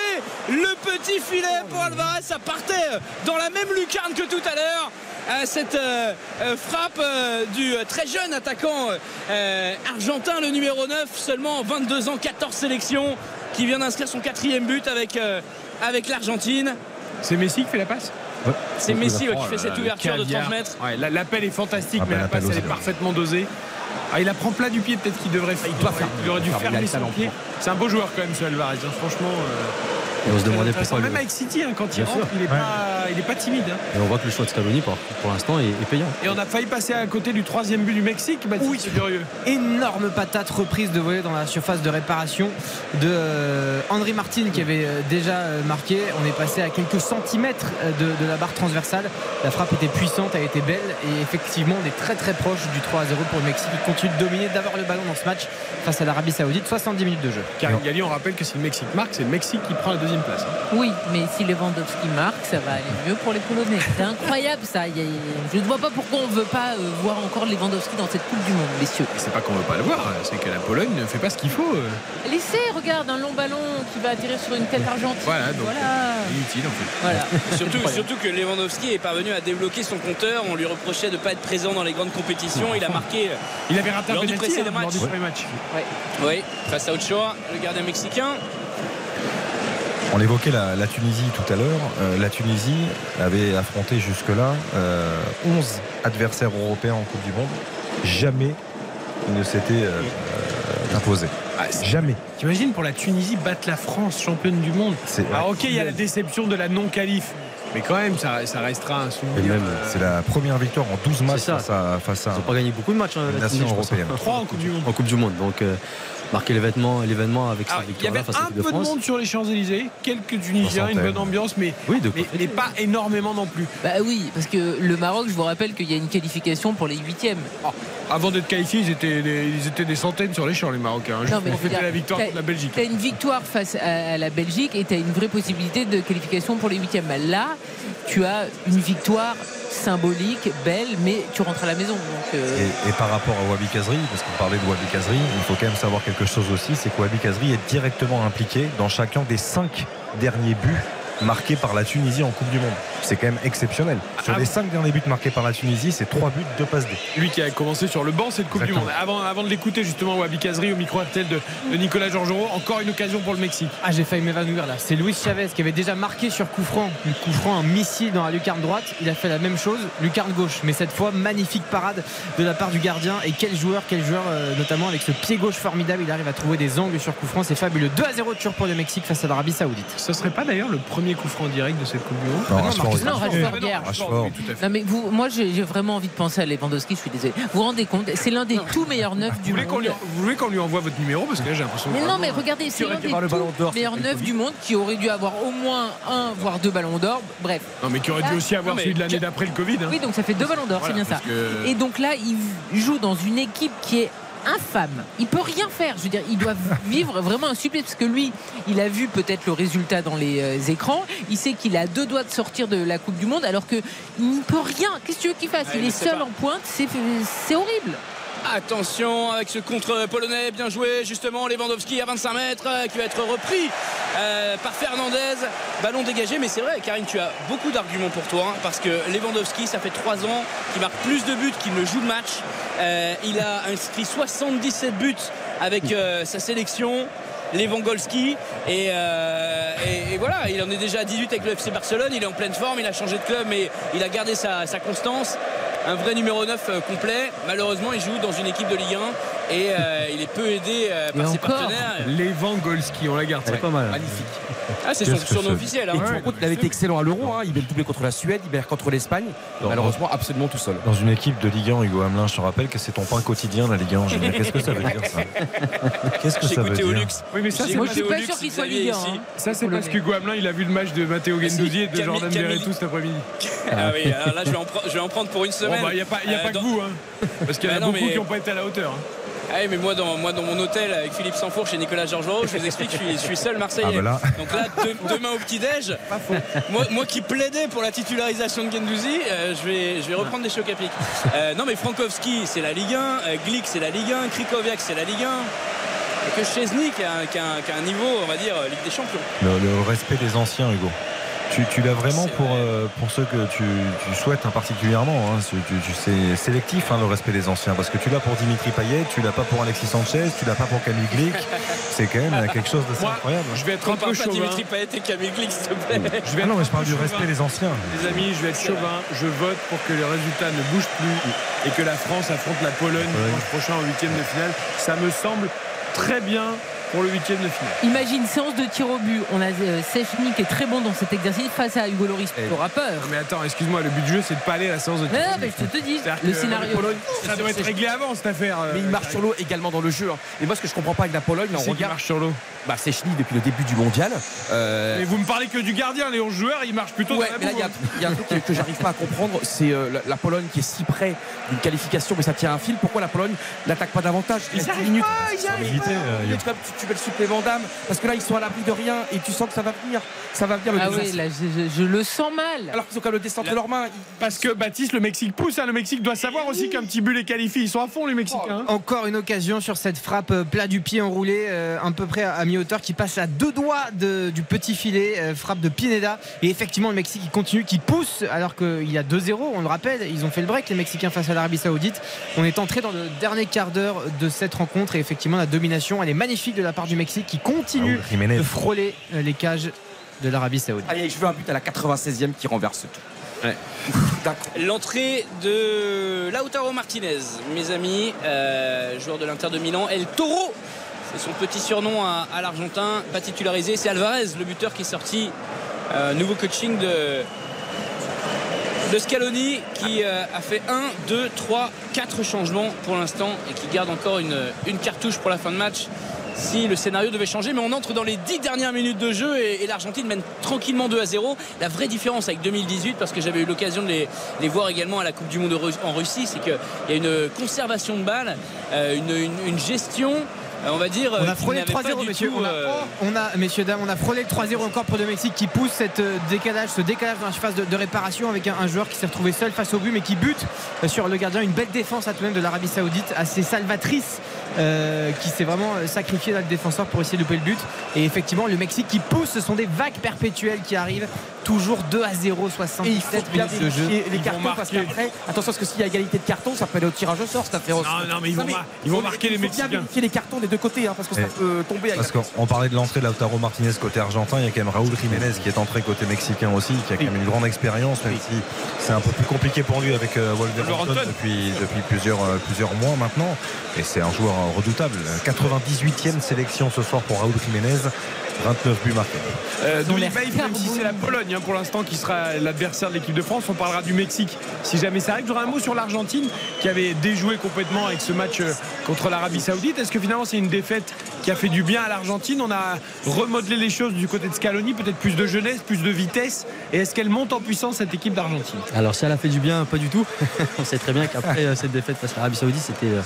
Le petit filet pour Alvarez, ça partait dans la même lucarne que tout à l'heure. Euh, cette euh, euh, frappe du très jeune attaquant argentin, le numéro 9, seulement 22 ans, 14 sélections, qui vient d'inscrire son quatrième but avec, avec l'Argentine. C'est Messi qui fait la passe? C'est Messi ouais, qui fait cette le ouverture de 30 caviar. mètres. Ouais, L'appel est fantastique, Ah, mais ben, la passe elle est aussi, parfaitement dosée. Ah, il la prend plat du pied, peut-être qu'il devrait faire. Il, doit faire, il aurait dû fermer son pied. C'est un beau joueur quand même, ce Alvarez. hein. Franchement. euh, Et on se demandait pourquoi. Même le- avec City, hein, quand il Bien rentre, sûr. il n'est pas, il est pas timide. hein. Et on voit que le choix de Scaloni, pour, pour l'instant, est, est payant. Et on a failli passer à côté du troisième but du Mexique, Baptiste Oui. Furieux. énorme patate reprise de volée dans la surface de réparation de euh, Henry Martin qui avait euh, déjà euh, marqué. On est passé à quelques centimètres de, de la barre transversale. La frappe était puissante, elle était belle et effectivement on est très très proche du 3 à 0 pour le Mexique qui continue de dominer, d'avoir le ballon dans ce match face à l'Arabie Saoudite. 70 minutes de jeu. Karim Galli, on rappelle que si le Mexique marque, c'est le Mexique qui prend la deuxième place. hein. Oui, mais si Lewandowski marque, ça va aller mieux pour les Polonais. C'est incroyable ça. Je ne vois pas pourquoi on ne veut pas euh, voir encore Lewandowski dans cette Coupe du Monde, messieurs. C'est pas qu'on veut pas le voir, hein, c'est que la Pologne ne fait pas ce qu'il faut. euh. Laissez, regarde, un long ballon qui va atterrir sur une tête argentine. Voilà, donc Voilà. inutile en fait. Voilà. Surtout, surtout que Lewandowski est parvenu à débloquer son compteur. On lui reprochait de ne pas être présent dans les grandes compétitions. Il a marqué Il avait raté un lors du précédent hein, lors match. du premier match. Oui, face à Ochoa, le gardien mexicain. On évoquait la, la Tunisie tout à l'heure. Euh, la Tunisie avait affronté jusque-là euh, 11 adversaires européens en Coupe du Monde. Jamais il ne s'était euh, euh, imposé. Ah, Jamais. T'imagines pour la Tunisie battre la France, championne du monde C'est- Alors ok, il y a la déception de la non-qualif, mais quand même, ça, ça restera un Et souvenir. même, euh, c'est la première victoire en 12 matchs face à, face à Ils n'ont pas gagné beaucoup de matchs. hein, la Tunisie, européenne. Trois en Coupe du Monde. En Coupe du Monde. Donc, marquer l'événement, l'événement avec Alors, cette il y avait face un de peu de monde sur les Champs-Élysées, quelques Tunisiens, une bonne ambiance, mais, Oui, de mais, pas énormément non plus. Bah oui, parce que le Maroc, je vous rappelle qu'il y a une qualification pour les huitièmes. Avant d'être qualifiés, ils étaient, des, ils étaient des centaines sur les champs, les Marocains. Juste Non, mais pour fêter la victoire contre la Belgique. Tu as une victoire face à, à la Belgique et tu as une vraie possibilité de qualification pour les huitièmes. Là, tu as une victoire symbolique, belle, mais tu rentres à la maison. Euh, Et, et par rapport à Wabi Kazri, parce qu'on parlait de Wabi Kazri, il faut quand même savoir quelque chose aussi, c'est que Wabi Kazri est directement impliqué dans chacun des cinq derniers buts marqués par la Tunisie en Coupe du Monde. C'est quand même exceptionnel. Sur Ah, les cinq derniers buts marqués par la Tunisie, c'est trois buts, deux passes D. Lui qui a commencé sur le banc cette Coupe Exactement. du Monde. Avant, avant de l'écouter justement, Wabi Kazri au micro RTL de, de Nicolas Georgerot, encore une occasion pour le Mexique. Ah, j'ai failli m'évanouir là. C'est Luis Chavez qui avait déjà marqué sur coup franc. Le coup franc, un missile dans la lucarne droite. Il a fait la même chose, lucarne gauche. Mais cette fois, magnifique parade de la part du gardien. Et quel joueur, quel joueur, euh, notamment avec ce pied gauche formidable. Il arrive à trouver des angles sur coup franc. C'est fabuleux. 2 à 0 de pour le Mexique face à l'Arabie Saoudite. Ce serait pas d'ailleurs le premier coup franc direct de cette Coupe du Monde Non, Ah Rashford. Non, Rashford. Rashford, non. Rashford, oui. Non mais vous, moi j'ai vraiment envie de penser à Lewandowski, je suis désolé. Vous vous rendez compte, c'est l'un des tout meilleurs neufs du monde. lui, vous voulez qu'on lui envoie votre numéro Parce que là j'ai l'impression Mais que non, mais regardez, c'est aurais l'un des tout meilleurs c'est neufs du monde qui aurait dû avoir au moins un, voire deux ballons d'or. Bref. Non mais qui aurait dû aussi avoir celui de l'année d'après le Covid. hein. Oui, donc ça fait deux ballons d'or, c'est bien ça. Et donc là, il joue dans une équipe qui est infâme. Il peut rien faire. Je veux dire, il doit vivre vraiment un supplice parce que lui, il a vu peut-être le résultat dans les euh, écrans. Il sait qu'il a deux doigts de sortir de la Coupe du Monde alors que il ne peut rien. Qu'est-ce que tu veux qu'il fasse? Ah, Il est seul en pointe. C'est horrible. Attention avec ce contre polonais, bien joué justement Lewandowski à 25 mètres euh, qui va être repris euh, par Fernandez. Ballon dégagé, mais c'est vrai, Karine, tu as beaucoup d'arguments pour toi hein, parce que Lewandowski, ça fait 3 ans qu'il marque plus de buts qu'il ne joue de match. Euh, il a inscrit 77 buts avec sa sélection. Lewandowski et, voilà il en est déjà à 18 avec le FC Barcelone il est en pleine forme il a changé de club mais il a gardé sa constance un vrai numéro 9 euh, complet. Malheureusement il joue dans une équipe de Ligue 1 et euh, il est peu aidé euh, par Et ses encore. partenaires Lewandowski, on la garde. C'est pas mal. Magnifique. ah c'est son surnom officiel Et hein. tu te rends compte, il avait été excellent à l'Euro. hein. Il met le doublé contre la Suède, il perd contre l'Espagne. Malheureusement, absolument tout seul. Dans une équipe de Ligue 1, Hugo Hamelin, je te rappelle que c'est ton pain quotidien, la Ligue 1. Julien. Qu'est-ce que ça veut dire, ça? Qu'est-ce que ça veut goûté au dire? Luxe Oui, mais ça, Moi, je suis pas sûr qu'il soit Ligue 1. ici. hein. Ça, c'est parce qu'Hugo Hamelin, il a vu le match de Matteo Gendouzi et de Jordan Verretou cet après-midi. ah oui alors là je vais en, prendre pour une Bon, semaine bah, il n'y a pas, Euh, que vous, hein. Parce qu'il y en a Bah beaucoup qui n'ont pas été à la hauteur. Ah oui, mais moi dans, moi dans mon hôtel avec Philippe Sanfour chez Nicolas Georgerot, je vous explique, je suis, je suis seul Marseillais. Ah bah là. Donc là, de- demain au petit-déj, moi, moi qui plaidais pour la titularisation de Gendouzi, euh, je, vais, je vais reprendre des chocs à pic. Euh, non mais Frankowski, c'est la Ligue 1, euh, Glick, c'est la Ligue 1, Krikoviak, c'est la Ligue 1. Et que Chesney qui a, qui a un- qui a un niveau, on va dire, Ligue des Champions. le, le respect des anciens, Hugo. Tu, tu l'as vraiment pour, euh, pour ceux que tu, tu souhaites hein, particulièrement. hein. Tu, tu- tu- c'est sélectif hein, le respect des anciens parce que tu l'as pour Dimitri Payet, tu l'as pas pour Alexis Sanchez, tu l'as pas pour Camille Glick. C'est quand même quelque chose d'assez incroyable. je vais être un peu pas chauvin. Dimitri Payet et Camille Glick, s'il te plaît. Je vais Ah non, mais je parle du chauvin. respect des anciens. Les amis, je vais être chauvin. Je vote pour que les résultats ne bougent plus et que la France affronte la Pologne dimanche prochain en huitième de finale. Ça me semble très bien pour le huitième de finale. Imagine, séance de tir au but. On a euh, Sechny qui est très bon dans cet exercice face à Hugo Loris. Tu auras peur. Non, mais attends, excuse-moi, le but du jeu, c'est de pas aller à la séance de tir. Non, mais je te dis, le scénario. Pologne, ça doit être réglé avant cette affaire. euh, Mais il marche sur l'eau également dans le jeu. hein. Et moi, ce que je comprends pas avec la Pologne, on regarde. marche sur l'eau? Bah, c'est Chny depuis le début du mondial. Euh, Mais vous me parlez que du gardien, les 11 joueurs, ils marchent plutôt Ouais, dans la mais là, il y a- boue, il y, a un truc que, j'arrive pas à comprendre, c'est euh, la, la Pologne qui est si près d'une qualification, mais ça tient un fil. Pourquoi la Pologne n'attaque pas davantage? Il 10 minutes. ils y arrivent Éviter, euh, Tu, tu- tu mets le supplément d'âme parce que là, ils sont à l'abri de rien et tu sens que ça va venir. Ça va venir le Ah oui, là, je, je- je le sens mal. Alors qu'ils ont quand même le destin entre leurs mains. ils- Parce que Baptiste, le Mexique pousse. hein. Le Mexique doit savoir aussi qu'un petit but les qualifie. Ils sont à fond, les Mexicains. hein. Encore une occasion sur cette frappe euh, plat du pied enroulé, euh, un peu près à, à mi-hauteur, qui passe à deux doigts de- du petit filet, euh, frappe de Pineda. Et effectivement, le Mexique qui continue, qui pousse, alors qu'il y a 2-0, on le rappelle, ils ont fait le break, les Mexicains face à l'Arabie Saoudite. On est entré dans le dernier quart d'heure de cette rencontre et effectivement, la domination, elle est magnifique de la part du Mexique qui continue de frôler euh, les cages de l'Arabie Saoudite. Allez, je veux un but à la 96e qui renverse tout. L'entrée de Lautaro Martinez, mes amis, euh, joueur de l'Inter de Milan, El Toro. Son petit surnom à, l'Argentin, pas titularisé. C'est Alvarez, le buteur qui est sorti. Euh, nouveau coaching de, de Scaloni qui euh, a fait 1, 2, 3, 4 changements pour l'instant et qui garde encore une, une cartouche pour la fin de match si le scénario devait changer. Mais on entre dans les 10 dernières minutes de jeu et, l'Argentine mène tranquillement 2 à 0. La vraie différence avec 2018, parce que j'avais eu l'occasion de les, les voir également à la Coupe du Monde en Russie, c'est qu'il y a une conservation de balles, euh, une- une gestion. Euh, On va dire. On euh, a qui frôlé le n'avait pas 3-0, du messieurs. tout, On a, euh, on a, messieurs, dames, on a frôlé le 3-0 encore pour le Mexique qui pousse cette euh, décalage, ce décalage dans la surface de, de réparation avec un, un joueur qui s'est retrouvé seul face au but mais qui bute euh, sur le gardien. Une belle défense à tout de même de l'Arabie Saoudite, assez salvatrice, euh, qui s'est vraiment euh, sacrifié dans le défenseur pour essayer de louper le but. Et effectivement, le Mexique qui pousse, ce sont des vagues perpétuelles qui arrivent. Toujours 2 à 0, Et il faut 77 bien minutes de jeu. les Ils cartons parce qu'après, attention parce que s'il y a égalité de cartons, ça peut aller au tirage au sort cette affaire aussi. Non, non, mais ils vont mar- ils vont marquer les il faut Mexicains. bien vérifier les cartons des deux côtés hein, parce que ça Et- peut tomber avec Parce qu'on parlait de l'entrée de Lautaro Martinez côté argentin, il y a quand même Raúl Jiménez qui est entré côté mexicain aussi, qui a quand même une grande expérience, même si c'est un peu plus compliqué pour lui avec euh, Wolverhampton depuis, depuis plusieurs, euh, plusieurs mois maintenant. Et c'est un joueur euh, redoutable. 98e sélection ce soir pour Raúl Jiménez, 29 buts marqués. Euh, l'air Doumbé, même si c'est la Pologne hein, pour l'instant qui sera l'adversaire de l'équipe de France, on parlera du Mexique si jamais ça arrive. J'aurais un mot sur l'Argentine qui avait déjoué complètement avec ce match euh, contre l'Arabie Saoudite. Est-ce que finalement c'est une défaite qui a fait du bien à l'Argentine? On a remodelé les choses du côté de Scaloni, peut-être plus de jeunesse, plus de vitesse. Et est-ce qu'elle monte en puissance cette équipe d'Argentine? Alors si elle a fait du bien, pas du tout. On sait très bien qu'après euh, cette défaite face à l'Arabie Saoudite, c'était euh,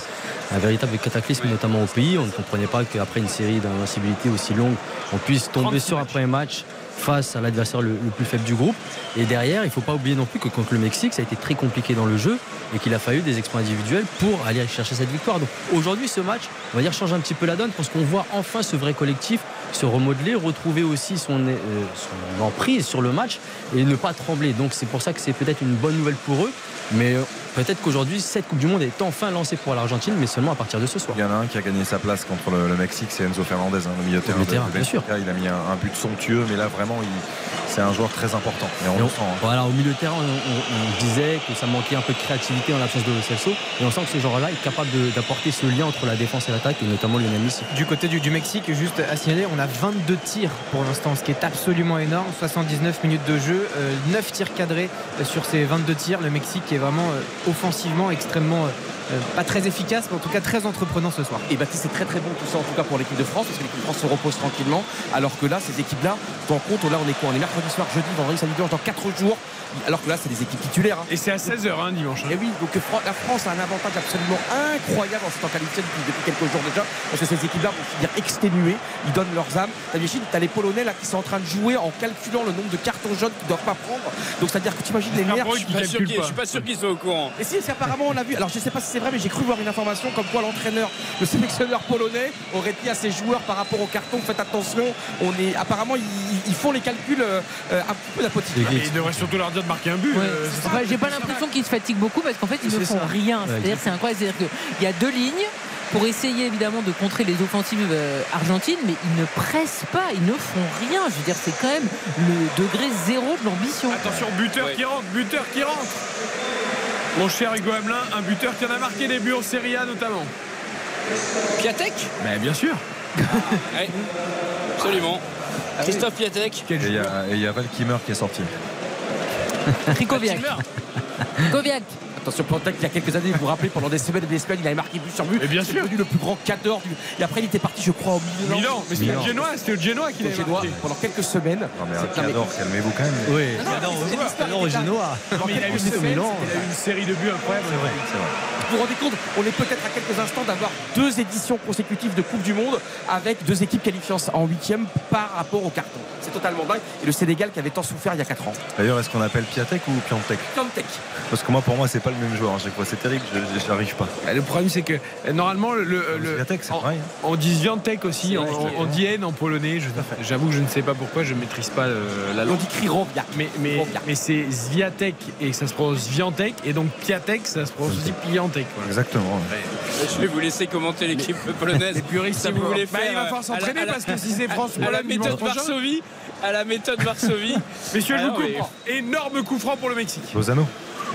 un véritable cataclysme, notamment au pays. On ne comprenait pas qu'après une série d'invincibilité aussi longue, on puisse tomber 36 sur un matchs. premier match face à l'adversaire le, le plus faible du groupe. Et derrière, il ne faut pas oublier non plus que contre le Mexique, ça a été très compliqué dans le jeu et qu'il a fallu des exploits individuels pour aller chercher cette victoire. Donc aujourd'hui, ce match, on va dire, change un petit peu la donne parce qu'on voit enfin ce vrai collectif se remodeler, retrouver aussi son, euh, son emprise sur le match et ne pas trembler. Donc c'est pour ça que c'est peut-être une bonne nouvelle pour eux. Mais euh, peut-être qu'aujourd'hui, cette Coupe du Monde est enfin lancée pour l'Argentine, mais seulement à partir de ce soir. Il y en a un qui a gagné sa place contre le, le Mexique, c'est Enzo Fernandez, hein, le milieu de terrain. milieu de- de terrain, de bien sûr. Il a mis un, un but somptueux, mais là vraiment, c'est un joueur très important. Et on Et le on- sent. hein. Voilà, au milieu de terrain, on, on- on disait que ça manquait un peu de créativité en l'absence de Celso. Et on sent que ce genre-là est capable d'apporter ce lien entre la défense et l'attaque, et notamment Lionel Messi. Du côté du, du Mexique, juste à signaler, on a 22 tirs pour l'instant, ce qui est absolument énorme. 79 minutes de jeu, euh, 9 tirs cadrés euh, sur ces 22 tirs. Le Mexique est vraiment euh, offensivement extrêmement, euh, pas très efficace, mais en tout cas très entreprenant ce soir. Et Baptiste, c'est très très bon tout ça en tout cas pour l'équipe de France parce que l'équipe de France se repose tranquillement. Alors que là, ces équipes-là, tu en compte, là on est quoi? On est mercredi soir, jeudi, vendredi, samedi, dimanche, dans 4 jours. Alors que là, c'est des équipes titulaires. hein. Et c'est à 16h hein, dimanche. hein. Et oui, donc Fran- la France a un avantage absolument incroyable en s'étant qualifiée depuis, depuis quelques jours déjà, parce que ces équipes-là vont finir exténuées, ils donnent leurs âmes. T'imagines, t'as les Polonais là qui sont en train de jouer en calculant le nombre de cartons jaunes qu'ils doivent pas prendre. Donc c'est-à-dire que tu imagines les nerfs. Je qui suis pas sûr qu'ils soient au courant. Et si, apparemment, on a vu. Alors, je sais pas si c'est vrai, mais j'ai cru voir une information comme quoi l'entraîneur, le sélectionneur polonais, aurait dit à ses joueurs par rapport au carton faites attention. On est apparemment, ils, ils font les calculs euh, euh, un petit peu d'apothique. Il devrait surtout leur dire de marquer un but. Ouais. euh, J'ai pas l'impression qu'ils se fatiguent beaucoup parce qu'en fait ils ne font ça. rien. C'est-à-dire c'est incroyable. C'est-à-dire qu'il y a deux lignes pour essayer évidemment de contrer les offensives argentines, mais ils ne pressent pas, ils ne font rien. Je veux dire, c'est quand même le degré zéro de l'ambition. Attention, buteur qui rentre, buteur qui rentre. Mon cher Hugo Hamelin, un buteur qui en a marqué des buts en Serie A notamment. Piatek? Mais bien sûr. Oui, absolument. Christophe Piatek. Et il y a- et il y a Val Kimmer qui est sorti. Krikoviak. Krikoviak. Attention, Plantac, il y a quelques années, vous vous rappelez, pendant des semaines et des semaines, il avait marqué but sur but. Et bien C'est sûr. devenu le plus grand cadre du. Et après, il était parti, je crois, au Milan. Milan, mais c'était Milan. le Genoa, c'était le Genoa qui l'avait Génois, marqué. pendant quelques semaines. Non mais un C'est- cador, calmez-vous quand même. Oui, c'est cador au. Non, mais il a eu une, série de buts incroyables. Vous vous rendez compte, on est peut-être à quelques instants d'avoir deux éditions consécutives de Coupe du Monde avec deux équipes qualifiées en huitième par rapport au carton. C'est totalement dingue. Et le Sénégal qui avait tant souffert il y a 4 ans. D'ailleurs, est-ce qu'on appelle Piatek ou Piantek? Plantac. Parce que moi, pour moi, c'est pas le même joueur. à chaque fois, c'est terrible. Je j'arrive pas. Bah, Le problème, c'est que euh, normalement, le, le- le- en- pareil. on dit Zviantek aussi, on, on dit N en polonais. je- J'avoue que je ne sais pas pourquoi, je ne maîtrise pas euh, la On langue. dit Kriroviak. Mais, mais, mais c'est Zviatek et ça se prononce Zviantek et donc Piatek ça se prononce aussi Piantek. voilà. Exactement. Je vais vous laisser commenter l'équipe polonaise. Les puristes, si ça vous voulez Bah, faire. il va falloir euh, s'entraîner parce que si c'est à- France à la Pologne dimanche méthode. Varsovie, à la méthode Varsovie. Messieurs, je Ah vous non, coupe. Énorme coup franc pour le Mexique. Lozano.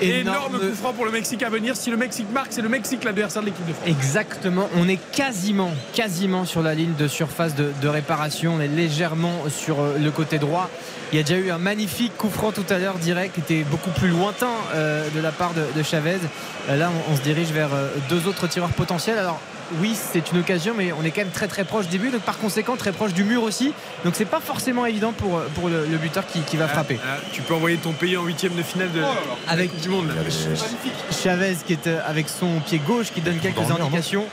Énorme Énorme- coup franc pour le Mexique à venir. Si le Mexique marque, c'est le Mexique l'adversaire de l'équipe de France. Exactement, on est quasiment, quasiment sur la ligne de surface de, de réparation. On est légèrement sur euh, le côté droit. Il y a déjà eu un magnifique coup franc tout à l'heure, direct, qui était beaucoup plus lointain euh, de la part de, de Chavez. Euh, là, on, on se dirige vers euh, deux autres tireurs potentiels. Alors, oui, c'est une occasion, mais on est quand même très très proche du but, donc par conséquent très proche du mur aussi. Donc, c'est pas forcément évident pour, pour le, le buteur qui, qui va frapper. Ah, tu peux envoyer ton pays en huitième de finale de, Avec du monde. là. Chavez qui est euh, avec son pied gauche qui donne quelques indications.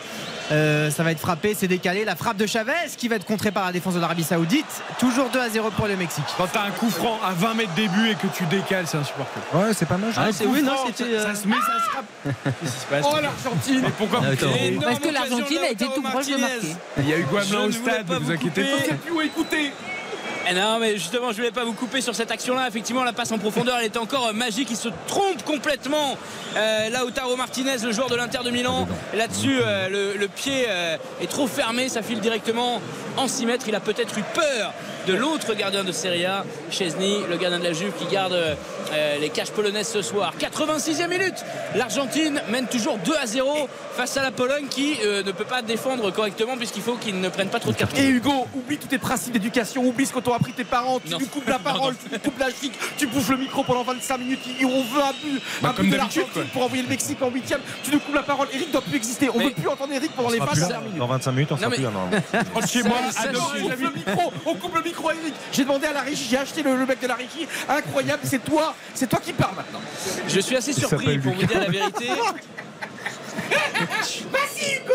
Euh, ça va être frappé, c'est décalé. La frappe de Chavez qui va être contrée par la défense de l'Arabie Saoudite. Toujours 2 à 0 pour le Mexique. Quand t'as un coup franc à 20 mètres des buts et que tu décales, c'est insupportable. Ouais, c'est pas mal. Ah, c'est oui, non, c'était. ça, euh, ça se met, ça se frappe. Qu'est-ce qui se passe Oh l'Argentine Mais pourquoi Ah, Parce que l'Argentine a été tout proche de marquer. Il y a eu Guamelin au stade, pas ne vous inquiétez pas. Eh non, mais justement, je voulais pas vous couper sur cette action-là. Effectivement, la passe en profondeur, elle était encore euh, magique. Il se trompe complètement. Euh, Lautaro Martinez, le joueur de l'Inter de Milan. Là-dessus, euh, le, le pied euh, est trop fermé. Ça file directement en 6 mètres. Il a peut-être eu peur de l'autre gardien de Serie A, Chesney, le gardien de la Juve qui garde euh, les caches polonaises ce soir. 86e minute. L'Argentine mène toujours 2 à 0 face à la Pologne qui euh, ne peut pas défendre correctement puisqu'il faut qu'ils ne prennent pas trop de cartons. Et Hugo, oublie tous tes principes d'éducation, oublie ce que t'ont appris tes parents, tu Non. lui coupes la parole, tu lui coupes la chic, tu bouffes le micro pendant 25 minutes, on veut un but, Bah, un comme but de d'habitude, l'Argentine pour envoyer le Mexique en huitième, tu nous coupes la parole, Eric doit plus exister, on Mais- veut plus entendre Eric pendant les On sera plus 25 là. minutes. Dans 25 minutes, on sera Non, plus là. chez moi, On coupe le micro, on coupe le micro à Eric. J'ai demandé à la régie, j'ai acheté le, le mec de la régie. Incroyable, c'est toi, c'est toi qui parles maintenant. Je suis assez surpris pour vous dire la vérité. Vas-y Hugo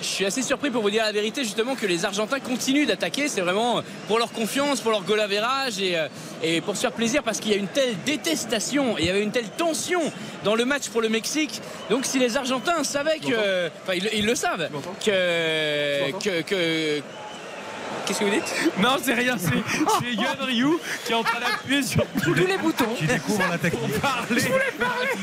Je suis assez surpris pour vous dire la vérité justement que les Argentins continuent d'attaquer. C'est vraiment pour leur confiance, pour leur goal average et, euh, et pour se faire plaisir parce qu'il y a une telle détestation et il y avait une telle tension dans le match pour le Mexique. Donc si les Argentins savaient que, enfin ils, ils le savent, que, que, que- Qu'est-ce que vous dites? Non, c'est rien, c'est Yann Ryu qui est en train d'appuyer sur tous les boutons. Tu découvres la technique. Pour parler.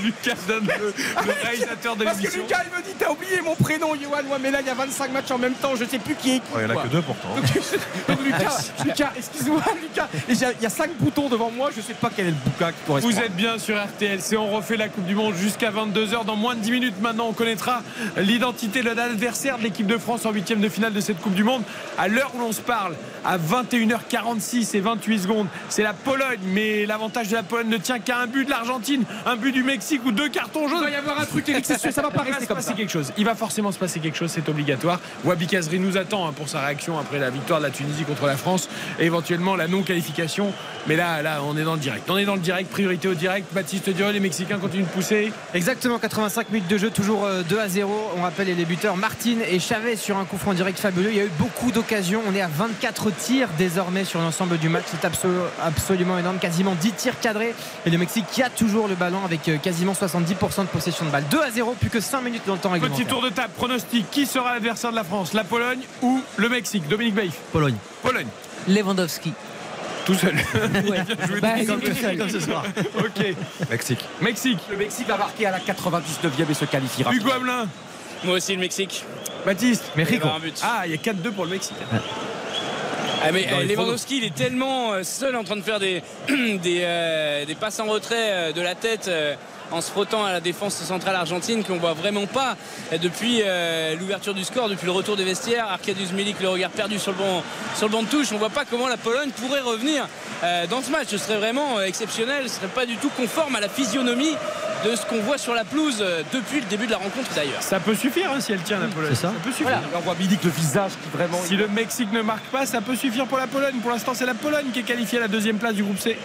Lucas donne le, le réalisateur de Parce que l'émission. Lucas il me dit t'as oublié mon prénom Johan ouais mais là il y a 25 matchs en même temps je sais plus qui est qui Ouais, Il y en a que deux pourtant. Donc Lucas, Lucas excuse-moi Lucas il y a 5 boutons devant moi je sais pas quel est le bouquin qui correspond Vous êtes bien sur RTL, c'est on refait la Coupe du Monde jusqu'à 22h. Dans moins de 10 minutes maintenant, on connaîtra l'identité de l'adversaire de l'équipe de France en huitième de finale de cette Coupe du Monde. À l'heure où l'on se parle, à 21h46 et 28 secondes, c'est la Pologne. Mais l'avantage de la Pologne ne tient qu'à un but de l'Argentine, un but du Mexique ou deux cartons Il jaunes. va y avoir un truc Eric c'est sûr ça va pas Il va rester se comme passer ça quelque chose. Il va forcément se passer quelque chose, c'est obligatoire. Wabi Kazri nous attend hein, pour sa réaction après la victoire de la Tunisie contre la France et éventuellement la non-qualification. Mais là, là, on est dans le direct. On est dans le direct, priorité au direct. Baptiste Dior, les Mexicains continuent de pousser. Exactement, 85 minutes de jeu, toujours euh, 2 à 0. On rappelle les débuteurs Martin et Chavez sur un coup franc direct fabuleux. Il y a eu beaucoup d'occasions. On est à 24 tirs désormais sur l'ensemble du match. C'est absolu- absolument énorme. Quasiment 10 tirs cadrés. Et le Mexique qui a toujours le ballon avec euh, quasiment 70% de possession de balle. 2 à 0, plus que 5 minutes dans le temps Petit réglementaire. tour de table, pronostic. Qui sera l'adversaire de la France? La Pologne ou le Mexique? Dominique Baïf Pologne. Pologne. Lewandowski. Tout seul. Bah, il est tout seul. Comme ce soir. Ok. Mexique. Mexique. Le Mexique va marquer à la 99e et se qualifiera. Hugo Hamelin. Moi aussi, le Mexique. Baptiste. Mexico. Ah, il y a 4-2 pour le Mexique. Ah, mais euh, Lewandowski, il est tellement euh, seul en train de faire des, des, euh, des passes en retrait de la tête en se frottant à la défense centrale argentine qu'on voit vraiment pas depuis euh, l'ouverture du score, depuis le retour des vestiaires. Arkadiusz Milik, le regard perdu sur le banc, sur le banc de touche. On voit pas comment la Pologne pourrait revenir euh, dans ce match. Ce serait vraiment euh, exceptionnel. Ce serait pas du tout conforme à la physionomie de ce qu'on voit sur la pelouse euh, depuis le début de la rencontre d'ailleurs. Ça peut suffire hein, si elle tient la Pologne. C'est ça. peut suffire. On voit Milik le visage qui vraiment. Si le Mexique ne marque pas, ça peut suffire pour la Pologne. Pour l'instant, c'est la Pologne qui est qualifiée à la deuxième place du groupe C.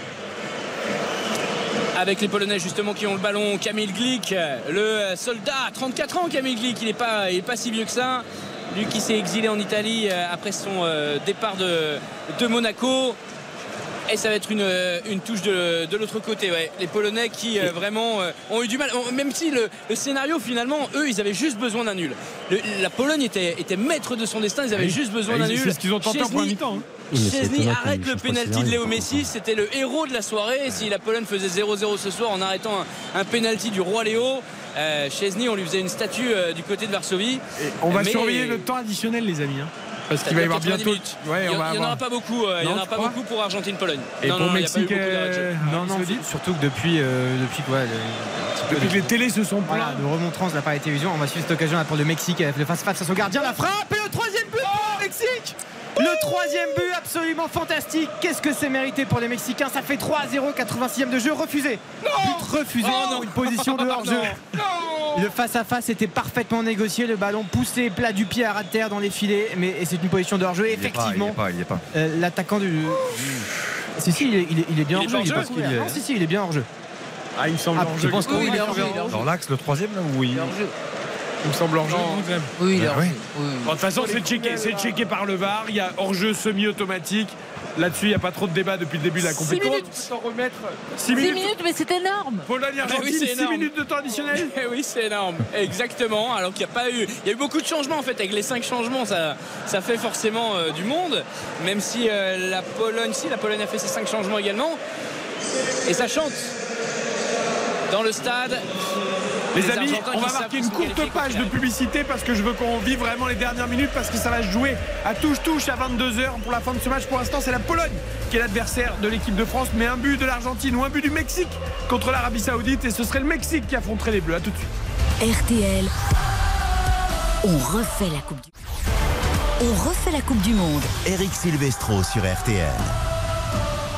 avec les Polonais justement qui ont le ballon. Camille Glick, le soldat, 34 ans Camille Glick, il n'est pas, il est pas si vieux que ça. Lui qui s'est exilé en Italie euh, après son euh, départ de, de Monaco. Et ça va être une, euh, une touche de, de l'autre côté. Ouais. Les Polonais qui euh, vraiment euh, ont eu du mal. Même si le, le scénario finalement, eux, ils avaient juste besoin d'un nul. Le- la Pologne était, était maître de son destin. Ils avaient juste besoin Ah, d'un nul. c'est ce qu'ils ont tenté en mi-temps, hein. Étonnant arrête le de pénalty de Léo Messi. C'était le héros de la soirée. Si la Pologne faisait 0-0 ce soir en arrêtant un, un pénalty du roi Léo, euh, Szczesny, on lui faisait une statue euh, du côté de Varsovie. On va Mais- surveiller le temps additionnel, les amis. hein. Parce qu'il va y avoir 90 bientôt. Ouais, il on n'y en aura pas beaucoup. euh, il n'y en aura pas beaucoup pour Argentine-Pologne. Et non, pour non, il n'y a pas eu Mexique, de euh, Non, non, surtout que depuis, euh, depuis quoi le- Depuis de- que les télés se sont Voilà, plaints. de remontrance n'a pas été vision. On va suivre cette occasion là pour le Mexique avec le face-face à son gardien. La frappe et le troisième but pour le Mexique Le troisième but absolument fantastique. Qu'est-ce que c'est mérité pour les Mexicains? Ça fait 3-0, 86e de jeu refusé. But refusé Oh non. une position de hors-jeu. Le face-à-face était parfaitement négocié. Le ballon poussé plat du pied à ras de terre dans les filets. Mais c'est une position de hors-jeu. Effectivement, est pas, il y est pas. euh, l'attaquant du. Si, si, il est, il est- il est bien hors-jeu. est hors-jeu. Non, si, si, il est bien hors-jeu. Ah, il me semble Ah, hors je pense que Oui, oui, il est hors jeu. il est hors jeu. Dans l'axe, le troisième, là, où il. Il me semble hors jeu. Oui, il est hors oui. Oui, De toute façon, c'est checké, c'est checké par le VAR. Il y a hors-jeu semi-automatique. Là-dessus, il n'y a pas trop de débat depuis le début de la Six compétition. minutes. S'en remettre. 6 Six minutes. minutes, mais c'est énorme. Pologne, Ah Argentine, oui, c'est 6 énorme. minutes de temps additionnel. Eh oui, c'est énorme. Exactement. Alors qu'il n'y a pas eu. Il y a eu beaucoup de changements en fait. Avec les cinq changements, ça, ça fait forcément euh, du monde. Même si euh, la Pologne, si la Pologne a fait ses cinq changements également. Et ça chante. Dans le stade. Les amis, on va marquer une courte page de publicité parce que je veux qu'on vive vraiment les dernières minutes parce que ça va se jouer à touche-touche à 22h pour la fin de ce match. Pour l'instant, c'est la Pologne qui est l'adversaire de l'équipe de France, mais un but de l'Argentine ou un but du Mexique contre l'Arabie Saoudite et ce serait le Mexique qui affronterait les Bleus. À tout de suite. RTL, on refait la Coupe du On refait la Coupe du Monde. Eric Silvestro sur RTL.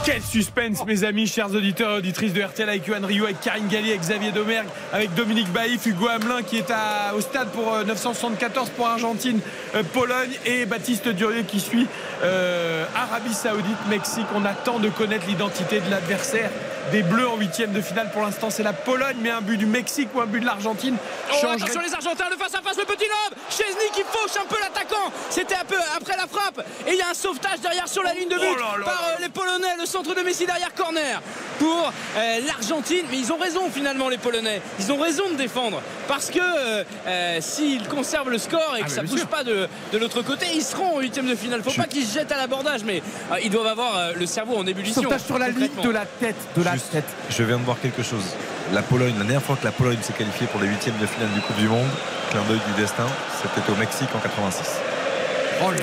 Quel suspense, mes amis, chers auditeurs et auditrices de RTL avec Yohan Rio, avec Karine Galli, avec Xavier Domergue, avec Dominique Baïf, Hugo Hamelin qui est au stade pour euh, 974 pour Argentine, euh, Pologne et Baptiste Durieux qui suit euh, Arabie Saoudite, Mexique. On attend de connaître l'identité de l'adversaire des Bleus en huitième de finale. Pour l'instant, c'est la Pologne, mais un but du Mexique ou un but de l'Argentine Oh, attention les Argentins, le face à face, le petit lobe Chesney qui fauche un peu l'attaquant C'était un peu après la frappe Et il y a un sauvetage derrière sur la ligne de but Oh là là par euh, les Polonais, le centre de Messi derrière corner pour euh, l'Argentine. Mais ils ont raison finalement les Polonais. Ils ont raison de défendre parce que euh, s'ils conservent le score et que Ah, mais ça bien bouge sûr. pas de, de l'autre côté, ils seront en huitième de finale. Faut pas qu'ils se jettent à l'abordage, mais ils doivent avoir le cerveau en ébullition. Sauvetage sur la ligne de la tête, de la Juste, tête. Je viens de voir quelque chose. La Pologne, la dernière fois que la Pologne s'est qualifiée pour les huitièmes de finale du Coupe du Monde, clin d'œil du destin, c'était au Mexique en 86.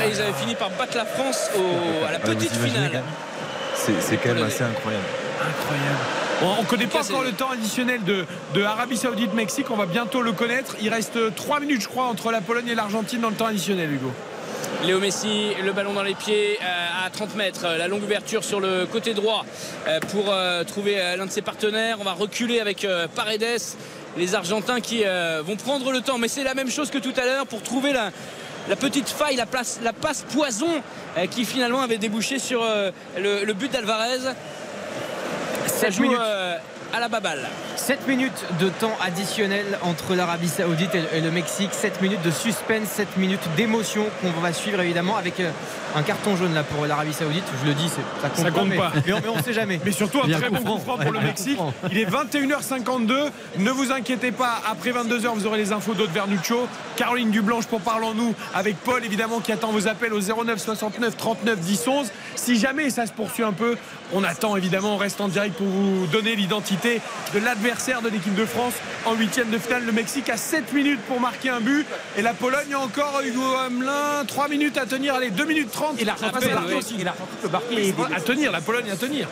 Et ils avaient fini par battre la France au- à la petite finale. C'est c'est quand même assez incroyable. Incroyable. On ne connaît pas En tout cas, encore le temps additionnel de, de Arabie Saoudite-Mexique. On va bientôt le connaître. Il reste 3 minutes, je crois, entre la Pologne et l'Argentine dans le temps additionnel, Hugo. Léo Messi, le ballon dans les pieds euh, à 30 mètres, euh, la longue ouverture sur le côté droit euh, pour trouver l'un de ses partenaires. On va reculer avec Paredes, les Argentins qui vont prendre le temps, mais c'est la même chose que tout à l'heure pour trouver la, la petite faille, la, place, la passe poison qui finalement avait débouché sur le, le but d'Alvarez. Ça joue euh, à la baballe. 7 minutes de temps additionnel entre l'Arabie Saoudite et le Mexique. 7 minutes de suspense, 7 minutes d'émotion qu'on va suivre évidemment avec euh, un carton jaune là pour l'Arabie Saoudite. Je le dis, ça compte, Ça compte mais, pas. Mais, on, mais on sait jamais. Mais surtout un très bon franc. coup franc pour le Mexique. Il est 21h52. Ne vous inquiétez pas, après 22h, vous aurez les infos d'Aude Vernuccio. Caroline Dublanche pour Parlons-nous avec Paul, évidemment, qui attend vos appels au 09 69 39 10 11. Si jamais ça se poursuit un peu, on attend évidemment, on reste en direct pour vous donner l'identité de l'adversaire de l'équipe de France en huitième de finale. Le Mexique a 7 minutes pour marquer un but et la Pologne a encore Hugo Hamelin 3 minutes à tenir. Allez, 2 minutes 30. Et la c'est peut marquer à tenir, la Pologne à tenir.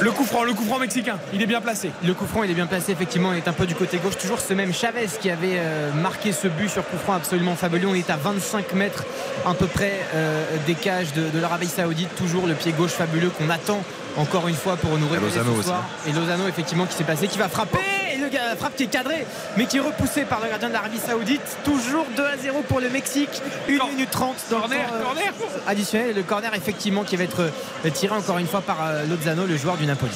Le coup franc, le coup franc mexicain, il est bien placé. Le coup franc, il est bien placé, effectivement. Il est un peu du côté gauche. Toujours ce même Chavez qui avait euh, marqué ce but sur coup franc absolument fabuleux. On est à 25 mètres à peu près euh, des cages de, de l'Arabie Saoudite. Toujours le pied gauche fabuleux qu'on attend encore une fois pour nous révéler Lozano ce aussi. soir. Et Lozano, effectivement, qui s'est passé, qui va frapper. Et le gars- frappe qui est cadré, mais qui est repoussé par le gardien de l'Arabie Saoudite. Toujours 2 à 0 pour le Mexique. 1 minute 30 dans le Corner, temps, euh, corner. additionnel. Et le corner, effectivement, qui va être euh, tiré encore une fois par euh, Lozano, le joueur du Napoli.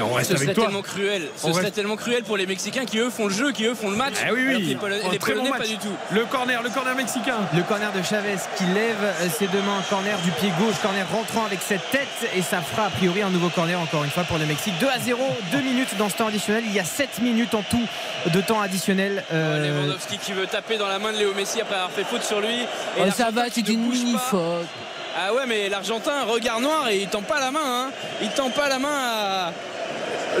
on reste Ce avec serait toi. tellement cruel. Ce On serait reste- tellement cruel pour les Mexicains qui eux font le jeu, qui eux font le match. Ah oui, oui. les Un les bon pas du tout. Le corner, le corner mexicain. Le corner de Chavez qui lève ses deux mains, corner du pied gauche, corner rentrant avec cette tête et ça fera a priori un nouveau corner encore une fois pour le Mexique. 2 à 0, 2 minutes dans ce temps additionnel. Il y a 7 minutes en tout de temps additionnel. Euh, Lewandowski qui veut taper dans la main de Léo Messi après avoir fait faute sur lui. Et Oh, ça va, c'est ne une mini faute. Ah ouais, mais l'Argentin, regard noir et il tend pas la main. Hein. Il tend pas la main à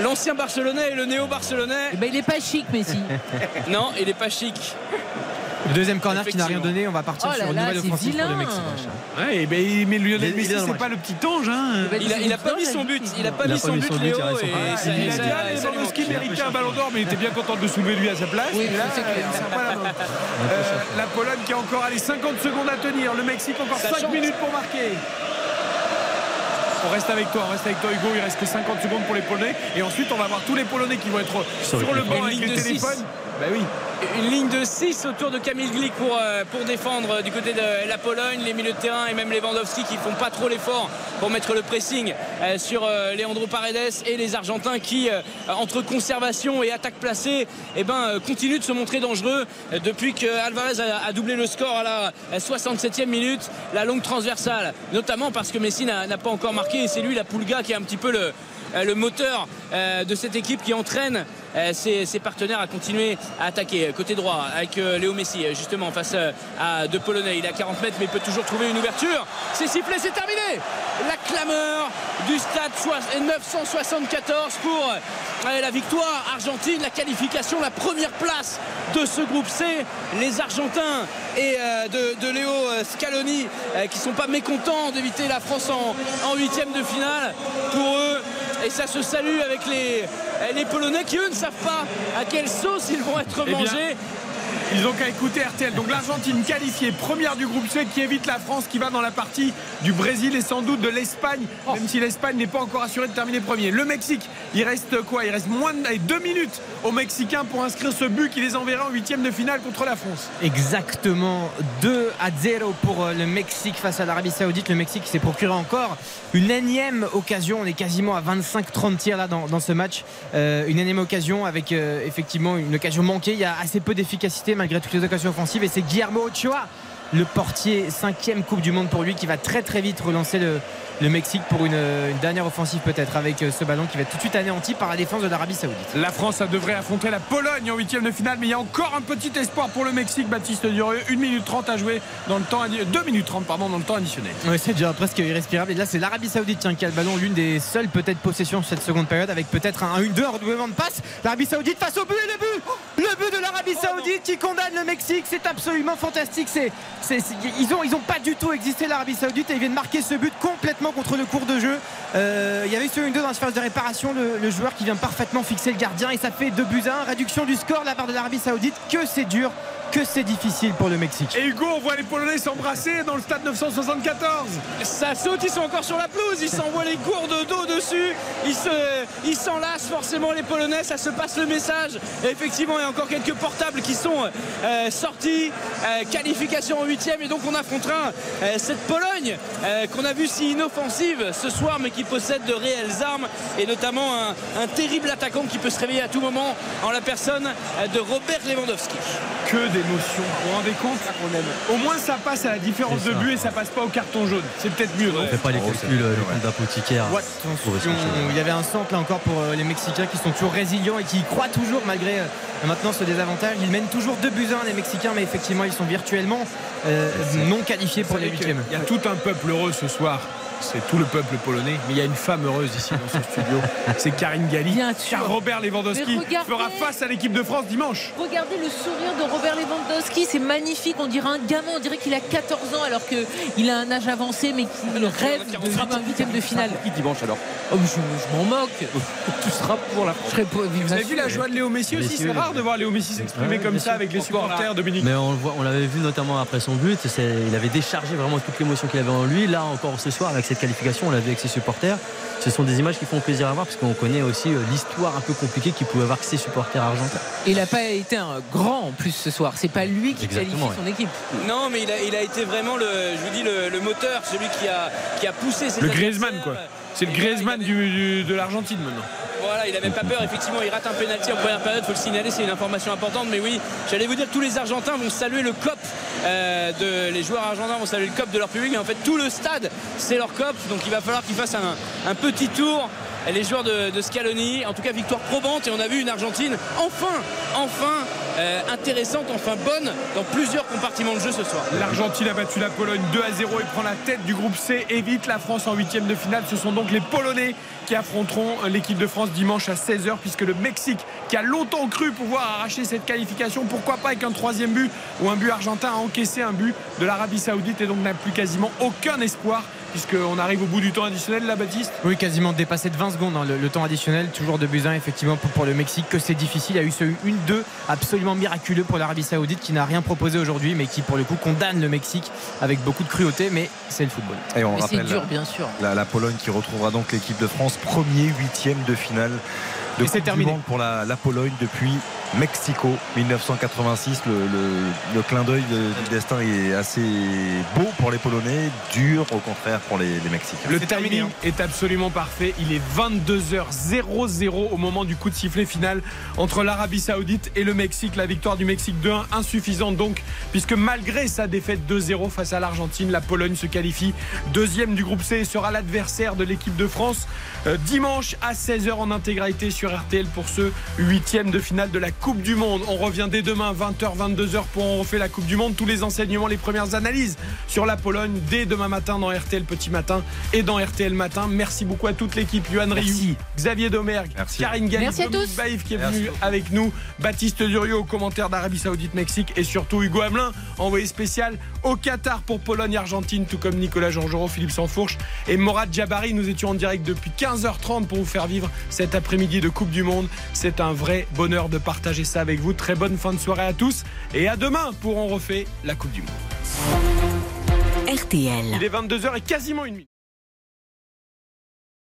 l'ancien Barcelonais et le néo-Barcelonais. Eh ben, il est pas chic, Messi. non, il est pas chic. Le deuxième corner qui n'a rien donné. On va partir Oh là sur une nouvelle c'est offensive pour le. Mexique. Ouais, et ben, mais Lionel Messi, le c'est pas le petit ange. Hein. Il a, il a pas mis son but. Il a pas Il a mis pas son mis but, son but, Léo. il a Ah, dit, Lewandowski méritait un ballon d'or, mais il était bien content de soulever lui à sa place. Oui, là, c'est clair. il sert pas la main. Euh, la Pologne qui a encore allez, 50 secondes à tenir. Le Mexique encore Ça 5 chante. minutes pour marquer. On reste avec toi, on reste avec toi Hugo, il reste que 50 secondes pour les Polonais et ensuite on va voir tous les Polonais qui vont être sur le banc avec téléphones. six. Bah oui. Une ligne de 6 autour de Glik pour, euh, pour défendre euh, du côté de la Pologne, les milieux de terrain et même Lewandowski qui font pas trop l'effort pour mettre le pressing euh, sur Leandro Paredes et les Argentins qui, entre conservation et attaque placée, eh ben, continuent de se montrer dangereux depuis que Alvarez a, doublé le score à la 67e minute. La longue transversale, notamment parce que Messi n'a pas encore marqué et c'est lui la Pulga qui est un petit peu le, le moteur euh, de cette équipe qui entraîne euh, ses, partenaires à continuer à attaquer. Côté droit avec euh, Léo Messi, euh, justement face euh, à deux Polonais. Il est à 40 mètres, mais peut toujours trouver une ouverture. C'est sifflé, c'est terminé. La clameur du stade soix- 974 pour euh, la victoire argentine, la qualification, la première place de ce groupe C. Les Argentins et euh, de, Léo euh, Scaloni euh, qui sont pas mécontents d'éviter la France en huitième de finale. Pour eux, et ça se salue avec les, les Polonais qui eux ne savent pas à quelle sauce ils vont être Eh bien, mangés. Ils ont qu'à écouter RTL. Donc l'Argentine qualifiée, première du groupe C, qui évite la France, qui va dans la partie du Brésil et sans doute de l'Espagne, même si l'Espagne n'est pas encore assurée de terminer premier. Le Mexique, il reste quoi? Il reste moins de deux minutes aux Mexicains pour inscrire ce but qui les enverra en huitième de finale contre la France. Exactement 2 à 0 pour euh, le Mexique face à l'Arabie Saoudite. Le Mexique s'est procuré encore une énième occasion. On est quasiment à 25-30 tirs là dans, dans ce match. Euh, une énième occasion avec euh, effectivement une occasion manquée. Il y a assez peu d'efficacité malgré toutes les occasions offensives. Et c'est Guillermo Ochoa, le portier, cinquième Coupe du Monde pour lui, qui va très très vite relancer le, le Mexique pour une, une dernière offensive peut-être avec euh, ce ballon qui va être tout de suite anéanti par la défense de l'Arabie Saoudite. La France ça devrait affronter la Pologne en huitième de finale, mais il y a encore un petit espoir pour le Mexique. Baptiste Durieux, 1 minute 30 à jouer dans le temps, addi- 2 minutes 30 pardon, dans le temps additionnel. Ouais, c'est déjà presque irrespirable. Et là, c'est l'Arabie Saoudite tiens, qui a le ballon, l'une des seules peut-être possessions sur cette seconde période, avec peut-être un 1-2, un redoublement de passe. L'Arabie Saoudite face au but et le but Le but de l'Arabie Saoudite qui condamne le Mexique. C'est absolument fantastique. C'est, c'est- c'est- ils, ont, ils ont pas du tout existé l'Arabie Saoudite et ils viennent marquer ce but complètement contre le cours de jeu. Euh, il y avait ce 1-2 dans la phase de réparation. Le, joueur qui vient parfaitement fixer le gardien et ça fait 2 buts à 1. Réduction du score de la part de l'Arabie Saoudite. Que c'est dur que c'est difficile pour le Mexique. Et Hugo, on voit les Polonais s'embrasser dans le stade 974. Ça saute, ils sont encore sur la pelouse, ils s'envoient les gourdes d'eau dessus, ils se, ils s'enlacent forcément les Polonais, ça se passe le message. Et effectivement, il y a encore quelques portables qui sont euh, sortis, euh, qualification en huitième, et donc on affrontera euh, cette Pologne euh, qu'on a vu si inoffensive ce soir, mais qui possède de réelles armes, et notamment un, un terrible attaquant qui peut se réveiller à tout moment en la personne de Robert Lewandowski. Que Vous vous rendez compte Au moins, ça passe à la différence de but et ça passe pas au carton jaune. C'est peut-être mieux. On fait pas les calculs, euh, le compte d'apothicaire. Attention, il y avait un centre là encore pour euh, les Mexicains qui sont toujours résilients et qui y croient toujours malgré euh, maintenant ce désavantage. Ils mènent toujours 2 buts 1 les Mexicains, mais effectivement ils sont virtuellement euh, non qualifiés pour les huitièmes. Il y a tout un peuple heureux ce soir. C'est tout le peuple polonais, mais il y a une femme heureuse ici dans ce studio. C'est Karine Galli. Bien sûr. Car Robert Lewandowski regardez- fera face à l'équipe de France dimanche. Regardez le sourire de Robert Lewandowski, c'est magnifique. On dirait un gamin, on dirait qu'il a 14 ans alors qu'il a un âge avancé, mais qu'il rêve de jouer un huitième de finale. Qui dimanche alors Oh, je je m'en moque. Tu seras pour la France. Vous avez vu la joie de Léo Messi aussi C'est rare de voir Léo Messi s'exprimer Ouais, comme ça avec les supporters, Dominique. Mais on le voit, on l'avait vu notamment après son but. Il avait déchargé vraiment toute l'émotion qu'il avait en lui. Là encore ce soir avec cette qualification, on l'a vu avec ses supporters. Ce sont des images qui font plaisir à voir parce qu'on connaît aussi euh, l'histoire un peu compliquée qu'il pouvait avoir avec ses supporters argentins. Il n'a pas été un grand en plus ce soir. C'est pas lui qui Exactement, qualifie son équipe. Non, mais il a, il a été vraiment le, je vous dis, le, le moteur, celui qui a, qui a poussé ses Le. Griezmann, quoi. C'est le Griezmann de l'Argentine maintenant. Voilà, il n'avait pas peur. Effectivement, il rate un penalty en première période. faut le signaler, c'est une information importante. Mais oui, j'allais vous dire, tous les Argentins vont saluer le COP. euh, de, les joueurs argentins vont saluer le COP de leur public. Mais en fait, tout le stade, c'est leur COP. Donc il va falloir qu'ils fassent un petit tour. Les joueurs de, de Scaloni, en tout cas victoire probante et on a vu une Argentine enfin, enfin euh, intéressante, enfin bonne dans plusieurs compartiments de jeu ce soir. L'Argentine a battu la Pologne 2 à 0 et prend la tête du groupe C. Évite la France en huitième de finale. Ce sont donc les Polonais qui affronteront l'équipe de France dimanche à 16h puisque le Mexique, qui a longtemps cru pouvoir arracher cette qualification, pourquoi pas avec un troisième but ou un but argentin, a encaissé un but de l'Arabie Saoudite et donc n'a plus quasiment aucun espoir puisqu'on arrive au bout du temps additionnel, la Baptiste? Oui, quasiment dépassé de 20 secondes dans le, le temps additionnel. Toujours de 1, effectivement, pour, pour le Mexique, que c'est difficile. Il y a eu ce 1-2 absolument miraculeux pour l'Arabie Saoudite qui n'a rien proposé aujourd'hui, mais qui, pour le coup, condamne le Mexique avec beaucoup de cruauté. Mais c'est le football. Et on Mais c'est rappelle dur, bien sûr. La, la Pologne qui retrouvera donc l'équipe de France, premier huitième de finale de Et c'est terminé. Pour la, la Pologne depuis Mexico 1986. Le, le- le clin d'œil de- du destin est assez beau pour les Polonais, dur au contraire pour les, les Mexicains. Le terminé, timing est absolument parfait. Il est 22h00 au moment du coup de sifflet final entre l'Arabie Saoudite et le Mexique. La victoire du Mexique 2-1 insuffisante donc, puisque malgré sa défaite 2-0 face à l'Argentine, la Pologne se qualifie deuxième du groupe C et sera l'adversaire de l'équipe de France euh, dimanche à 16h en intégralité sur RTL pour ce huitième de finale de la Coupe du Monde. On revient dès demain 20h, 22h pour on refait la Coupe du Monde. Tous les enseignements, les premières analyses sur la Pologne dès demain matin dans RTL Petit Matin et dans RTL Matin. Merci beaucoup à toute l'équipe. Yohan Rioux, Xavier Domergue, Merci. Karine Galli, Dominique. Baïf qui est Merci venu avec nous, Baptiste Durieux au commentaire d'Arabie Saoudite Mexique et surtout Hugo Hamelin, envoyé spécial au Qatar pour Pologne Argentine, tout comme Nicolas Georgerot, Philippe Sansfourche et Morad Jabari. Nous étions en direct depuis 15h30 pour vous faire vivre cet après-midi de Coupe du Monde. C'est un vrai bonheur de partager ça avec vous. Très bonne fin de soirée à tous et à demain pour on refait la Coupe du Monde. RTL. Il est 22h et quasiment une minute.